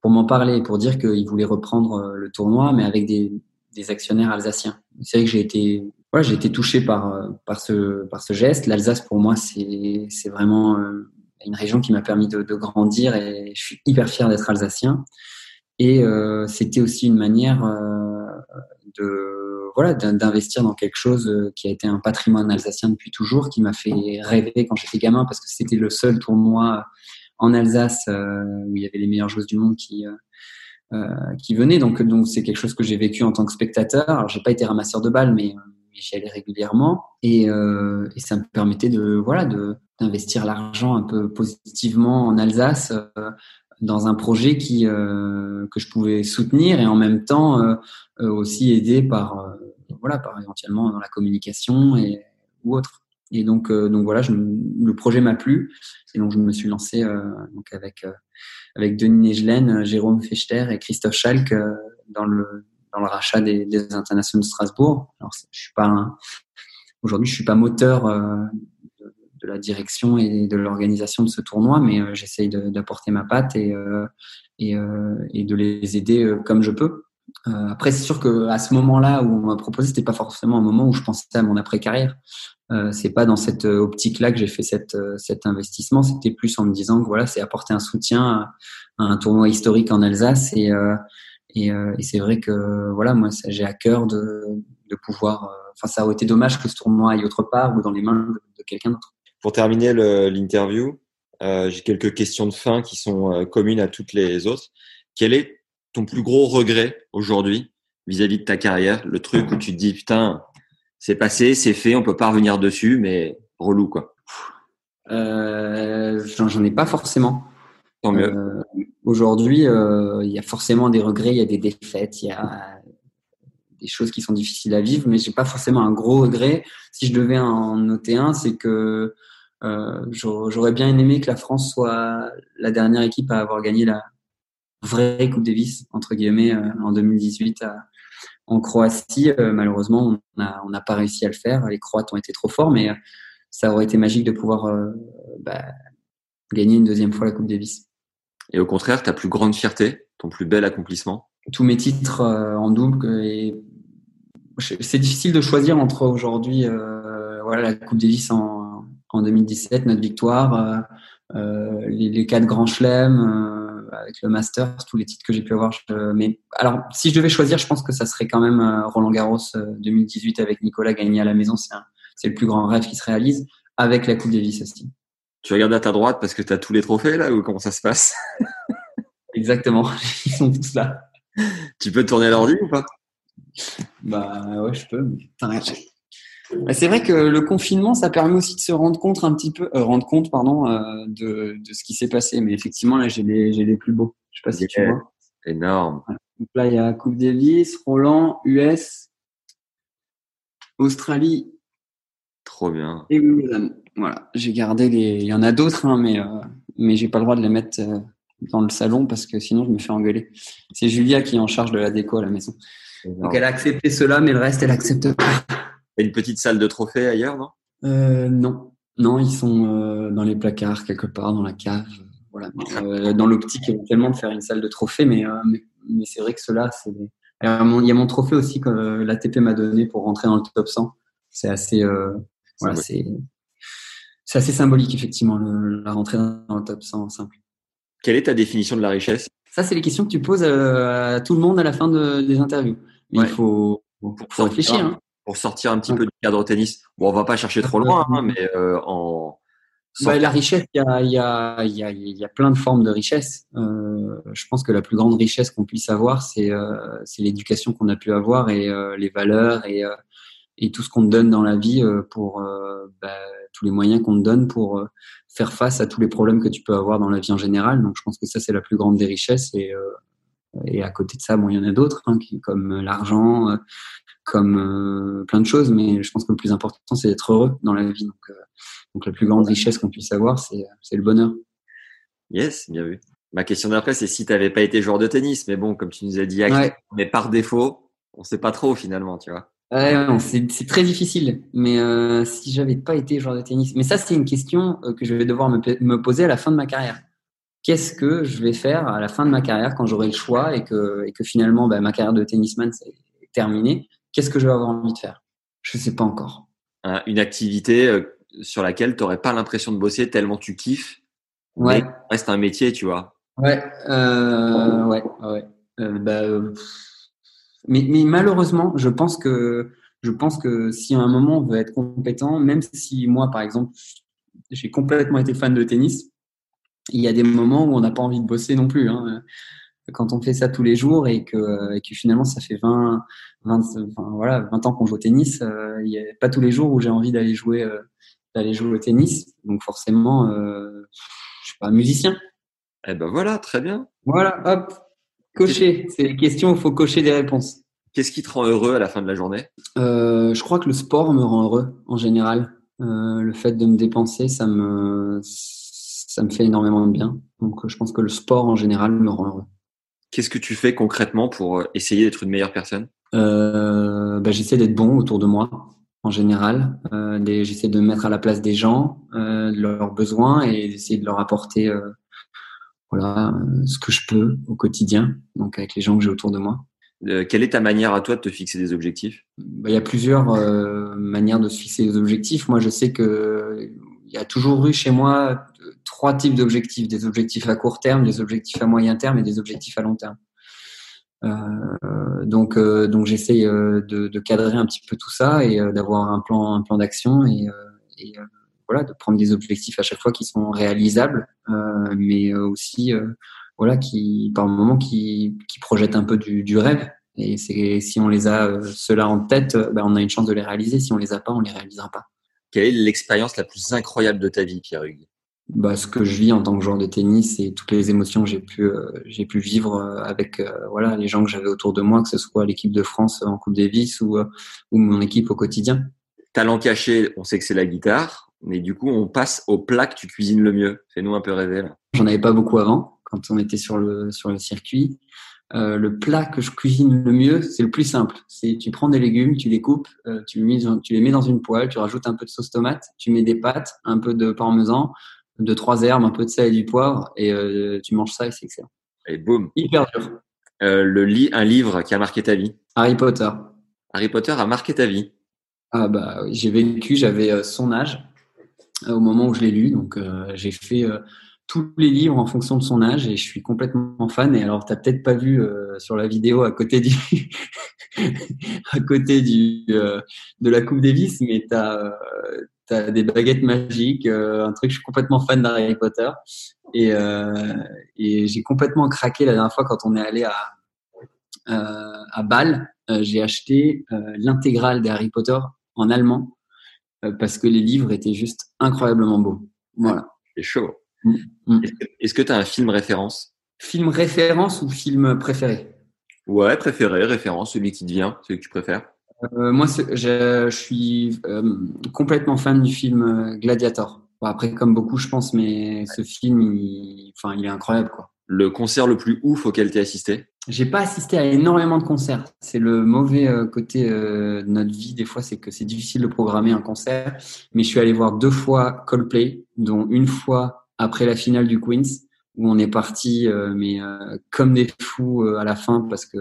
pour m'en parler, pour dire qu'il voulait reprendre euh, le tournoi, mais avec des, des actionnaires alsaciens. C'est vrai que j'ai été voilà, j'ai été touché par, euh, par, ce, par ce geste. L'Alsace, pour moi, c'est vraiment euh, une région qui m'a permis de, de, grandir et je suis hyper fier d'être alsacien. Et euh, c'était aussi une manière euh, de voilà d'investir dans quelque chose qui a été un patrimoine alsacien depuis toujours, qui m'a fait rêver quand j'étais gamin parce que c'était le seul tournoi en Alsace euh, où il y avait les meilleures joueuses du monde qui euh, qui venaient. Donc donc c'est quelque chose que j'ai vécu en tant que spectateur. Alors j'ai pas été ramasseur de balles, mais j'y allais régulièrement et, euh, et, ça me permettait de voilà de d'investir l'argent un peu positivement en Alsace euh, dans un projet qui euh, que je pouvais soutenir et en même temps euh, euh, aussi aider par euh, voilà par éventuellement dans la communication et ou autre et donc donc voilà je, le projet m'a plu et donc je me suis lancé donc avec avec Denis Negelen, Jérôme Fechter et Christophe Schalk dans le dans le rachat des, des internationaux de Strasbourg. Alors, je suis pas aujourd'hui, je suis pas moteur euh, de, la direction et de l'organisation de ce tournoi, mais euh, j'essaye d'apporter ma patte et euh, et, euh, et, de les aider euh, comme je peux. Après, c'est sûr que à ce moment-là où on m'a proposé, c'était pas forcément un moment où je pensais à mon après carrière. Euh, c'est pas dans cette optique-là que j'ai fait cette, cet investissement. C'était plus en me disant que voilà, c'est apporter un soutien à, un tournoi historique en Alsace et et, euh, et c'est vrai que voilà, moi, j'ai à cœur de, de pouvoir. Enfin, ça aurait été dommage que ce tournoi aille autre part ou dans les mains de quelqu'un d'autre. Pour terminer l'interview, euh, j'ai quelques questions de fin qui sont euh, communes à toutes les autres. Quel est ton plus gros regret aujourd'hui vis-à-vis de ta carrière? Le truc où tu te dis putain, c'est passé, c'est fait, on peut pas revenir dessus, mais relou quoi. Euh, J'en ai pas forcément. Tant mieux. Euh, Aujourd'hui, il y a forcément des regrets, il y a des défaites, il y a des choses qui sont difficiles à vivre, mais j'ai pas forcément un gros regret. Si je devais en noter un, c'est que euh, j'aurais bien aimé que la France soit la dernière équipe à avoir gagné la vraie Coupe Davis entre guillemets euh, en 2018 à, en Croatie. Euh, malheureusement, on n'a on pas réussi à le faire. Les Croates ont été trop forts, mais ça aurait été magique de pouvoir euh, bah, gagner une deuxième fois la Coupe Davis. Et au contraire, ta plus grande fierté, ton plus bel accomplissement? Tous mes titres euh, en double. Et c'est difficile de choisir entre aujourd'hui, euh, voilà, la Coupe Davis en, en 2017, notre victoire, euh, euh, les, les quatre grands chelems euh, avec le Masters, tous les titres que j'ai pu avoir. Je, mais alors, si je devais choisir, je pense que ça serait quand même Roland Garros 2018 avec Nicolas gagné à la maison. C'est le plus grand rêve qui se réalise avec la Coupe Davis aussi. Tu regardes à ta droite parce que tu as tous les trophées là ou comment ça se passe? Exactement, ils sont tous là. Tu peux tourner l'ordi ou pas? Bah ouais, je peux. Bah, c'est vrai que le confinement, ça permet aussi de se rendre compte un petit peu, euh, rendre compte, pardon, euh, de, de, ce qui s'est passé. Mais effectivement, là, j'ai les, j'ai les plus beaux. Je sais pas si yeah. tu vois. Énorme. Donc là, il y a Coupe Davis, Roland, US, Australie. Trop bien. Et. Voilà, j'ai gardé les. Il y en a d'autres, hein, mais euh, mais j'ai pas le droit de les mettre dans le salon parce que sinon je me fais engueuler. C'est Julia qui est en charge de la déco à la maison. Donc elle a accepté cela, mais le reste elle accepte pas. Et une petite salle de trophées ailleurs, non? Euh, Non, non, ils sont euh, dans les placards quelque part, dans la cave. Voilà, euh, dans l'optique éventuellement de faire une salle de trophées, mais mais, mais c'est vrai que cela, c'est. Il y a mon trophée aussi que l'ATP m'a donné pour rentrer dans le top 100. C'est assez. voilà, c'est c'est assez symbolique, effectivement, le, la rentrée dans le top 100 simple. Quelle est ta définition de la richesse? Ça, c'est les questions que tu poses à, à, tout le monde à la fin de, des interviews. Ouais. il faut, pour, réfléchir. Hein. Pour sortir un petit peu du cadre tennis. Bon, on va pas chercher trop loin, hein, mais en bah, la richesse, il y a, y, a, y, a, y a, plein de formes de richesse. Euh, je pense que la plus grande richesse qu'on puisse avoir, c'est euh, l'éducation qu'on a pu avoir et euh, les valeurs et, euh, et tout ce qu'on te donne dans la vie euh, pour bah, tous les moyens qu'on te donne pour faire face à tous les problèmes que tu peux avoir dans la vie en général. Donc, je pense que ça, c'est la plus grande des richesses. Et, et à côté de ça, bon, il y en a d'autres, hein, comme l'argent, comme plein de choses. Mais je pense que le plus important, c'est d'être heureux dans la vie. Donc, donc la plus grande richesse qu'on puisse avoir, c'est le bonheur. Yes, bien vu. Ma question d'après, c'est si tu n'avais pas été joueur de tennis, mais bon, comme tu nous as dit, mais par défaut, on ne sait pas trop finalement, tu vois. Ouais, c'est très difficile. Mais euh, si j'avais pas été joueur de tennis, mais ça c'est une question euh, que je vais devoir me, poser à la fin de ma carrière. Qu'est-ce que je vais faire à la fin de ma carrière quand j'aurai le choix et que, et que finalement bah, ma carrière de tennisman est terminée? Qu'est-ce que je vais avoir envie de faire? Je ne sais pas encore. Une activité euh, sur laquelle tu n'aurais pas l'impression de bosser tellement tu kiffes. Ouais. Mais reste un métier, tu vois. Ouais, euh, ouais, ouais. Euh, bah, mais, mais, malheureusement, je pense que je pense que si à un moment on veut être compétent, même si moi, par exemple, j'ai complètement été fan de tennis, il y a des moments où on n'a pas envie de bosser non plus. Hein. Quand on fait ça tous les jours et que, et que finalement ça fait 20, 20, voilà, 20 ans qu'on joue au tennis, euh, il n'y a pas tous les jours où j'ai envie d'aller jouer euh, d'aller jouer au tennis. Donc forcément, euh, je suis pas musicien. Eh ben voilà, très bien. Voilà, hop, cocher. C'est les questions, il faut cocher des réponses. Qu'est-ce qui te rend heureux à la fin de la journée? Euh, Je crois que le sport me rend heureux en général. Euh, le fait de me dépenser, ça me, ça me fait énormément de bien. Donc je pense que le sport en général me rend heureux. Qu'est-ce que tu fais concrètement pour essayer d'être une meilleure personne? Euh, bah, J'essaie d'être bon autour de moi en général. Euh, J'essaie de me mettre à la place des gens, euh, de leurs besoins et d'essayer de leur apporter euh, voilà euh, ce que je peux au quotidien, donc avec les gens que j'ai autour de moi. Euh, quelle est ta manière à toi de te fixer des objectifs? Bah, Il y a plusieurs euh, manières de se fixer des objectifs. Moi, je sais que il y a toujours eu chez moi trois types d'objectifs des objectifs à court terme, des objectifs à moyen terme et des objectifs à long terme. Euh, donc, euh, donc j'essaye euh, de, de, cadrer un petit peu tout ça et d'avoir un plan, un plan d'action et, et voilà, de prendre des objectifs à chaque fois qui sont réalisables, mais aussi voilà, qui par moment qui, qui projettent un peu du, du rêve. Et c'est si on les a cela en tête, ben on a une chance de les réaliser. Si on les a pas, on les réalisera pas. Quelle est l'expérience la plus incroyable de ta vie, Pierre Hugues? Bah, ce que je vis en tant que joueur de tennis et toutes les émotions que j'ai pu euh, j'ai pu vivre euh, avec euh, voilà les gens que j'avais autour de moi que ce soit l'équipe de France en Coupe Davis ou ou mon équipe au quotidien. Talent caché, on sait que c'est la guitare, mais du coup on passe au plat que tu cuisines le mieux. Fais-nous un peu rêver là. J'en avais pas beaucoup avant quand on était sur le sur le circuit. Euh, le plat que je cuisine le mieux, c'est le plus simple. C'est tu prends des légumes, tu les coupes, tu, tu les mets dans une poêle, tu rajoutes un peu de sauce tomate, tu mets des pâtes, un peu de parmesan, de trois herbes, un peu de sel et du poivre, et euh, tu manges ça et c'est excellent. Et boum. Hyper dur. Euh, le lit, un livre qui a marqué ta vie. Harry Potter. Harry Potter a marqué ta vie. Ah bah j'ai vécu, j'avais euh, son âge au moment où je l'ai lu, donc j'ai fait tous les livres en fonction de son âge et je suis complètement fan. Et alors, tu peut-être pas vu sur la vidéo à côté du à côté du de la Coupe Davis, mais tu as t'as des baguettes magiques, euh, un truc. Je suis complètement fan d'Harry Potter et, euh, et j'ai complètement craqué la dernière fois quand on est allé à euh, à Bâle. Euh, j'ai acheté euh, l'intégrale des Harry Potter en allemand parce que les livres étaient juste incroyablement beaux. Voilà. C'est chaud. Mm, mm. Est-ce que tu as un film référence? Film référence ou film préféré? Ouais, préféré, référence, celui qui te vient, celui que tu préfères. Euh, moi, je, je, suis euh, complètement fan du film euh, Gladiator. Après, comme beaucoup, je pense, mais ce film, il, enfin, il est incroyable, quoi. Le concert le plus ouf auquel tu as assisté? J'ai pas assisté à énormément de concerts. C'est le mauvais côté de notre vie. Des fois, c'est que c'est difficile de programmer un concert. Mais je suis allé voir deux fois Coldplay, dont une fois après la finale du Queens, où on est parti, mais comme des fous à la fin, parce que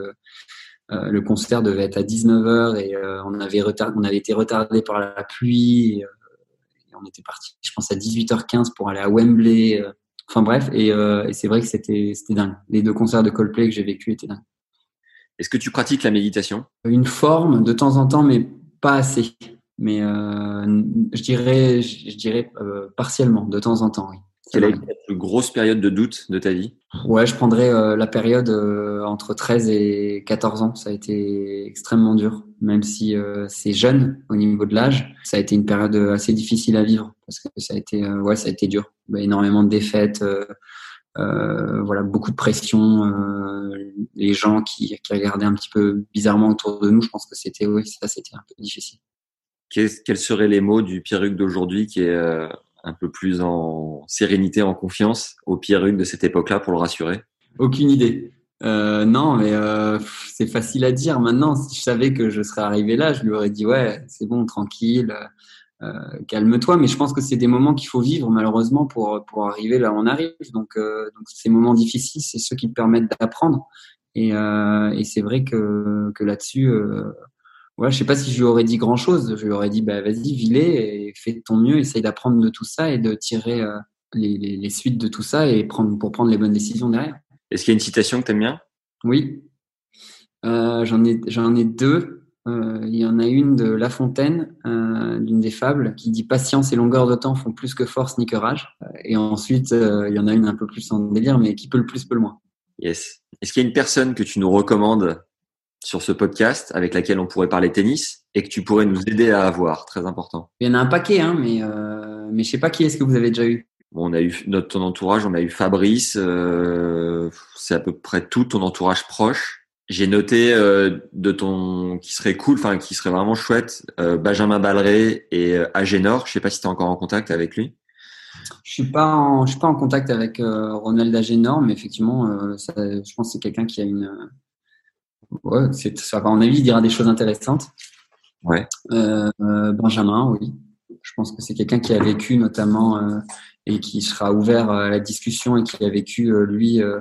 euh, le concert devait être à 19h et euh, on avait on avait été retardé par la pluie. Euh, on était parti, je pense, à 18h15 pour aller à Wembley. Enfin bref, et, et c'est vrai que c'était c'était dingue. Les deux concerts de Coldplay que j'ai vécu étaient dingues. Est-ce que tu pratiques la méditation? Une forme, de temps en temps, mais pas assez. Mais euh, je dirais, je dirais euh, partiellement, de temps en temps, oui. Quelle a été la plus grosse période de doute de ta vie? Ouais, je prendrais euh, la période euh, entre 13 et 14 ans. Ça a été extrêmement dur, même si euh, c'est jeune au niveau de l'âge. Ça a été une période assez difficile à vivre parce que ça a été, ouais, ça a été dur. Bah, énormément de défaites, voilà, beaucoup de pression. les gens qui, qui regardaient un petit peu bizarrement autour de nous, je pense que c'était, oui, ça, c'était un peu difficile. Quels seraient les mots du Pierruc d'aujourd'hui qui est un peu plus en sérénité, en confiance au Pierruc de cette époque-là pour le rassurer Aucune idée. Euh, non, mais euh, c'est facile à dire. Maintenant, si je savais que je serais arrivé là, je lui aurais dit ouais, c'est bon, tranquille, euh, calme-toi. Mais je pense que c'est des moments qu'il faut vivre malheureusement pour pour arriver là où on arrive. Donc, donc ces moments difficiles, c'est ceux qui te permettent d'apprendre. Et, et c'est vrai que que là-dessus, ouais, je sais pas si je lui aurais dit grand chose. Je lui aurais dit, bah, vas-y, vis et fais de ton mieux, essaye d'apprendre de tout ça et de tirer euh, les, les, les, suites de tout ça et prendre, pour prendre les bonnes décisions derrière. Est-ce qu'il y a une citation que tu aimes bien? Oui. Euh, j'en ai, j'en ai deux. Euh, il y en a une de La Fontaine, euh, d'une des fables, qui dit patience et longueur de temps font plus que force ni que rage. Et ensuite, euh, il y en a une un peu plus en délire, mais qui peut le plus peut le moins. Yes. Est-ce qu'il y a une personne que tu nous recommandes? Sur ce podcast avec laquelle on pourrait parler tennis et que tu pourrais nous aider à avoir, très important. Il y en a un paquet, hein, mais euh, mais je sais pas qui est-ce que vous avez déjà eu. Bon, on a eu notre ton entourage, on a eu Fabrice, euh, c'est à peu près tout ton entourage proche. J'ai noté euh, de ton qui serait cool, enfin qui serait vraiment chouette, euh, Benjamin Balleret et Agénor. Je sais pas si tu es encore en contact avec lui. Je suis pas en, je suis pas en contact avec Ronald Agénor, mais effectivement, ça, je pense que c'est quelqu'un qui a une ouais, c'est, ça va, à mon avis, il dira des choses intéressantes. Ouais. Euh, Benjamin, oui. Je pense que c'est quelqu'un qui a vécu notamment euh, et qui sera ouvert à la discussion et qui a vécu, euh, lui, euh,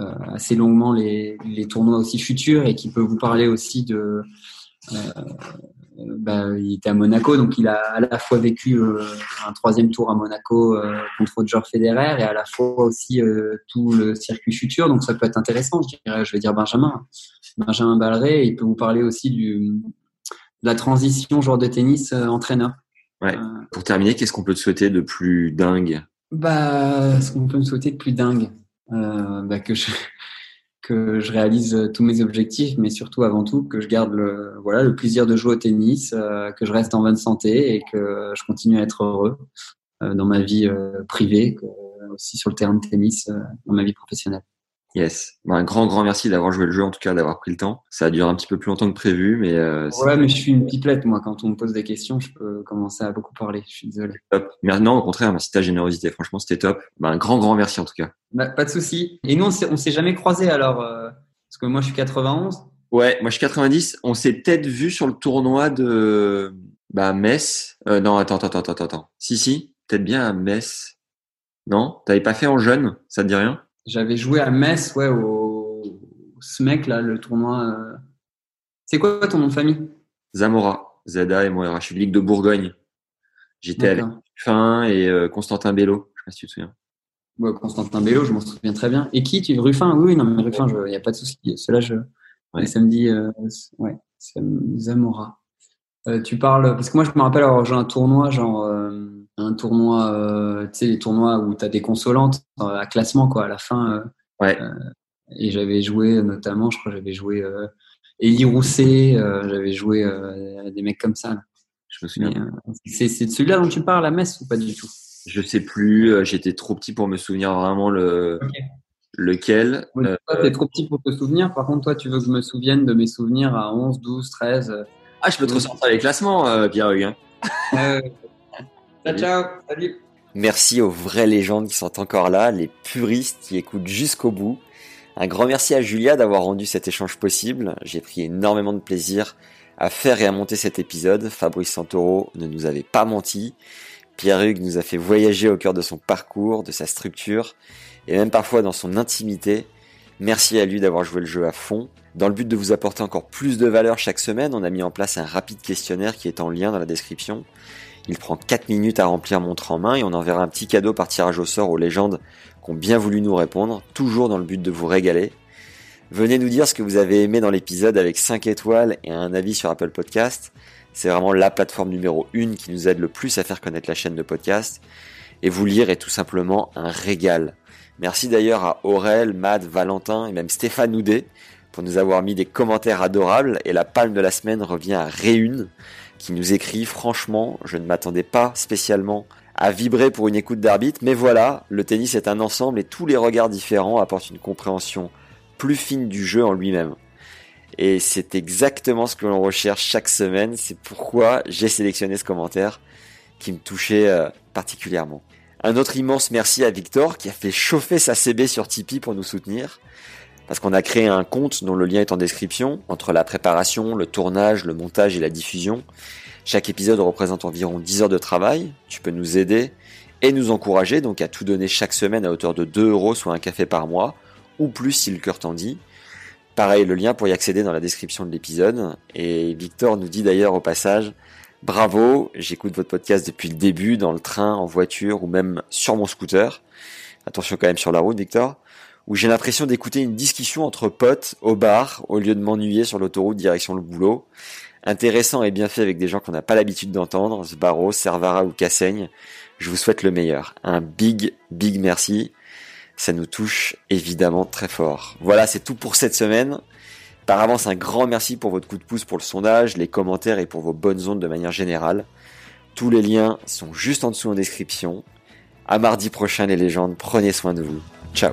euh, assez longuement les, les, tournois aussi futurs et qui peut vous parler aussi de. Bah, il était à Monaco, donc il a à la fois vécu un troisième tour à Monaco contre Roger Federer et à la fois aussi tout le circuit futur. Donc ça peut être intéressant, je dirais. Je vais dire Benjamin. Benjamin Balleret, il peut vous parler aussi du, de la transition joueur de tennis euh, entraîneur. Ouais. Euh, Pour terminer, qu'est-ce qu'on peut te souhaiter de plus dingue? Bah, ce qu'on peut me souhaiter de plus dingue, euh, bah, que je que je réalise tous mes objectifs, mais surtout avant tout que je garde le voilà le plaisir de jouer au tennis, euh, que je reste en bonne santé et que je continue à être heureux euh, dans ma vie privée, aussi sur le terrain de tennis, dans ma vie professionnelle. Yes. Bon, un grand, grand merci d'avoir joué le jeu, en tout cas, d'avoir pris le temps. Ça a duré un petit peu plus longtemps que prévu, mais. Euh, ouais, mais je suis une pipelette, moi. Quand on me pose des questions, je peux commencer à beaucoup parler. Je suis désolé. Top. Mais non, au contraire, merci ta générosité. Franchement, c'était top. Bah, un grand, grand merci, en tout cas. Bah, pas de souci. Et nous, on s'est, s'est jamais croisés, alors, euh, parce que moi, je suis 91. Ouais, moi, je suis 90. On s'est peut-être vu sur le tournoi de, bah, Metz. Euh, non, attends, attends, attends, attends. Si, si. Peut-être bien à Metz. Non? T'avais pas fait en jeune? Ça te dit rien? J'avais joué à Metz, ouais, au SMEC, là, le tournoi. Euh... C'est quoi ton nom de famille? Zamora, Zada et moi, je suis Ligue de Bourgogne. J'étais avec Ruffin et euh, Constantin Bello, je sais pas si tu te souviens. Ouais, Constantin Bello, je m'en souviens très bien. Et qui tu Ruffin? Oui, non, mais Ruffin, il n'y a pas de souci. Cela, je. Ouais. Ça me dit, euh, ouais, Zamora. Euh, tu parles, parce que moi, je me rappelle avoir joué un tournoi, genre un tournoi, euh, tu sais, les tournois où tu as des consolantes euh, à classement, quoi, à la fin. Euh, ouais. et j'avais joué notamment, je crois, j'avais joué Elie Rousset, j'avais joué des mecs comme ça. Là. Je me souviens. c'est celui-là dont tu parles à Metz ou pas du tout? Je sais plus, j'étais trop petit pour me souvenir vraiment le. Okay. Lequel oui, Toi, t'es trop petit pour te souvenir. Par contre, toi, tu veux que je me souvienne de mes souvenirs à 11, 12, 13. Ah, je peux te ressortir les classements, euh, Pierre-Hugues. Hein. Ciao, ciao, salut. Merci aux vraies légendes qui sont encore là, les puristes qui écoutent jusqu'au bout. Un grand merci à Julia d'avoir rendu cet échange possible. J'ai pris énormément de plaisir à faire et à monter cet épisode. Fabrice Santoro ne nous avait pas menti. Pierre-Hugues nous a fait voyager au cœur de son parcours, de sa structure et même parfois dans son intimité. Merci à lui d'avoir joué le jeu à fond. Dans le but de vous apporter encore plus de valeur chaque semaine, on a mis en place un rapide questionnaire qui est en lien dans la description. Il prend 4 minutes à remplir montre en main et on enverra un petit cadeau par tirage au sort aux légendes qui ont bien voulu nous répondre, toujours dans le but de vous régaler. Venez nous dire ce que vous avez aimé dans l'épisode avec 5 étoiles et un avis sur Apple Podcast. C'est vraiment la plateforme numéro 1 qui nous aide le plus à faire connaître la chaîne de podcast. Et vous lire est tout simplement un régal. Merci d'ailleurs à Aurel, Mad, Valentin et même Stéphane Houdet pour nous avoir mis des commentaires adorables. Et la palme de la semaine revient à Réune qui nous écrit franchement, je ne m'attendais pas spécialement à vibrer pour une écoute d'arbitre, mais voilà, le tennis est un ensemble et tous les regards différents apportent une compréhension plus fine du jeu en lui-même. Et c'est exactement ce que l'on recherche chaque semaine. C'est pourquoi j'ai sélectionné ce commentaire qui me touchait euh, particulièrement. Un autre immense merci à Victor qui a fait chauffer sa CB sur Tipeee pour nous soutenir. Parce qu'on a créé un compte dont le lien est en description, entre la préparation, le tournage, le montage et la diffusion. Chaque épisode représente environ 10 heures de travail. Tu peux nous aider et nous encourager donc à tout donner chaque semaine à hauteur de 2 euros, soit un café par mois ou plus si le cœur t'en dit. Pareil, le lien pour y accéder dans la description de l'épisode. Et Victor nous dit d'ailleurs au passage, bravo, j'écoute votre podcast depuis le début, dans le train, en voiture ou même sur mon scooter. Attention quand même sur la route, Victor. Où j'ai l'impression d'écouter une discussion entre potes au bar, au lieu de m'ennuyer sur l'autoroute direction le boulot. Intéressant et bien fait avec des gens qu'on n'a pas l'habitude d'entendre, Sbarro, Servara ou Cassaigne. Je vous souhaite le meilleur. Un big, big merci ça nous touche évidemment très fort. Voilà, c'est tout pour cette semaine. Par avance, un grand merci pour votre coup de pouce pour le sondage, les commentaires et pour vos bonnes ondes de manière générale. Tous les liens sont juste en dessous en description. À mardi prochain les légendes, prenez soin de vous. Ciao